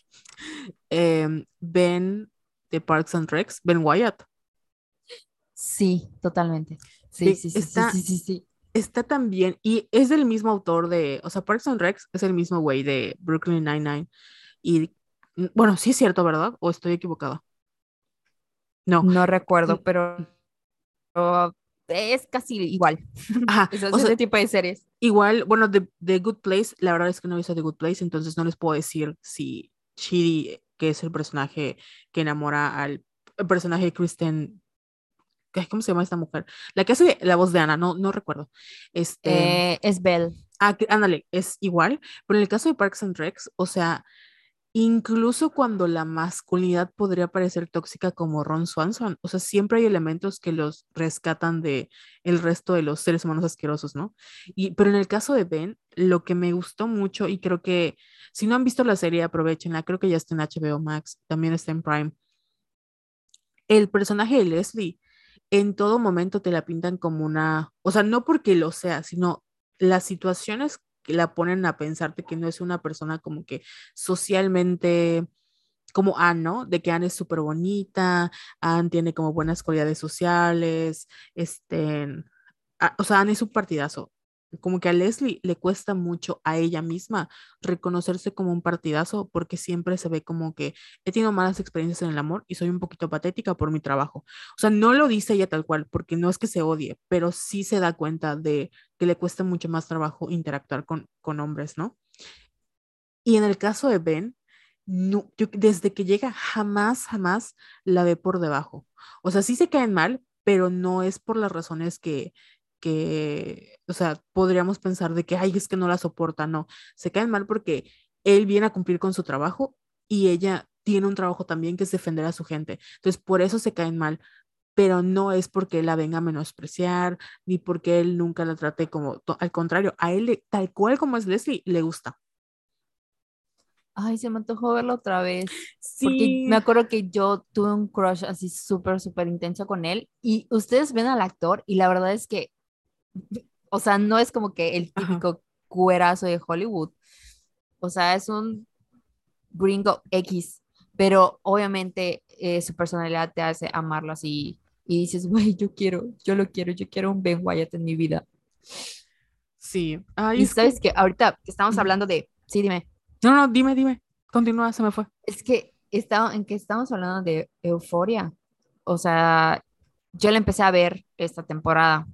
Em, ben de Parks and Recs, Ben Wyatt. Sí, totalmente. Sí, sí, sí, está, sí, sí, sí, Está también, y es del mismo autor de, o sea, Parks and Recs es el mismo güey de Brooklyn Nine-Nine. Y bueno, sí es cierto, ¿verdad? ¿O estoy equivocada? No. No recuerdo, pero, pero es casi igual. Ajá, Ese, o sea, ese tipo de series. igual, bueno, de, The Good Place, la verdad es que no he visto The Good Place, entonces no les puedo decir si Chidi, que es el personaje que enamora al el personaje de Kristen, ¿qué- ¿cómo se llama esta mujer? La que hace la voz de Ana, no, no recuerdo. Este, Eh, es Belle. ah, ándale, es igual, pero en el caso de Parks and Recs, o sea, incluso cuando la masculinidad podría parecer tóxica como Ron Swanson, o sea, siempre hay elementos que los rescatan de el resto de los seres humanos asquerosos, ¿no? Y, pero en el caso de Ben, lo que me gustó mucho, y creo que si no han visto la serie, aprovechenla, creo que ya está en HBO Max, también está en Prime. El personaje de Leslie en todo momento te la pintan como una, o sea, no porque lo sea, sino las situaciones la ponen a pensarte que no es una persona como que socialmente como Anne, ¿no? De que Anne es súper bonita, Anne tiene como buenas cualidades sociales, este, a- o sea, Anne es un partidazo. Como que a Leslie le cuesta mucho a ella misma reconocerse como un partidazo porque siempre se ve como que he tenido malas experiencias en el amor y soy un poquito patética por mi trabajo. O sea, no lo dice ella tal cual, porque no es que se odie, pero sí se da cuenta de que le cuesta mucho más trabajo interactuar con, con hombres, ¿no? Y en el caso de Ben, no, yo, desde que llega, jamás, jamás la ve por debajo. O sea, sí se caen mal, pero no es por las razones que, que, o sea, podríamos pensar de que, ay, es que no la soporta, no. Se caen mal porque él viene a cumplir con su trabajo y ella tiene un trabajo también que es defender a su gente. Entonces, por eso se caen mal, pero no es porque la venga a menospreciar, ni porque él nunca la trate como, to- al contrario, a él, tal cual como es Leslie, le gusta. Ay, se me antojó verlo otra vez. Porque me acuerdo que yo tuve un crush así súper, súper intenso con él. Y ustedes ven al actor y la verdad es que, o sea, no es como que el Ajá. típico cuerazo de Hollywood. O sea, es un gringo X. Pero obviamente eh, su personalidad te hace amarlo así. Y dices, güey, yo quiero, yo lo quiero, yo quiero un Ben Wyatt en mi vida. Sí. Ay, Y es que- sabes que ahorita estamos hablando de, sí, dime. No, no, dime, dime. Continúa, se me fue. Es que estaba, en que estamos hablando de euforia. O sea, yo la empecé a ver esta temporada.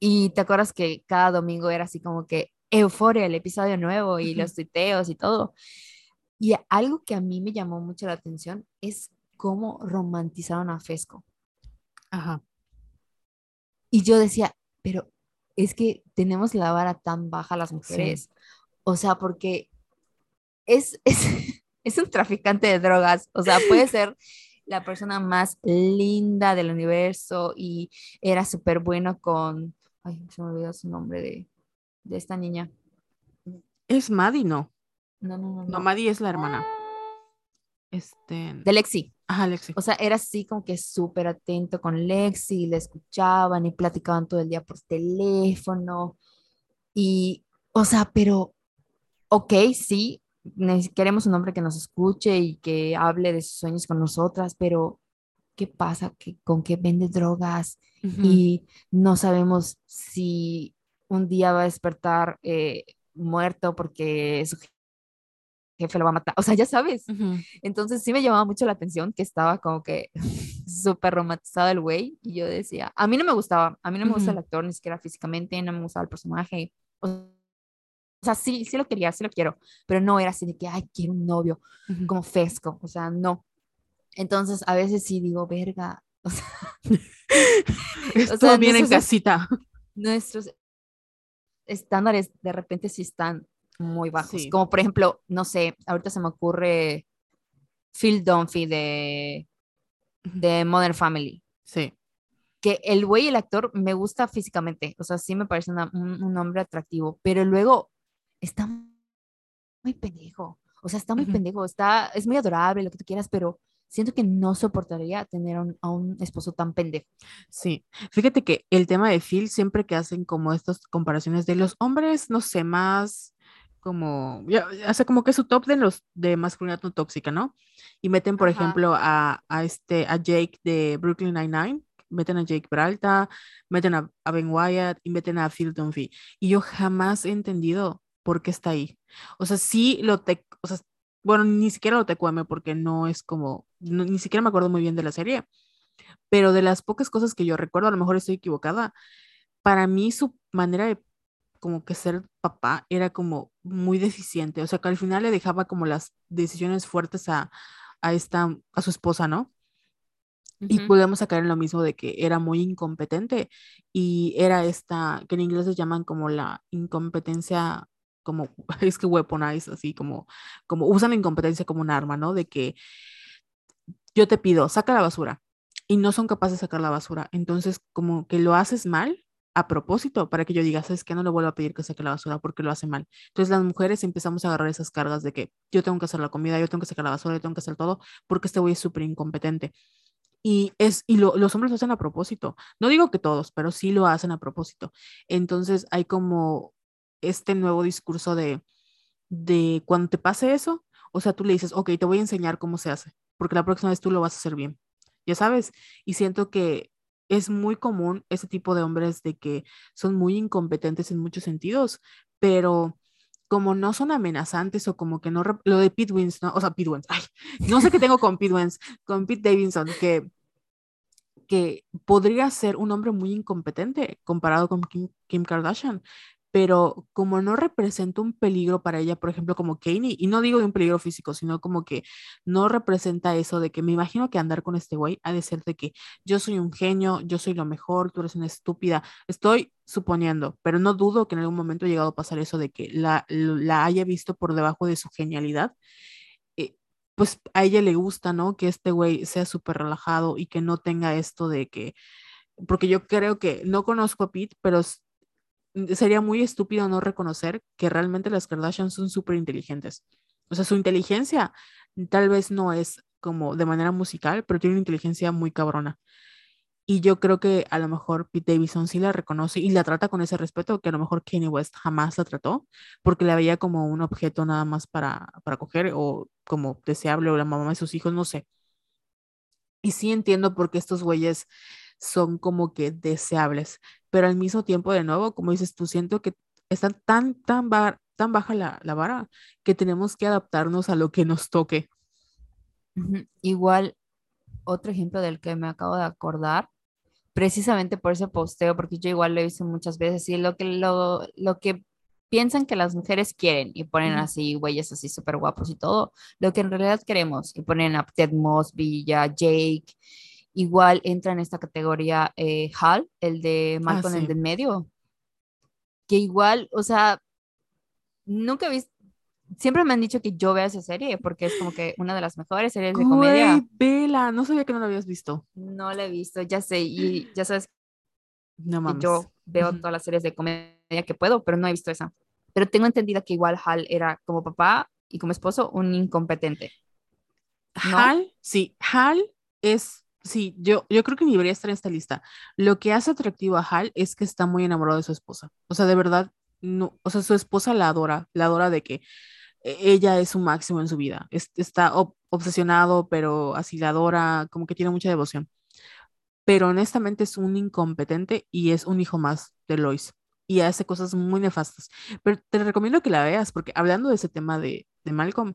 Y te acuerdas que cada domingo era así como que euforia, el episodio nuevo y Ujú. los tuiteos y todo. Y algo que a mí me llamó mucho la atención es cómo romantizaron a Fesco. Ajá. Y yo decía, pero es que tenemos la vara tan baja las mujeres. O sea, porque es, es, es un traficante de drogas. O sea, puede ser la persona más linda del universo y era súper bueno con... Ay, se me olvidó su nombre de, de esta niña. Es Maddie, no. No, no, no. No, no. Maddie es la hermana. Este. De Lexi. Ajá, Lexi. O sea, era así como que súper atento con Lexi, le escuchaban y platicaban todo el día por teléfono. Y, o sea, pero, ok, sí, queremos un hombre que nos escuche y que hable de sus sueños con nosotras, pero ¿qué pasa? que ¿Con qué vende drogas? Ujú. Y no sabemos si un día va a despertar eh, muerto porque su jefe lo va a matar. O sea, ya sabes. Ujú. Entonces sí me llamaba mucho la atención que estaba como que súper romantizado el güey y yo decía, a mí no me gustaba, a mí no me gusta el actor ni siquiera físicamente, no me gustaba el personaje. O, o sea, sí, sí lo quería, sí lo quiero, pero no era así de que, ay, quiero un novio Ujú. como Fesco, o sea, no. Entonces a veces sí digo, verga, o sea, Esto sea, viene en casita. nuestros estándares de repente sí están muy bajos. Sí. Como por ejemplo, no sé, ahorita se me ocurre Phil Dunphy de, de Modern Family. Sí. Que el güey el actor me gusta físicamente, o sea, sí me parece una- un, un hombre atractivo, pero luego está muy pendejo, o sea, está muy pendejo, está, es muy adorable, lo que tú quieras, pero siento que no soportaría tener a un, a un esposo tan pendejo. Sí, fíjate que el tema de Phil, siempre que hacen como estas comparaciones de los hombres, no sé, más como, ya, hace como que su top de los de masculinidad no tóxica, ¿no? Y meten, por Ajá. ejemplo, a, a este, a Jake de Brooklyn Nine-Nine, meten a Jake Peralta, meten a, a Ben Wyatt y meten a Phil Dunphy. Y yo jamás he entendido por qué está ahí. O sea, sí lo te, o sea, bueno, ni siquiera lo te cueme porque no es como, no- ni siquiera me acuerdo muy bien de la serie, pero de las pocas cosas que yo recuerdo, a lo mejor estoy equivocada, para mí su manera de como que ser papá era como muy deficiente, o sea, que al final le dejaba como las decisiones fuertes a, a esta, a su esposa, ¿no? Y podemos sacar en lo mismo de que era muy incompetente y era esta, que en inglés se llaman como la incompetencia, como, es que weaponize, así como, como usan la incompetencia como un arma, ¿no? De que yo te pido, saca la basura y no son capaces de sacar la basura. Entonces, como que lo haces mal a propósito para que yo diga, ¿sabes qué? No le vuelvo a pedir que saque la basura porque lo hace mal. Entonces las mujeres empezamos a agarrar esas cargas de que yo tengo que hacer la comida, yo tengo que sacar la basura, yo tengo que hacer todo porque este güey es súper incompetente. Y, es, y los hombres lo hacen a propósito. No digo que todos, pero sí lo hacen a propósito. Entonces hay como este nuevo discurso de, de cuando te pase eso, o sea, tú le dices, ok, te voy a enseñar cómo se hace, porque la próxima vez tú lo vas a hacer bien. Ya sabes, y siento que es muy común ese tipo de hombres de que son muy incompetentes en muchos sentidos, pero como no son amenazantes o como que no, lo de Pete Wins, ¿no? o sea, Pete Wins, ay, no sé qué tengo con Pete Wins, con Pete Davidson, que, que podría ser un hombre muy incompetente comparado con Kim Kardashian, pero como no representa un peligro para ella, por ejemplo, como Kanye, y no digo de un peligro físico, sino como que no representa eso de que me imagino que andar con este güey ha de ser de que yo soy un genio, yo soy lo mejor, tú eres una estúpida. Estoy suponiendo, pero no dudo que en algún momento ha llegado a pasar eso de que la, la haya visto por debajo de su genialidad. Eh, pues a ella le gusta, ¿no? Que este güey sea súper relajado y que no tenga esto de que, porque yo creo que no conozco a Pete, pero sería muy estúpido no reconocer que realmente las Kardashian son súper inteligentes. O sea, su inteligencia tal vez no es como de manera musical, pero tiene una inteligencia muy cabrona. Y yo creo que a lo mejor Pete Davidson sí la reconoce y la trata con ese respeto que a lo mejor Kanye West jamás la trató, porque la veía como un objeto nada más para, para coger o como deseable o la mamá de sus hijos, no sé. Y sí entiendo por qué estos güeyes son como que deseables, pero al mismo tiempo, de nuevo, como dices tú, siento que está tan, tan, tan baja la, la vara que tenemos que adaptarnos a lo que nos toque. Igual, otro ejemplo del que me acabo de acordar, precisamente por ese posteo, porque yo igual lo hice muchas veces, y lo que, lo, lo que piensan que las mujeres quieren y ponen así güeyes así súper guapos y todo, lo que en realidad queremos, y ponen a Ted Mosby, ya Jake, Igual entra en esta categoría eh, Hal, el de Malcolm ah, el medio, que igual, o sea, nunca he visto, siempre me han dicho que yo vea esa serie porque es como que una de las mejores series de comedia. Vela, no sabía que no la habías visto. No la he visto, ya sé, y ya sabes, no mames. yo veo todas las series de comedia que puedo, pero no he visto esa. Pero tengo entendido que igual Hal era como papá y como esposo un incompetente. Hal, sí, Hal es sí, yo, yo creo que debería estar en esta lista. Lo que hace atractivo a Hal es que está muy enamorado de su esposa. O sea, de verdad, no, o sea, su esposa la adora, la adora de que e, ella es su máximo en su vida. está obsesionado, pero así la adora, como que tiene mucha devoción. Pero honestamente es un incompetente y es un hijo más de Lois y hace cosas muy nefastas. Pero te recomiendo que la veas porque hablando de ese tema de, de Malcolm,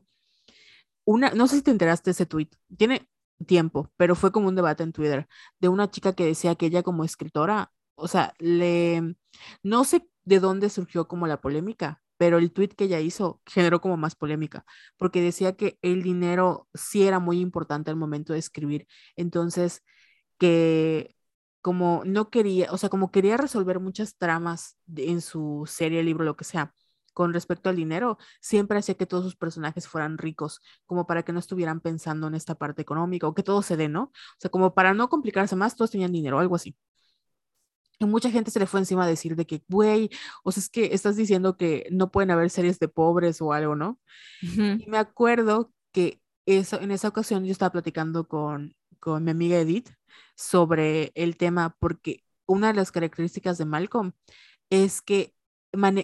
una, no sé si te enteraste de ese tweet, tiene tiempo, pero fue como un debate en Twitter de una chica que decía que ella como escritora, o sea, le, no sé de dónde surgió como la polémica, pero el tweet que ella hizo generó como más polémica, porque decía que el dinero sí era muy importante al momento de escribir, entonces que como no quería, o sea, como quería resolver muchas tramas en su serie, libro, lo que sea, con respecto al dinero, siempre hacía que todos sus personajes fueran ricos, como para que no estuvieran pensando en esta parte económica o que todo se dé, ¿no? O sea, como para no complicarse más, todos tenían dinero, algo así. Y mucha gente se le fue encima a decir de que, güey, o sea, es que estás diciendo que no pueden haber series de pobres o algo, ¿no? Y me acuerdo que eso, en esa ocasión yo estaba platicando con, con mi amiga Edith sobre el tema, porque una de las características de Malcolm es que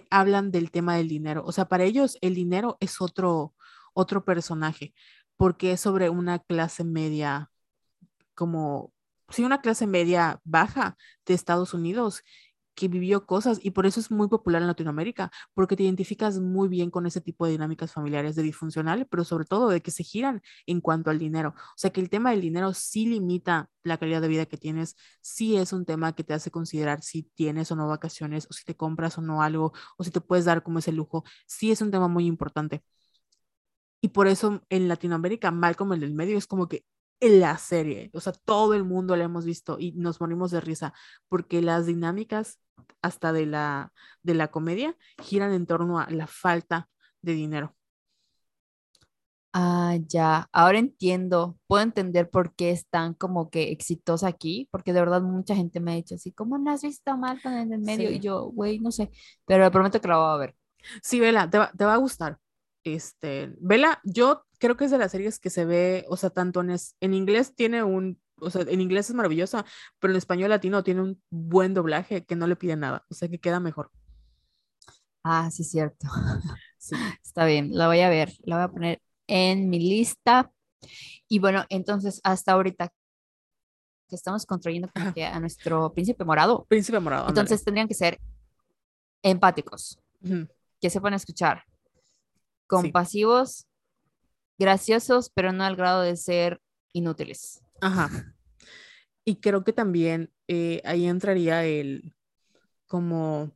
hablan del tema del dinero. O sea, para ellos el dinero es otro, otro personaje, porque es sobre una clase media, como, sí, una clase media baja de Estados Unidos, que vivió cosas y por eso es muy popular en Latinoamérica, porque te identificas muy bien con ese tipo de dinámicas familiares de disfuncional, pero sobre todo de que se giran en cuanto al dinero. O sea, que el tema del dinero sí limita la calidad de vida que tienes, sí es un tema que te hace considerar si tienes o no vacaciones, o si te compras o no algo, o si te puedes dar como ese lujo, sí es un tema muy importante. Y por eso en Latinoamérica, Malcolm el del medio es como que la serie, o sea, todo el mundo la hemos visto y nos morimos de risa porque las dinámicas hasta de la, de la comedia giran en torno a la falta de dinero. Ah, ya, ahora entiendo, puedo entender por qué es tan como que exitosa aquí, porque de verdad mucha gente me ha dicho así, ¿cómo no has visto Malcolm en el medio? Y yo, güey, no sé, pero prometo que la voy a ver. Sí, Vela, te va, te va a gustar. Este, Vela, yo creo que es de las series que se ve, o sea, tanto en, en inglés tiene un, o sea, en inglés es maravillosa, pero en español latino tiene un buen doblaje que no le pide nada, o sea, que queda mejor. Ah, sí, cierto. Sí. Está bien, la voy a ver, la voy a poner en mi lista. Y bueno, entonces hasta ahorita que estamos construyendo a nuestro príncipe morado. Príncipe morado. Entonces tendrían que ser empáticos, que sepan escuchar, compasivos, graciosos, pero no al grado de ser inútiles. Ajá. Y creo que también eh, ahí entraría el como,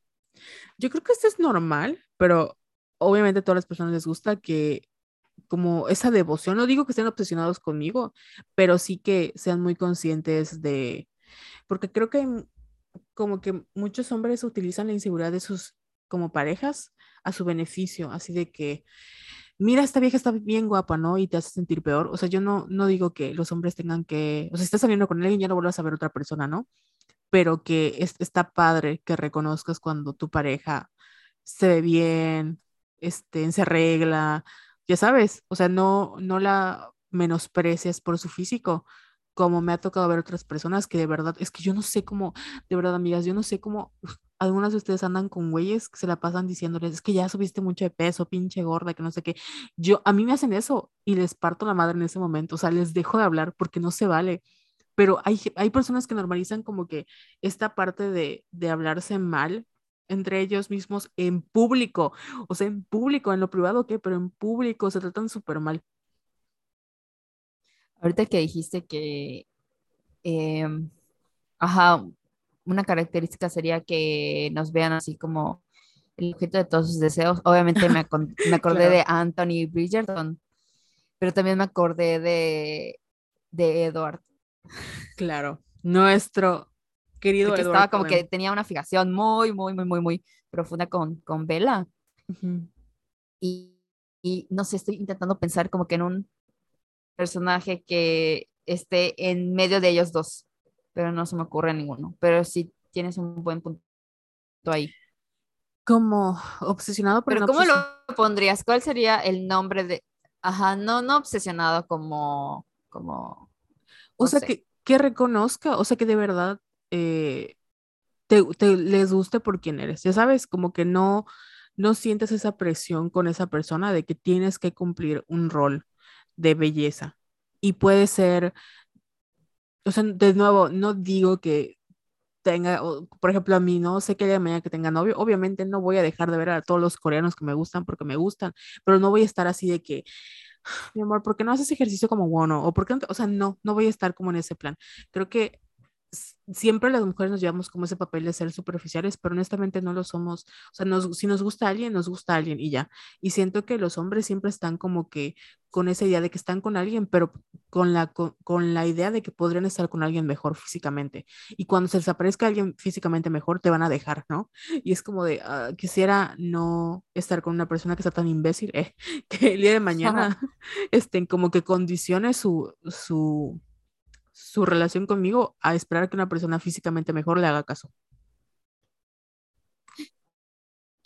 yo creo que esto es normal, pero obviamente a todas las personas les gusta que como esa devoción, no digo que estén obsesionados conmigo, pero sí que sean muy conscientes de, porque creo que como que muchos hombres utilizan la inseguridad de sus como parejas a su beneficio, así de que, mira, esta vieja está bien guapa, ¿no? Y te hace sentir peor. O sea, yo no, no digo que los hombres tengan que, o sea, si estás saliendo con alguien, ya no vuelvas a ver otra persona, ¿no? Pero que está padre que reconozcas cuando tu pareja se ve bien, este, se arregla, ya sabes, o sea, no, no la menosprecias por su físico, como me ha tocado ver otras personas que de verdad, es que yo no sé cómo, de verdad, amigas, yo no sé cómo algunas de ustedes andan con güeyes que se la pasan diciéndoles, es que ya subiste mucho de peso, pinche gorda, que no sé qué. Yo, a mí me hacen eso y les parto la madre en ese momento, o sea, les dejo de hablar porque no se vale. Pero hay, hay personas que normalizan como que esta parte de, de hablarse mal entre ellos mismos en público, o sea, en público, en lo privado, ¿qué? Pero en público se tratan súper mal. Ahorita que dijiste que, em, ajá, una característica sería que nos vean así como el objeto de todos sus deseos. Obviamente me, me acordé de Anthony Bridgerton, pero también me acordé de, de Edward. Claro, nuestro querido que estaba como que tenía una fijación muy, muy, muy, muy, muy profunda con, con Bella. y, y, no sé, estoy intentando pensar como que en un personaje que esté en medio de ellos dos, pero no se me ocurre ninguno. Pero sí tienes un buen punto ahí. Como obsesionado por Pero ¿cómo lo pondrías? ¿Cuál sería el nombre de... Ajá, no, no obsesionado como... como o sea, que, que reconozca, o sea, que de verdad eh, te, les guste por quién eres. Ya sabes, como que no, no sientes esa presión con esa persona de que tienes que cumplir un rol de belleza. Y puede ser, o sea, de nuevo, no digo que tenga, por ejemplo, a mí, no sé que de mañana que tenga novio, obviamente no voy a dejar de ver a todos los coreanos que me gustan porque me gustan, pero no voy a estar así de que, mi amor, ¿por qué no haces ejercicio como bueno? O por qué no, o sea, no, no voy a estar como en ese plan. Creo que siempre las mujeres nos llevamos como ese papel de ser superficiales, pero honestamente no lo somos. O sea, si nos gusta alguien, nos gusta alguien y ya. Y siento que los hombres siempre están como que con esa idea de que están con alguien, pero con la, con, la idea de que podrían estar con alguien mejor físicamente. Y cuando se les aparezca alguien físicamente mejor, te van a dejar, ¿no? Y es como de, ah, quisiera no estar con una persona que está tan imbécil, eh, que el día de mañana estén como que condicione su, su su relación conmigo a esperar que una persona físicamente mejor le haga caso.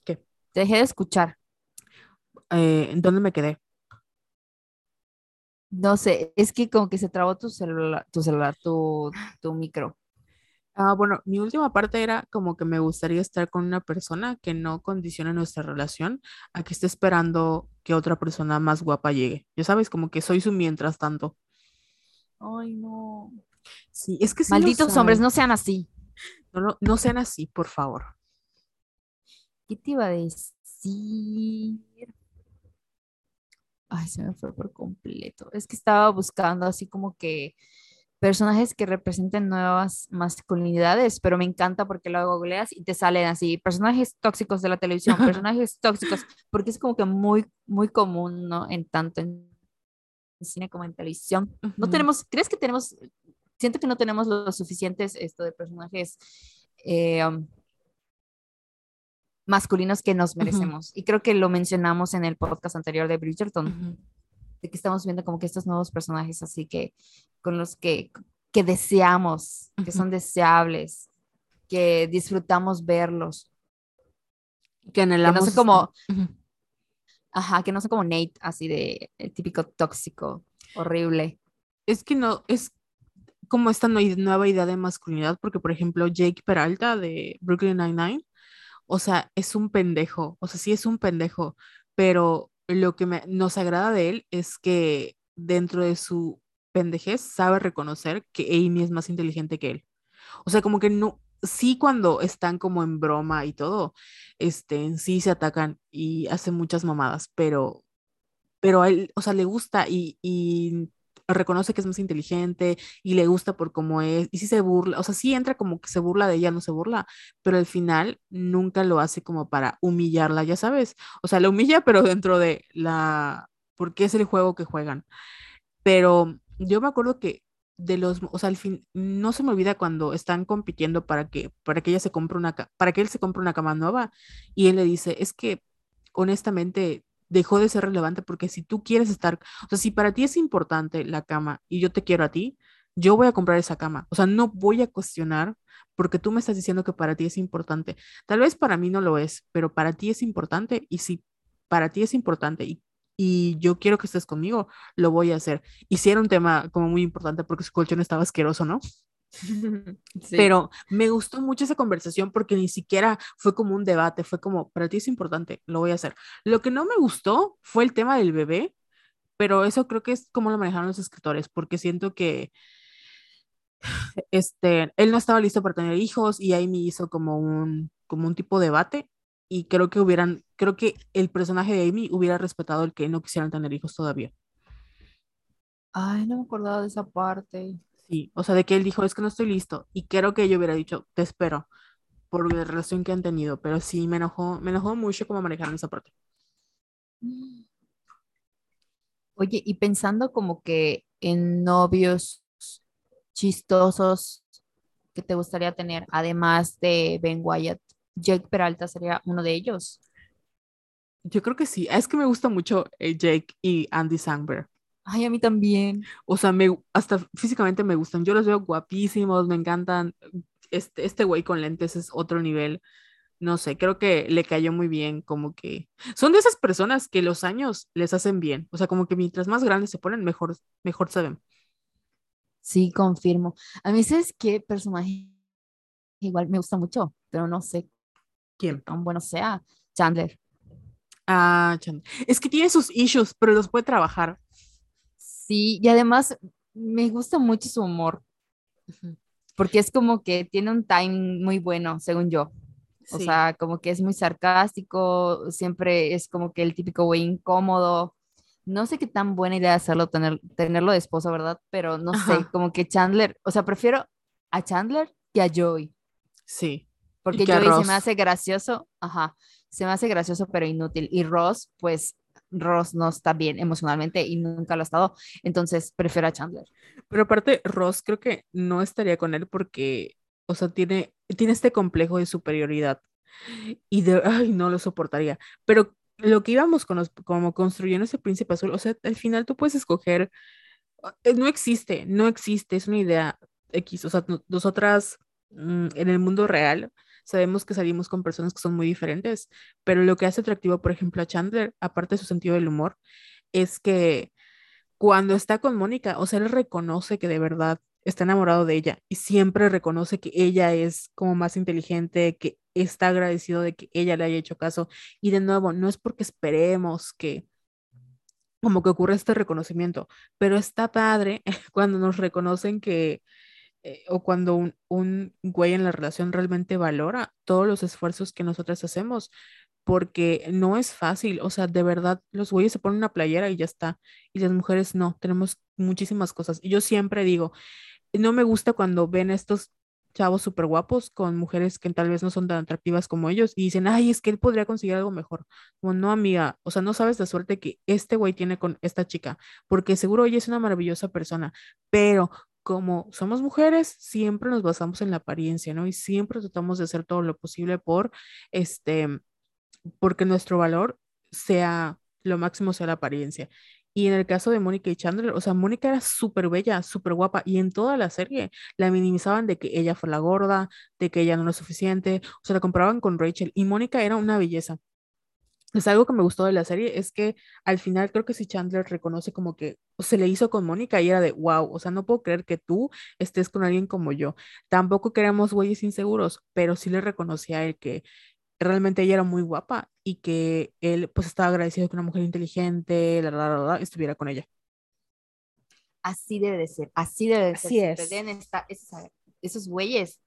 ¿Qué? Te dejé de escuchar. Eh, ¿En dónde me quedé? No sé, es que como que se trabó tu celular, tu celular, tu, tu micro. Ah, bueno, mi última parte era como que me gustaría estar con una persona que no condicione nuestra relación a que esté esperando que otra persona más guapa llegue. Ya sabes, como que soy su mientras tanto. Ay, no. Sí, es que Malditos hombres, no sean así. No, no, no sean así, por favor. ¿Qué te iba a decir? Ay, se me fue por completo. Es que estaba buscando así como que personajes que representen nuevas masculinidades, pero me encanta porque luego googleas y te salen así, personajes tóxicos de la televisión, personajes tóxicos, porque es como que muy, muy común, ¿no? En tanto en cine como en televisión. No Ujú, tenemos, ¿crees que tenemos, siento que no tenemos los suficientes esto de personajes eh, um, masculinos que nos merecemos? Y creo que lo mencionamos en el podcast anterior de Bridgerton, ujú. de que estamos viendo como que estos nuevos personajes así que con los que, que deseamos, que son deseables, que disfrutamos verlos, Que que no anhelamos son estar- como, Ujú. Ajá, que no son como Nate, así de el típico tóxico, horrible. Es que no, es como esta nue- nueva idea de masculinidad, porque por ejemplo Jake Peralta de Brooklyn Nine-Nine, o sea, es un pendejo, o sea, sí es un pendejo, pero lo que me- nos agrada de él es que dentro de su pendejez sabe reconocer que Amy es más inteligente que él. O sea, como que no, sí cuando están como en broma y todo, este, sí se atacan y hacen muchas mamadas, pero pero a él, o sea, le gusta y, y reconoce que es más inteligente y le gusta por cómo es, y sí se burla, o sea, sí entra como que se burla de ella, no se burla, pero al final nunca lo hace como para humillarla, ya sabes, o sea, la humilla, pero dentro de la, porque es el juego que juegan, pero yo me acuerdo que de los, o sea, al fin, no se me olvida cuando están compitiendo para que, para que ella se compre una, para que él se compre una cama nueva y él le dice, es que honestamente dejó de ser relevante porque si tú quieres estar, o sea, si para ti es importante la cama y yo te quiero a ti, yo voy a comprar esa cama. O sea, no voy a cuestionar porque tú me estás diciendo que para ti es importante. Tal vez para mí no lo es, pero para ti es importante y si para ti es importante y, y yo quiero que estés conmigo, lo voy a hacer. Y sí era un tema como muy importante porque su colchón estaba asqueroso, ¿no? Sí. Pero me gustó mucho esa conversación porque ni siquiera fue como un debate, fue como, para ti es importante, lo voy a hacer. Lo que no me gustó fue el tema del bebé, pero eso creo que es como lo manejaron los escritores, porque siento que este, él no estaba listo para tener hijos y Amy hizo como un, como un tipo de debate y creo que hubieran, creo que el personaje de Amy hubiera respetado el que no quisieran tener hijos todavía. Ay, no me acordaba de esa parte. Sí, o sea, de que él dijo, es que no estoy listo y creo que yo hubiera dicho, te espero por la relación que han tenido, pero sí me enojó, me enojó mucho cómo manejaron esa parte. Oye, y pensando como que en novios chistosos que te gustaría tener, además de Ben Wyatt, Jake Peralta sería uno de ellos. Yo creo que sí, es que me gusta mucho eh, Jake y Andy Samberg. Ay, a mí también. O sea, me, hasta físicamente me gustan. Yo los veo guapísimos, me encantan. Este, este güey con lentes es otro nivel. No sé, creo que le cayó muy bien, como que son de esas personas que los años les hacen bien. O sea, como que mientras más grandes se ponen, mejor, mejor se ven. Sí, confirmo. A mí, ¿sabes qué personaje igual me gusta mucho? Pero no sé ¿Quién? tan bueno sea. Chandler. Ah, Chan. Es que tiene sus issues, pero los puede trabajar. Sí, y además me gusta mucho su humor, porque es como que tiene un timing muy bueno, según yo. O Sí. sea, como que es muy sarcástico, siempre es como que el típico güey incómodo. No sé qué tan buena idea hacerlo, tener, tenerlo de esposo, ¿verdad? Pero no sé, como que Chandler, o sea, prefiero a Chandler que a Joey, Sí. Porque Joey se me hace gracioso, ajá, se me hace gracioso pero inútil. Y Ross, pues Ross no está bien emocionalmente y nunca lo ha estado, entonces prefiero a Chandler. Pero aparte, Ross creo que no estaría con él porque, o sea, tiene, tiene este complejo de superioridad y de, ay, no lo soportaría. Pero lo que íbamos con los- como construyendo ese príncipe azul, o sea, al final tú puedes escoger, eh, no existe, no existe, es una idea X, o sea, no- nosotras mm, en el mundo real sabemos que salimos con personas que son muy diferentes, pero lo que hace atractivo, por ejemplo, a Chandler, aparte de su sentido del humor, es que cuando está con Mónica, o sea, él reconoce que de verdad está enamorado de ella y siempre reconoce que ella es como más inteligente, que está agradecido de que ella le haya hecho caso. Y de nuevo, no es porque esperemos que como que ocurra este reconocimiento, pero está padre cuando nos reconocen que, eh, o cuando un, un güey en la relación realmente valora todos los esfuerzos que nosotras hacemos, porque no es fácil, o sea, de verdad, los güeyes se ponen una playera y ya está, y las mujeres no, tenemos muchísimas cosas. Y yo siempre digo, no me gusta cuando ven estos chavos súper guapos con mujeres que tal vez no son tan atractivas como ellos y dicen, ay, es que él podría conseguir algo mejor. Como, no, amiga, o sea, no sabes la suerte que este güey tiene con esta chica, porque seguro ella es una maravillosa persona, pero como somos mujeres, siempre nos basamos en la apariencia, ¿no? Y siempre tratamos de hacer todo lo posible por, este, porque nuestro valor sea lo máximo sea la apariencia. Y en el caso de Mónica y Chandler, o sea, Mónica era súper bella, súper guapa, y en toda la serie la minimizaban de que ella fue la gorda, de que ella no era suficiente, o sea, la comparaban con Rachel, y Mónica era una belleza. Es algo que me gustó de la serie, es que al final creo que si Chandler reconoce como que se le hizo con Mónica y era de, wow, o sea, no puedo creer que tú estés con alguien como yo. Tampoco queremos güeyes inseguros, pero sí le reconocía a él que realmente ella era muy guapa y que él pues estaba agradecido que una mujer inteligente, la, la, la, estuviera con ella. Así debe de ser, así debe de así ser. Es. Deben estar, esos, esos güeyes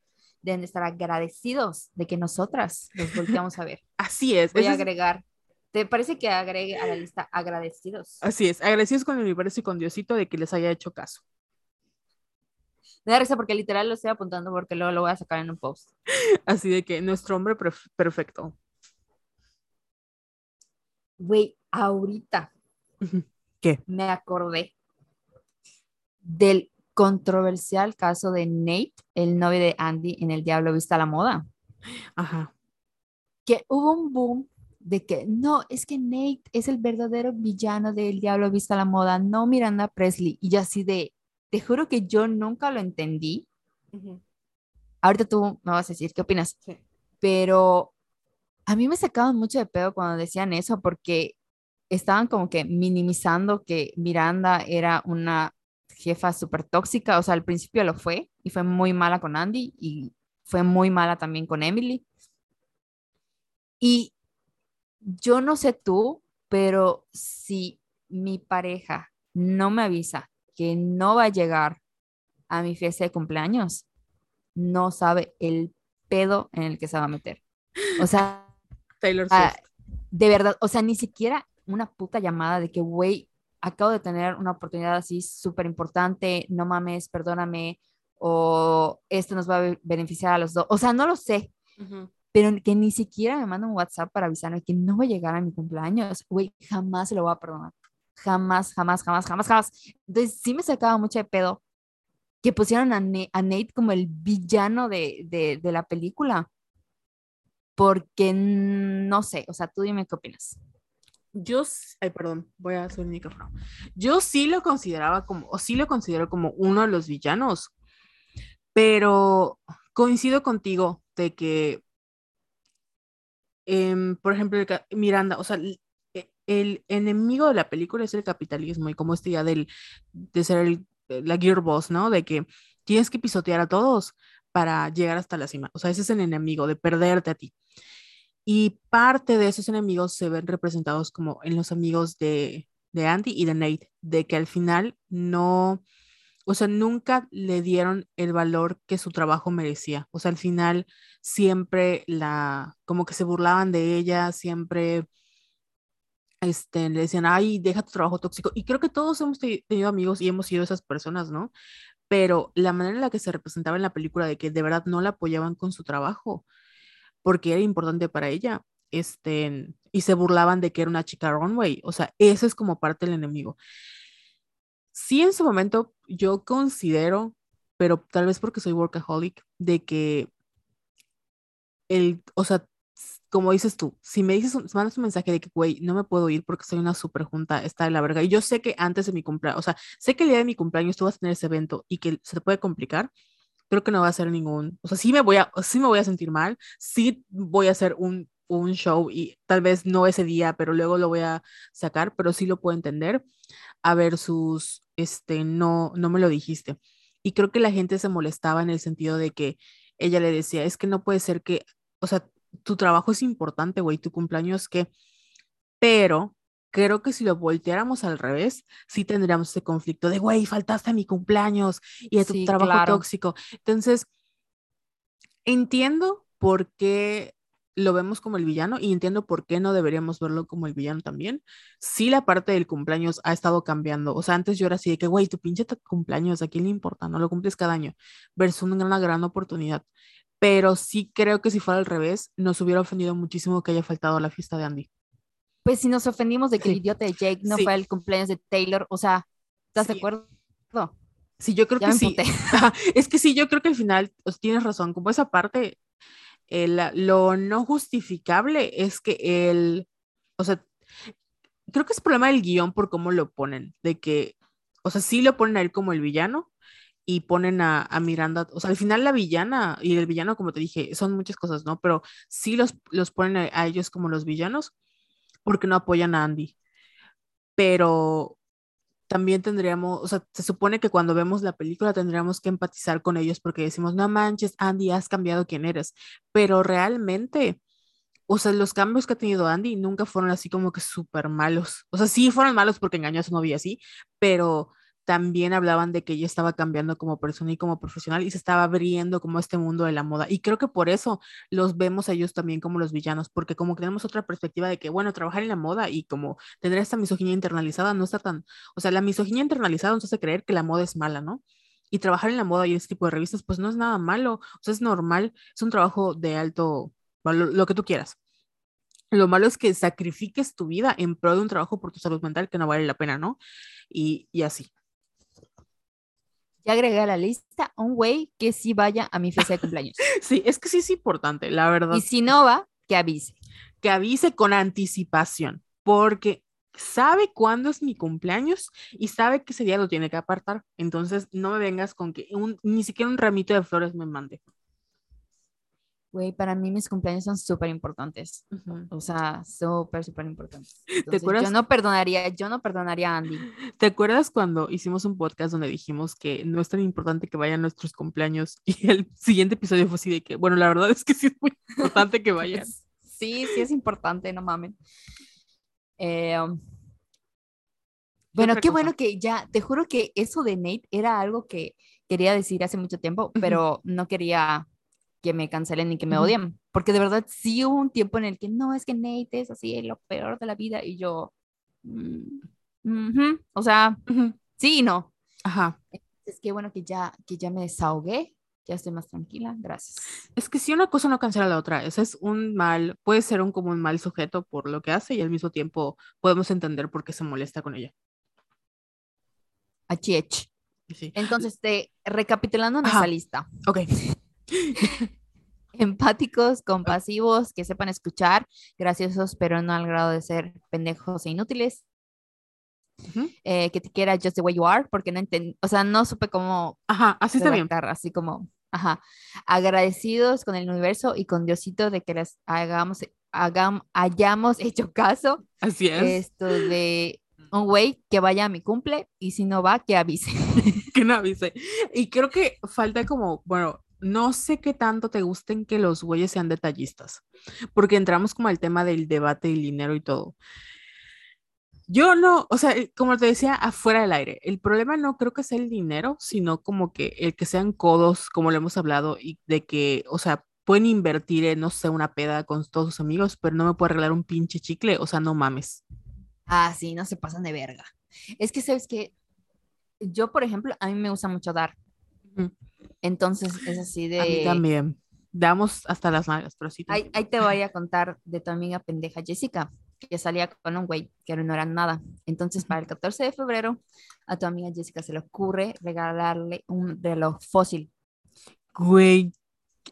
deben de estar agradecidos de que nosotras los volteamos a ver. Así es. Voy a agregar. ¿Te parece que agregue a la lista agradecidos? Así es, agradecidos con el universo y con Diosito de que les haya hecho caso. Me da risa porque literal lo estoy apuntando porque luego lo voy a sacar en un post. Así de que nuestro hombre perfecto. Güey, ahorita. ¿Qué? Me acordé del controversial caso de Nate, el novio de Andy en El Diablo Vista a la Moda. Ajá. Que hubo un boom de que no, es que Nate es el verdadero villano del Diablo Vista a la Moda, no Miranda Presley. Y yo así de, te juro que yo nunca lo entendí. Uh -huh. Ahorita tú me vas a decir qué opinas. Sí. Pero a mí me sacaban mucho de pedo cuando decían eso porque estaban como que minimizando que Miranda era una jefa súper tóxica. O sea, al principio lo fue y fue muy mala con Andy y fue muy mala también con Emily. Y yo no sé tú, pero si mi pareja no me avisa que no va a llegar a mi fiesta de cumpleaños, no sabe el pedo en el que se va a meter. O sea, Taylor Swift. Uh, de verdad, o sea, ni siquiera una puta llamada de que, güey, acabo de tener una oportunidad así súper importante, no mames, perdóname, o esto nos va a beneficiar a los dos. O sea, no lo sé. Uh -huh. Pero que ni siquiera me manda un WhatsApp para avisarme que no voy a llegar a mi cumpleaños, güey, jamás se lo voy a perdonar jamás, jamás, jamás, jamás, jamás. Entonces sí me sacaba mucho de pedo que pusieron a, Ne a Nate como el villano de, de, de, la película. Porque no sé, o sea, tú dime qué opinas. Yo, ay, perdón, voy a hacer el micrófono. Yo sí lo consideraba como, o sí lo considero como uno de los villanos, pero coincido contigo de que, eh, por ejemplo, Miranda, o sea, el enemigo de la película es el capitalismo y como este ya del, de ser el, la gear boss, ¿no? De que tienes que pisotear a todos para llegar hasta la cima. O sea, ese es el enemigo, de perderte a ti. Y parte de esos enemigos se ven representados como en los amigos de, de Andy y de Nate, de que al final no, o sea, nunca le dieron el valor que su trabajo merecía. O sea, al final siempre la, como que se burlaban de ella, siempre este, le decían, ay, deja tu trabajo tóxico. Y creo que todos hemos tenido amigos y hemos sido esas personas, ¿no? Pero la manera en la que se representaba en la película de que de verdad no la apoyaban con su trabajo, porque era importante para ella, este, y se burlaban de que era una chica runway. O sea, eso es como parte del enemigo. Sí, en su momento yo considero, pero tal vez porque soy workaholic, de que el, o sea, como dices tú, si me dices, mandas un mensaje de que, güey, no me puedo ir porque soy una super junta, está de la verga, y yo sé que antes de mi cumpleaños, o sea, sé que el día de mi cumpleaños tú vas a tener ese evento y que se te puede complicar, creo que no va a ser ningún, o sea, sí me voy a, sí me voy a sentir mal, sí voy a hacer un, un show y tal vez no ese día, pero luego lo voy a sacar, pero sí lo puedo entender, a ver sus, este, no, no me lo dijiste. Y creo que la gente se molestaba en el sentido de que ella le decía, es que no puede ser que, o sea, tu trabajo es importante, güey, tu cumpleaños que, pero creo que si lo volteáramos al revés, sí tendríamos ese conflicto de, güey, faltaste a mi cumpleaños y a tu Sí, trabajo claro. tóxico. Entonces, entiendo por qué lo vemos como el villano y entiendo por qué no deberíamos verlo como el villano también. Sí, la parte del cumpleaños ha estado cambiando. O sea, antes yo era así de que, güey, tu pinche cumpleaños, ¿a quién le importa? No lo cumples cada año. Versus una, una gran oportunidad. Pero sí creo que si fuera al revés, nos hubiera ofendido muchísimo que haya faltado a la fiesta de Andy. Pues si nos ofendimos de que el idiota de Jake no Sí. fue el cumpleaños de Taylor, o sea, ¿estás de Sí. acuerdo? Sí, yo creo Ya que sí. Es que sí, yo creo que al final pues, tienes razón. Como esa parte, el- lo no justificable es que él, o sea, creo que es problema del guion por cómo lo ponen, de que, o sea, sí lo ponen a él como el villano y ponen a, Miranda, o sea, al final la villana y el villano, como te dije, son muchas cosas, ¿no? Pero sí los, los ponen a ellos como los villanos porque no apoyan a Andy. Pero también tendríamos, o sea, se supone que cuando vemos la película tendríamos que empatizar con ellos porque decimos, no manches, Andy, has cambiado quién eres. Pero realmente, o sea, los cambios que ha tenido Andy nunca fueron así como que súper malos. O sea, sí fueron malos porque engañó a su novia, sí, pero también hablaban de que ella estaba cambiando como persona y como profesional y se estaba abriendo como este mundo de la moda. Y creo que por eso los vemos a ellos también como los villanos, porque como que tenemos otra perspectiva de que, bueno, trabajar en la moda y como tener esta misoginia internalizada no está tan, o sea, la misoginia internalizada nos hace creer que la moda es mala, ¿no? Y trabajar en la moda y en este tipo de revistas, pues no es nada malo, o sea, es normal, es un trabajo de alto, lo, lo que tú quieras. Lo malo es que sacrifiques tu vida en pro de un trabajo por tu salud mental que no vale la pena, ¿no? Y, y así. Ya agregué a la lista un güey que sí vaya a mi fiesta de cumpleaños. Sí, es que sí es importante, la verdad. y si no va, que avise. que avise con anticipación, porque sabe cuándo es mi cumpleaños y sabe que ese día lo tiene que apartar. Entonces, no me vengas con que un- ni siquiera un ramito de flores me mande. Güey, para mí mis cumpleaños son súper importantes. O sea, súper, súper importantes. Entonces, acuerdas? Yo no perdonaría, yo no perdonaría a Andy. ¿Te acuerdas cuando hicimos un podcast donde dijimos que no es tan importante que vayan nuestros cumpleaños? Y el siguiente episodio fue así de que, bueno, la verdad es que sí es muy importante que vayan. Sí, sí es importante, no mamen. Eh, um, bueno, qué cosa? bueno que ya, te juro que eso de Nate era algo que quería decir hace mucho tiempo, pero no quería que me cancelen ni que me odien, porque de verdad sí hubo un tiempo en el que no, es que Nate es así lo peor de la vida y yo, mm, o sea, sí y no. Ajá. Es que bueno que ya, que ya me desahogué, ya estoy más tranquila, gracias. Es que si una cosa no cancela la otra, ese es un mal, puede ser un como un mal sujeto por lo que hace y al mismo tiempo podemos entender por qué se molesta con ella. Achiech. Sí. Entonces, te, recapitulando nuestra lista. Ok. empáticos, compasivos, que sepan escuchar, graciosos, pero no al grado de ser pendejos e inútiles, Ujú. eh, que te quiera just the way you are, porque no entendí, o sea, no supe cómo Ajá, así está bien. así como, ajá, agradecidos con el universo y con Diosito de que les hagamos, hagam- hayamos hecho caso, Así es. esto de un güey que vaya a mi cumple y si no va, que avise. que no avise. Y creo que falta como, bueno, no sé qué tanto te gusten que los güeyes sean detallistas, porque entramos como al tema del debate del dinero y todo. Yo no, o sea, el- como te decía, afuera del aire, el problema no creo que sea el dinero, sino como que el que sean codos, como lo hemos hablado, y de que, o sea, pueden invertir en, no sé, una peda con todos sus amigos, pero no me puede arreglar un pinche chicle, o sea, no mames. Ah, sí, no se pasan de verga. Es que, ¿sabes que Yo, por ejemplo, a mí me gusta mucho dar. Entonces, es así de... A mí también. Damos hasta las nalgas, pero sí. Ahí, ahí te voy a contar de tu amiga pendeja Jessica, que salía con un güey que no era nada. Entonces, para el 14 de febrero, a tu amiga Jessica se le ocurre regalarle un reloj fósil. Güey,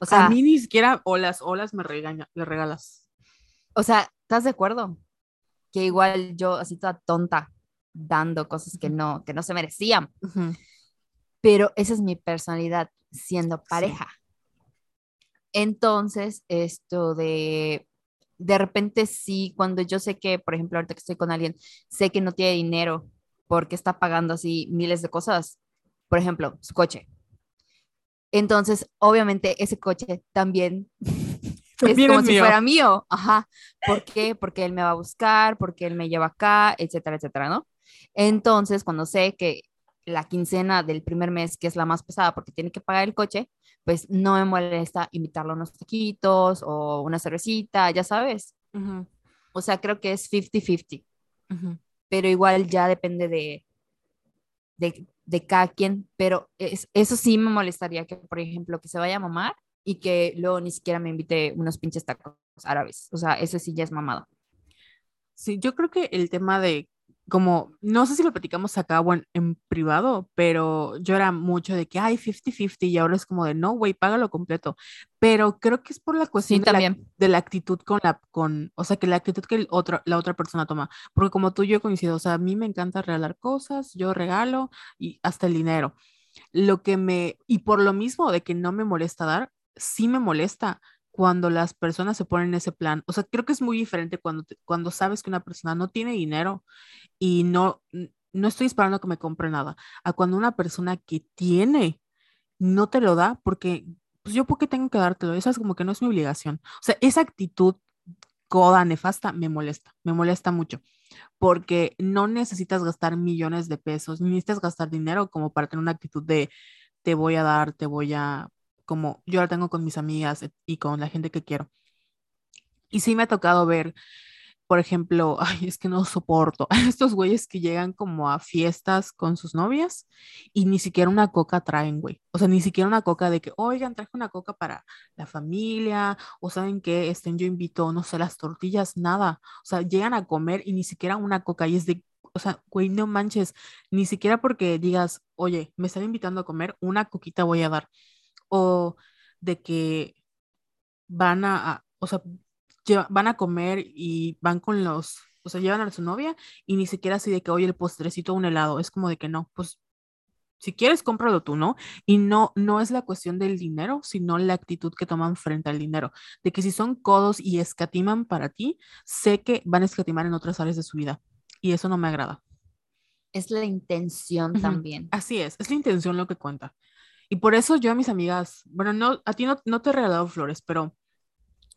O sea, a mí ni siquiera olas, olas me regaña, le regalas. o sea, ¿estás de acuerdo? Que igual yo, así toda tonta, dando cosas que no, que no se merecían. Ujú. pero esa es mi personalidad siendo pareja. Entonces, esto de, de repente sí, cuando yo sé que, por ejemplo, ahorita que estoy con alguien, sé que no tiene dinero porque está pagando así miles de cosas, por ejemplo, su coche. Entonces, obviamente, ese coche también es como si mío. fuera mío. Ajá. ¿Por qué? Porque él me va a buscar, porque él me lleva acá, etcétera, etcétera, ¿no? Entonces, cuando sé que la quincena del primer mes, que es la más pesada porque tiene que pagar el coche, pues no me molesta invitarlo a unos taquitos o una cervecita, ya sabes. Ujú, O sea, creo que es 50-50, ujú. pero igual ya depende de, de, de cada quien. Pero es- eso sí me molestaría que, por ejemplo, que se vaya a mamar y que luego ni siquiera me invite unos pinches tacos árabes. O sea, eso sí ya es mamada. Sí, yo creo que el tema de, como, no sé si lo platicamos acá o en, en privado, pero yo era mucho de que hay 50-50 y ahora es como de, no, güey, págalo completo. Pero creo que es por la cuestión Sí, de, la, también. de la actitud con la, con, o sea, que la actitud que el otro, la otra persona toma. Porque como tú yo coincido, o sea, a mí me encanta regalar cosas, yo regalo y hasta el dinero. Lo que me, y por lo mismo de que no me molesta dar, sí me molesta cuando las personas se ponen en ese plan. O sea, creo que es muy diferente cuando, te- cuando sabes que una persona no tiene dinero y no, no estoy esperando que me compre nada, a cuando una persona que tiene no te lo da porque, pues yo, ¿por qué tengo que dártelo? Eso es como que no es mi obligación. O sea, esa actitud coda, nefasta, me molesta, me molesta mucho porque no necesitas gastar millones de pesos, ni necesitas gastar dinero como para tener una actitud de te voy a dar, te voy a, como yo la tengo con mis amigas y con la gente que quiero. Y sí me ha tocado ver, por ejemplo, ay, es que no soporto a estos güeyes que llegan como a fiestas con sus novias y ni siquiera una coca traen, güey. O sea, ni siquiera una coca de que, oigan, traje una coca para la familia, o saben que estén, yo invito, no sé, las tortillas, nada. O sea, llegan a comer y ni siquiera una coca y es de, o sea, güey, no manches, ni siquiera porque digas, oye, me están invitando a comer, una coquita voy a dar. O de que van a, o sea, van a comer y van con los, o sea, llevan a su novia y ni siquiera así de que, oye, el postrecito, un helado, es como de que no, pues si quieres, cómpralo tú, ¿no? Y no, no es la cuestión del dinero, sino la actitud que toman frente al dinero, de que si son codos y escatiman para ti, sé que van a escatimar en otras áreas de su vida y eso no me agrada. Es la intención también. Así es, es la intención lo que cuenta. Y por eso yo a mis amigas, bueno, no, a ti no, no te he regalado flores, pero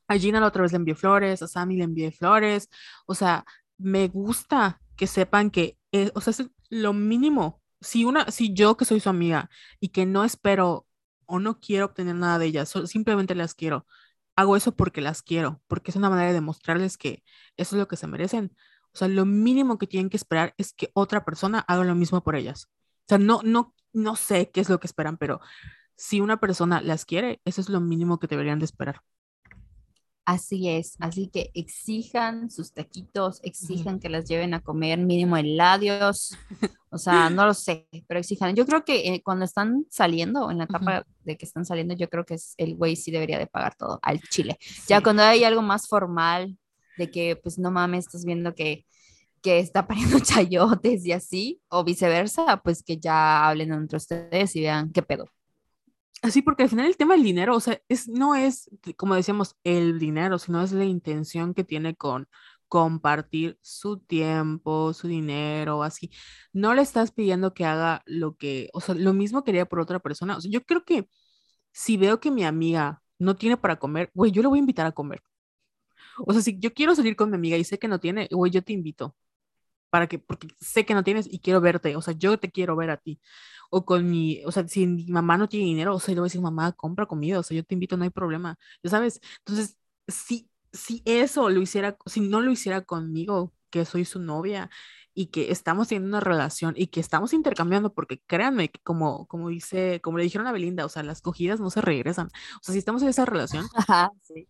a Gina la otra vez le envié flores, a Sammy le envié flores, o sea, me gusta que sepan que, eh, o sea, es lo mínimo. Si una, si yo que soy su amiga y que no espero o no quiero obtener nada de ellas, simplemente las quiero, hago eso porque las quiero, porque es una manera de demostrarles que eso es lo que se merecen. O sea, lo mínimo que tienen que esperar es que otra persona haga lo mismo por ellas. Sea, no, no, no sé qué es lo que esperan, pero si una persona las quiere, eso es lo mínimo que deberían de esperar. Así es, así que exijan sus taquitos, exijan que las lleven a comer mínimo helados, o sea, no lo sé, pero exijan. Yo creo que eh, cuando están saliendo, en la etapa de que están saliendo, yo creo que es, el güey sí debería de pagar todo al chile. Ya cuando hay algo más formal, de que pues no mames, estás viendo que, que está pariendo chayotes y así, o viceversa, pues que ya hablen entre ustedes y vean qué pedo. Así, porque al final el tema del dinero, o sea, es, no es, como decíamos, el dinero, sino es la intención que tiene con compartir su tiempo, su dinero, así. No le estás pidiendo que haga lo que, o sea, lo mismo quería por otra persona. O sea, yo creo que si veo que mi amiga no tiene para comer, güey, yo le voy a invitar a comer. O sea, si yo quiero salir con mi amiga y sé que no tiene, güey, yo te invito. Para que, porque sé que no tienes y quiero verte, o sea, yo te quiero ver a ti. O con mi, o sea, si mi mamá no tiene dinero, o sea, yo le voy a decir, mamá, compra comida, o sea, yo te invito, no hay problema, ya sabes. Entonces, si, si eso lo hiciera, si no lo hiciera conmigo, que soy su novia y que estamos teniendo una relación y que estamos intercambiando, porque créanme que como, como dice, como le dijeron a Belinda, o sea, las cogidas no se regresan. O sea, si estamos en esa relación, Ajá, sí.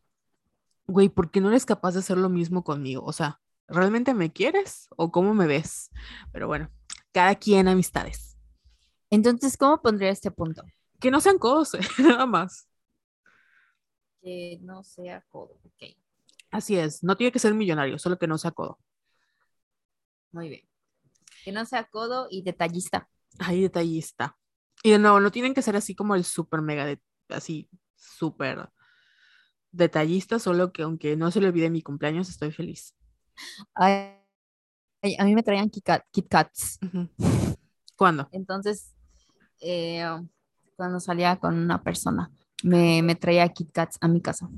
güey, ¿por qué no eres capaz de hacer lo mismo conmigo? O sea, ¿realmente me quieres o cómo me ves? Pero bueno, cada quien amistades. Entonces, ¿cómo pondría este punto? Que no sean codos, nada más. Que no sea codo. Ok, Así es, no tiene que ser millonario, solo que no sea codo. muy bien. Que no sea codo y detallista. Ahí detallista. Y de nuevo, no tienen que ser así como el súper mega, de, así súper detallista, solo que aunque no se le olvide mi cumpleaños, estoy feliz. Ay, a mí me traían Kit, Kat- Kit Kats. ¿Cuándo? Entonces, eh, cuando salía con una persona, me, me traía Kit Kats a mi casa.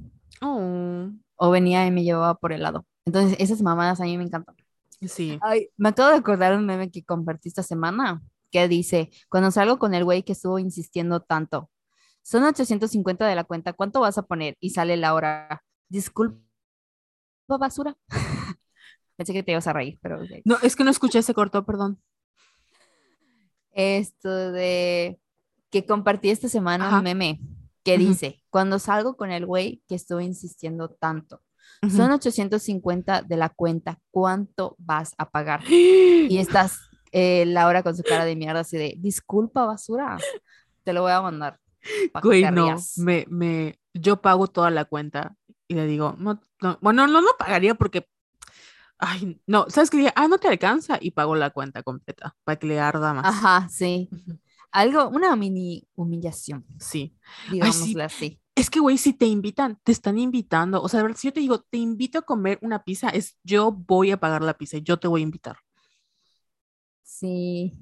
Oh, o venía y me llevaba por helado. Entonces, esas mamadas a mí me encantan. Sí. Ay, me acabo de acordar un meme que compartí esta semana que dice, cuando salgo con el güey que estuvo insistiendo tanto, son 850 de la cuenta, ¿cuánto vas a poner? Y sale la hora, disculpa, basura. Pensé que te ibas a reír, pero... No, es que no escuché, se cortó, perdón. Esto de que compartí esta semana Ajá. un meme que dice, cuando salgo con el güey que estuvo insistiendo tanto, son 850 de la cuenta, ¿cuánto vas a pagar? Y estás eh, Laura con su cara de mierda así de, disculpa basura, te lo voy a mandar. Güey, no, rías". me, me, yo pago toda la cuenta y le digo, no, no, bueno, no, no pagaría porque, ay, no, ¿sabes qué? Ah, no te alcanza y pago la cuenta completa para que le arda más. Ajá, sí. Algo, una mini humillación, Sí. digámosle así. Es que, güey, si te invitan, te están invitando. O sea, de verdad, si yo te digo, te invito a comer una pizza, es yo voy a pagar la pizza y yo te voy a invitar. Sí.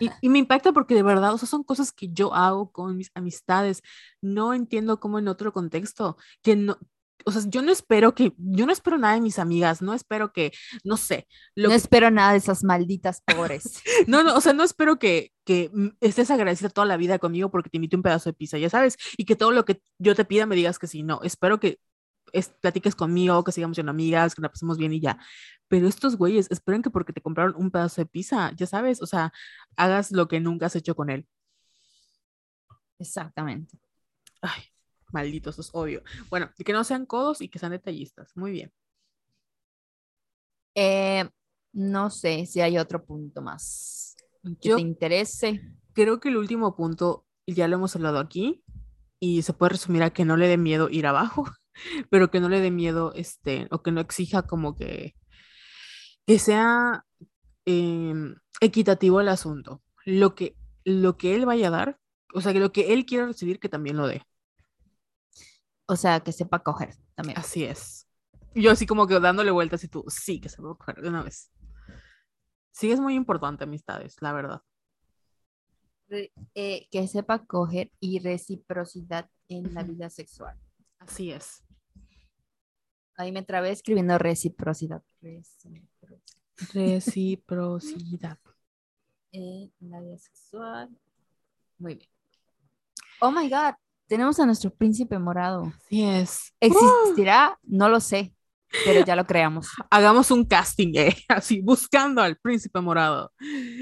Y, y me impacta porque de verdad, o sea, son cosas que yo hago con mis amistades. No entiendo cómo en otro contexto, que no, o sea, yo no espero que, yo no espero nada de mis amigas, no espero que, no sé, lo No que- espero nada de esas malditas pobres. no, no, o sea, no espero que, que estés agradecida toda la vida conmigo porque te invité un pedazo de pizza, ya sabes, y que todo lo que yo te pida me digas que sí, no, espero que es- platiques conmigo, que sigamos siendo amigas, que la pasemos bien y ya. Pero estos güeyes esperan que porque te compraron un pedazo de pizza, ya sabes, o sea, hagas lo que nunca has hecho con él. Exactamente. Ay, malditos, los odio. Bueno, y que no sean codos y que sean detallistas. Muy bien. Eh, no sé si hay otro punto más que Yo te interese. creo que el último punto ya lo hemos hablado aquí y se puede resumir a que no le dé miedo ir abajo, pero que no le dé miedo, este, o que no exija como que, que sea em, equitativo el asunto. Lo que, lo que él vaya a dar, o sea, que lo que él quiera recibir, que también lo dé. O sea, que sepa coger también. Así es. Yo así como que dándole vueltas y tú, sí, que se va a coger de una vez. Sí, es muy importante, amistades, la verdad. Re- eh, que sepa coger y reciprocidad en la vida sexual. Así es. Ahí me trabé escribiendo reciprocidad. Reciprocidad Reciprocidad. en la vida sexual. Muy bien. Oh my God, tenemos a nuestro príncipe morado. Así es. ¿Existirá? No lo sé, pero ya lo creamos. Hagamos un casting, eh, así, buscando al príncipe morado.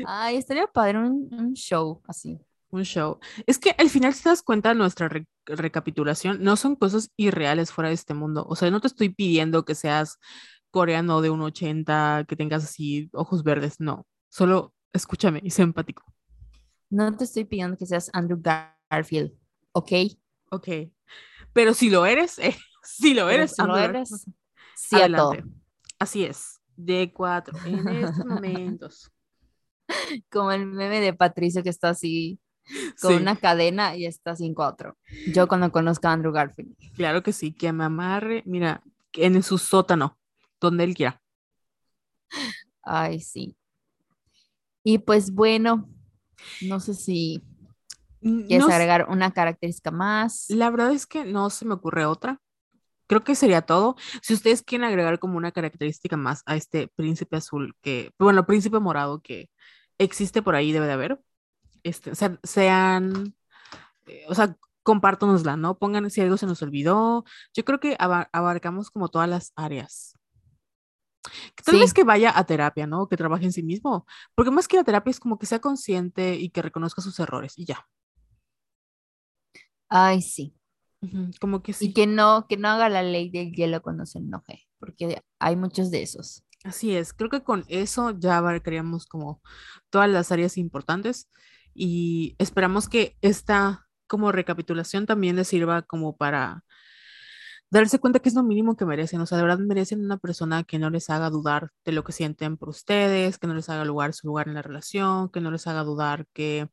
Ay, estaría padre un, un show así. Un show. Es que al final, si te das cuenta, nuestra re- recapitulación no son cosas irreales fuera de este mundo. O sea, no te estoy pidiendo que seas coreano de un 80, que tengas así ojos verdes, no. Solo escúchame y sé empático. No te estoy pidiendo que seas Andrew Garfield, ¿ok? Ok. Pero si lo eres, eh, si lo eres, si lo Andrew, eres, sí a todo. adelante. Así es. De cuatro. En estos momentos. Como el meme de Patricio que está así con Sí, una cadena y está sin cuatro. Yo cuando conozco a Andrew Garfield. claro que sí. Que me amarre, mira, en su sótano, donde él quiera. Ay, sí. Y pues bueno, no sé si quieres No, agregar una característica más. la verdad es que no se me ocurre otra. Creo que sería todo. Si ustedes quieren agregar como una característica más a este príncipe azul que, bueno, príncipe morado que existe por ahí, debe de haber, este, se- sean, eh, o sea, compártanosla, ¿no? Pongan si algo se nos olvidó. Yo creo que aba- abarcamos como todas las áreas. Tal Sí. vez que vaya a terapia, ¿no? Que trabaje en sí mismo. Porque más que la terapia es como que sea consciente y que reconozca sus errores y ya. Ay, sí. Como que sí. Y que no, que no haga la ley del hielo cuando se enoje, porque hay muchos de esos. Así es, creo que con eso ya abarcaríamos como todas las áreas importantes y esperamos que esta como recapitulación también les sirva como para darse cuenta que es lo mínimo que merecen, o sea, de verdad merecen una persona que no les haga dudar de lo que sienten por ustedes, que no les haga lugar su lugar en la relación, que no les haga dudar que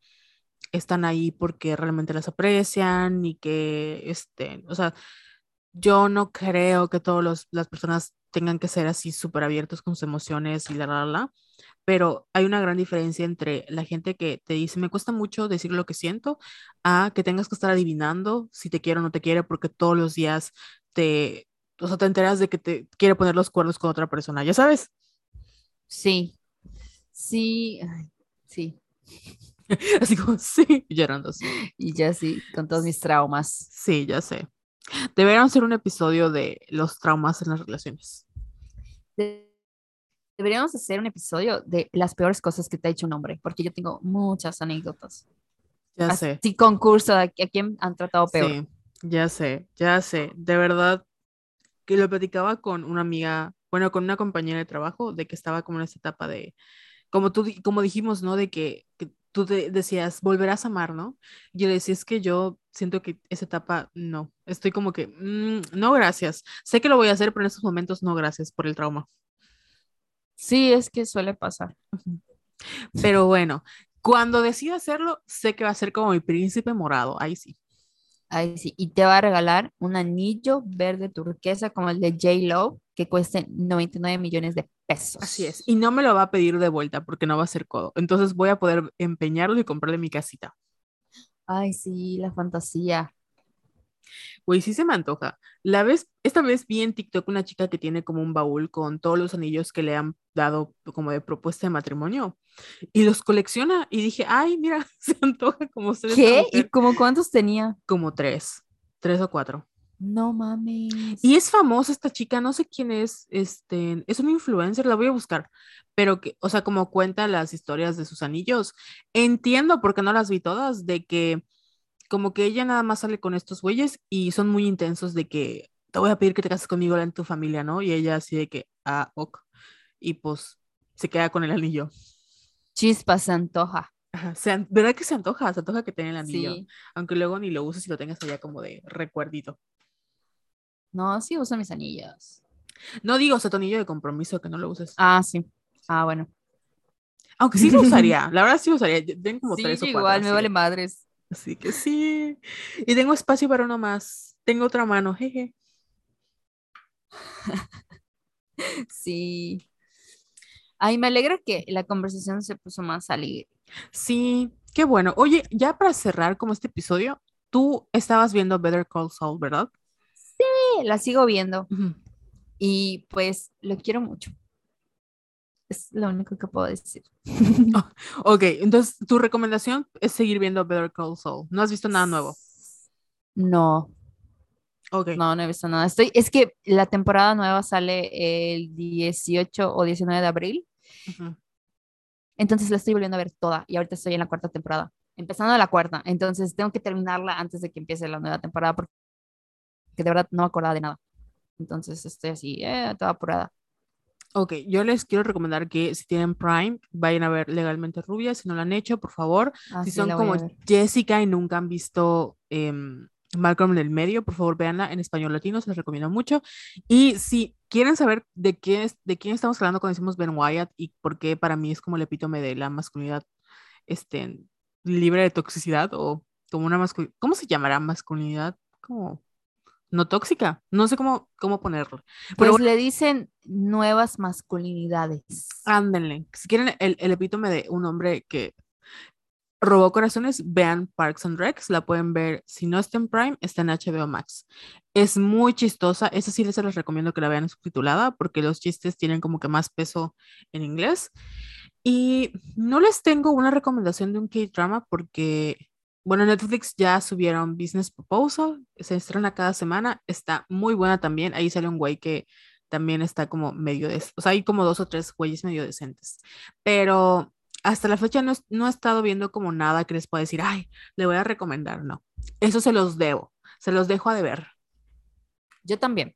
están ahí porque realmente las aprecian y que, este, o sea, yo no creo que todas las personas tengan que ser así súper abiertos con sus emociones y la, la, la, pero hay una gran diferencia entre la gente que te dice, me cuesta mucho decir lo que siento, a que tengas que estar adivinando si te quiere o no te quiere porque todos los días te, o sea, te enteras de que te quiere poner los cuernos con otra persona, ya sabes. Sí. Sí. sí. Así como, sí, llorando, sí. Y ya sí, con todos mis traumas. Sí, ya sé. Deberíamos hacer un episodio de los traumas en las relaciones. De- Deberíamos hacer un episodio de las peores cosas que te ha hecho un hombre, porque yo tengo muchas anécdotas. Ya sé. Así concurso de a quién han tratado peor. Sí, ya sé, ya sé. De verdad, que lo platicaba con una amiga, bueno, con una compañera de trabajo, de que estaba como en esa etapa de, como tú, como dijimos, ¿no? De que, que tú te decías, volverás a amar, ¿no? Yo le decía, es que yo siento que esa etapa, no. Estoy como que, "Mm, no, gracias. Sé que lo voy a hacer, pero en estos momentos, no, gracias por el trauma. Sí, es que suele pasar. Pero bueno, cuando decida hacerlo, sé que va a ser como mi príncipe morado, ahí sí. Ay, sí. Y te va a regalar un anillo verde turquesa como el de J. Lo, que cueste 99 millones de pesos. Así es. Y no me lo va a pedir de vuelta porque no va a ser codo. Entonces voy a poder empeñarlo y comprarle mi casita. Ay, sí, la fantasía. Güey, sí se me antoja. La vez, esta vez vi en TikTok una chica que tiene como un baúl con todos los anillos que le han dado como de propuesta de matrimonio y los colecciona. Y dije, ay, mira, se antoja como ser ¿Qué? ¿Y mujer". como cuántos tenía? Como tres, tres o cuatro. No mames. Y es famosa esta chica, no sé quién es, este, es una influencer, la voy a buscar, pero que, o sea, como cuenta las historias de sus anillos, entiendo porque no las vi todas, de que como que ella nada más sale con estos güeyes y son muy intensos de que te voy a pedir que te cases conmigo en tu familia, ¿no? Y ella así de que, ah, ok, y pues se queda con el anillo. Chispa se antoja. Ajá, se ¿verdad que se antoja? Se antoja que tenga el anillo, Sí. aunque luego ni lo uses y lo tengas allá como de recuerdito. No, sí uso mis anillos. No digo, o sea, tu anillo de compromiso, que no lo uses. Ah, sí. Ah, bueno. Aunque sí lo usaría, la verdad sí lo usaría. Tengo como Sí, tres o cuatro. igual, me vale madres. Así que sí. Y tengo espacio para uno más. Tengo otra mano, jeje. Sí. Ay, me alegra que la conversación se puso más alegre. Sí, qué bueno. Oye, ya para cerrar como este episodio, tú estabas viendo Better Call Saul, ¿verdad? Sí, La sigo viendo y pues lo quiero mucho. Es lo único que puedo decir. Ok, entonces tu recomendación es seguir viendo Better Call Saul. ¿No has visto nada nuevo? No, Ok. no, no he visto nada. Estoy, es que la temporada nueva sale el 18 o 19 de abril, Ujú. entonces la estoy volviendo a ver toda y ahorita estoy en la cuarta temporada, empezando la cuarta, entonces tengo que terminarla antes de que empiece la nueva temporada porque de verdad no me acordaba de nada. Entonces estoy así, eh, toda apurada. Ok, yo les quiero recomendar que si tienen Prime, vayan a ver Legalmente Rubia. Si no lo han hecho, por favor. Ah, si sí, son como. Jessica y nunca han visto em, Malcolm en el medio, por favor véanla en español latino, se les recomiendo mucho. Y si quieren saber de quién, es, de quién estamos hablando cuando decimos Ben Wyatt y por qué para mí es como el epítome de la masculinidad este, libre de toxicidad o como una masculinidad, ¿cómo se llamará masculinidad? Como no tóxica, no sé cómo, cómo ponerlo. Pues Pero le dicen nuevas masculinidades. Ándenle. Si quieren el, el epítome de un hombre que robó corazones, vean Parks and Recs. La pueden ver, si no está en Prime, está en HBO Max. Es muy chistosa. Esa sí les recomiendo que la vean subtitulada porque los chistes tienen como que más peso en inglés. Y no les tengo una recomendación de un K-drama porque, bueno, Netflix ya subieron Business Proposal. Se estrena cada semana. Está muy buena también. Ahí sale un güey que también está como medio de, o sea, hay como dos o tres güeyes medio decentes, pero hasta la fecha no, no he estado viendo como nada que les pueda decir, ay, le voy a recomendar, no. Eso se los debo, se los dejo a deber. Yo también.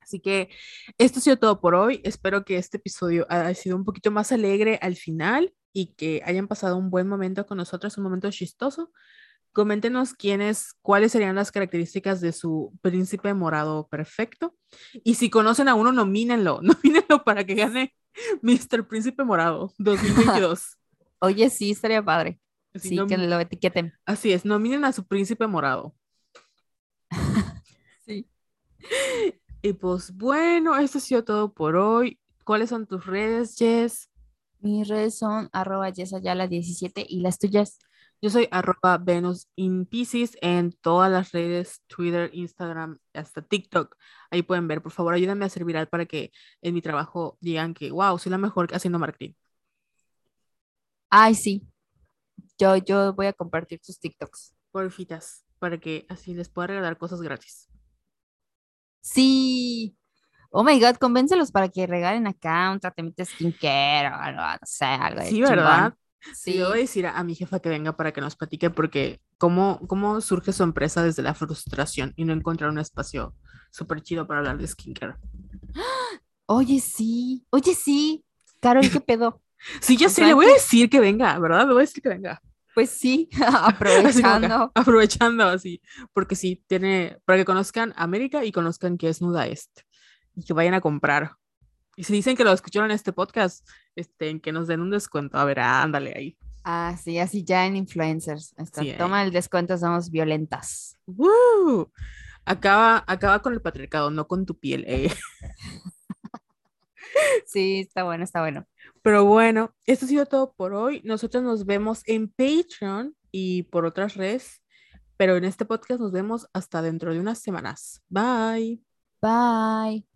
Así que esto ha sido todo por hoy. Espero que este episodio haya sido un poquito más alegre al final y que hayan pasado un buen momento con nosotros, un momento chistoso. Coméntenos quiénes, cuáles serían las características de su príncipe morado perfecto. Y si conocen a uno, nomínenlo, nomínenlo para que gane Mr. Príncipe Morado 2022. Oye, sí, estaría padre. Así, Sí, que lo etiqueten. así es, nominen a su príncipe morado. Sí. Y pues bueno, esto ha sido todo por hoy. ¿Cuáles son tus redes, Jess? Mis redes son arroba yesayala17 y las tuyas. Yo soy arroba Venus in Pisces en todas las redes, Twitter, Instagram, hasta TikTok. Ahí pueden ver, por favor, ayúdenme a servir para que en mi trabajo digan que, wow, soy la mejor haciendo marketing. Ay, sí. Yo, yo voy a compartir tus TikToks. Porfitas, para que así les pueda regalar cosas gratis. Sí. Oh my God, convéncelos para que regalen acá un tratamiento de skincare o algo, no sé, algo de Sí, chingón. ¿verdad? Sí. Yo voy a decir a, a mi jefa que venga para que nos platique porque cómo, cómo surge su empresa desde la frustración y no encontrar un espacio súper chido para hablar de skincare. Oye, sí. Oye, sí. Carol, ¿qué pedo? Sí, ya sé, le voy a decir que venga, ¿verdad? Le voy a decir que venga. Pues sí, Así como que, aprovechando. aprovechando así, porque sí, tiene, para que conozcan América y conozcan que es Nuda Est y que vayan a comprar. Y si dicen que lo escucharon en este podcast, este, en que nos den un descuento, a ver, ándale ahí. Ah, sí, así ya en influencers. Hasta Sí, toma el descuento, somos violentas. ¡Woo! Acaba, acaba con el patriarcado, no con tu piel. eh. Sí, está bueno, está bueno. Pero bueno, esto ha sido todo por hoy. Nosotros nos vemos en Patreon y por otras redes, pero en este podcast nos vemos hasta dentro de unas semanas. Bye. Bye.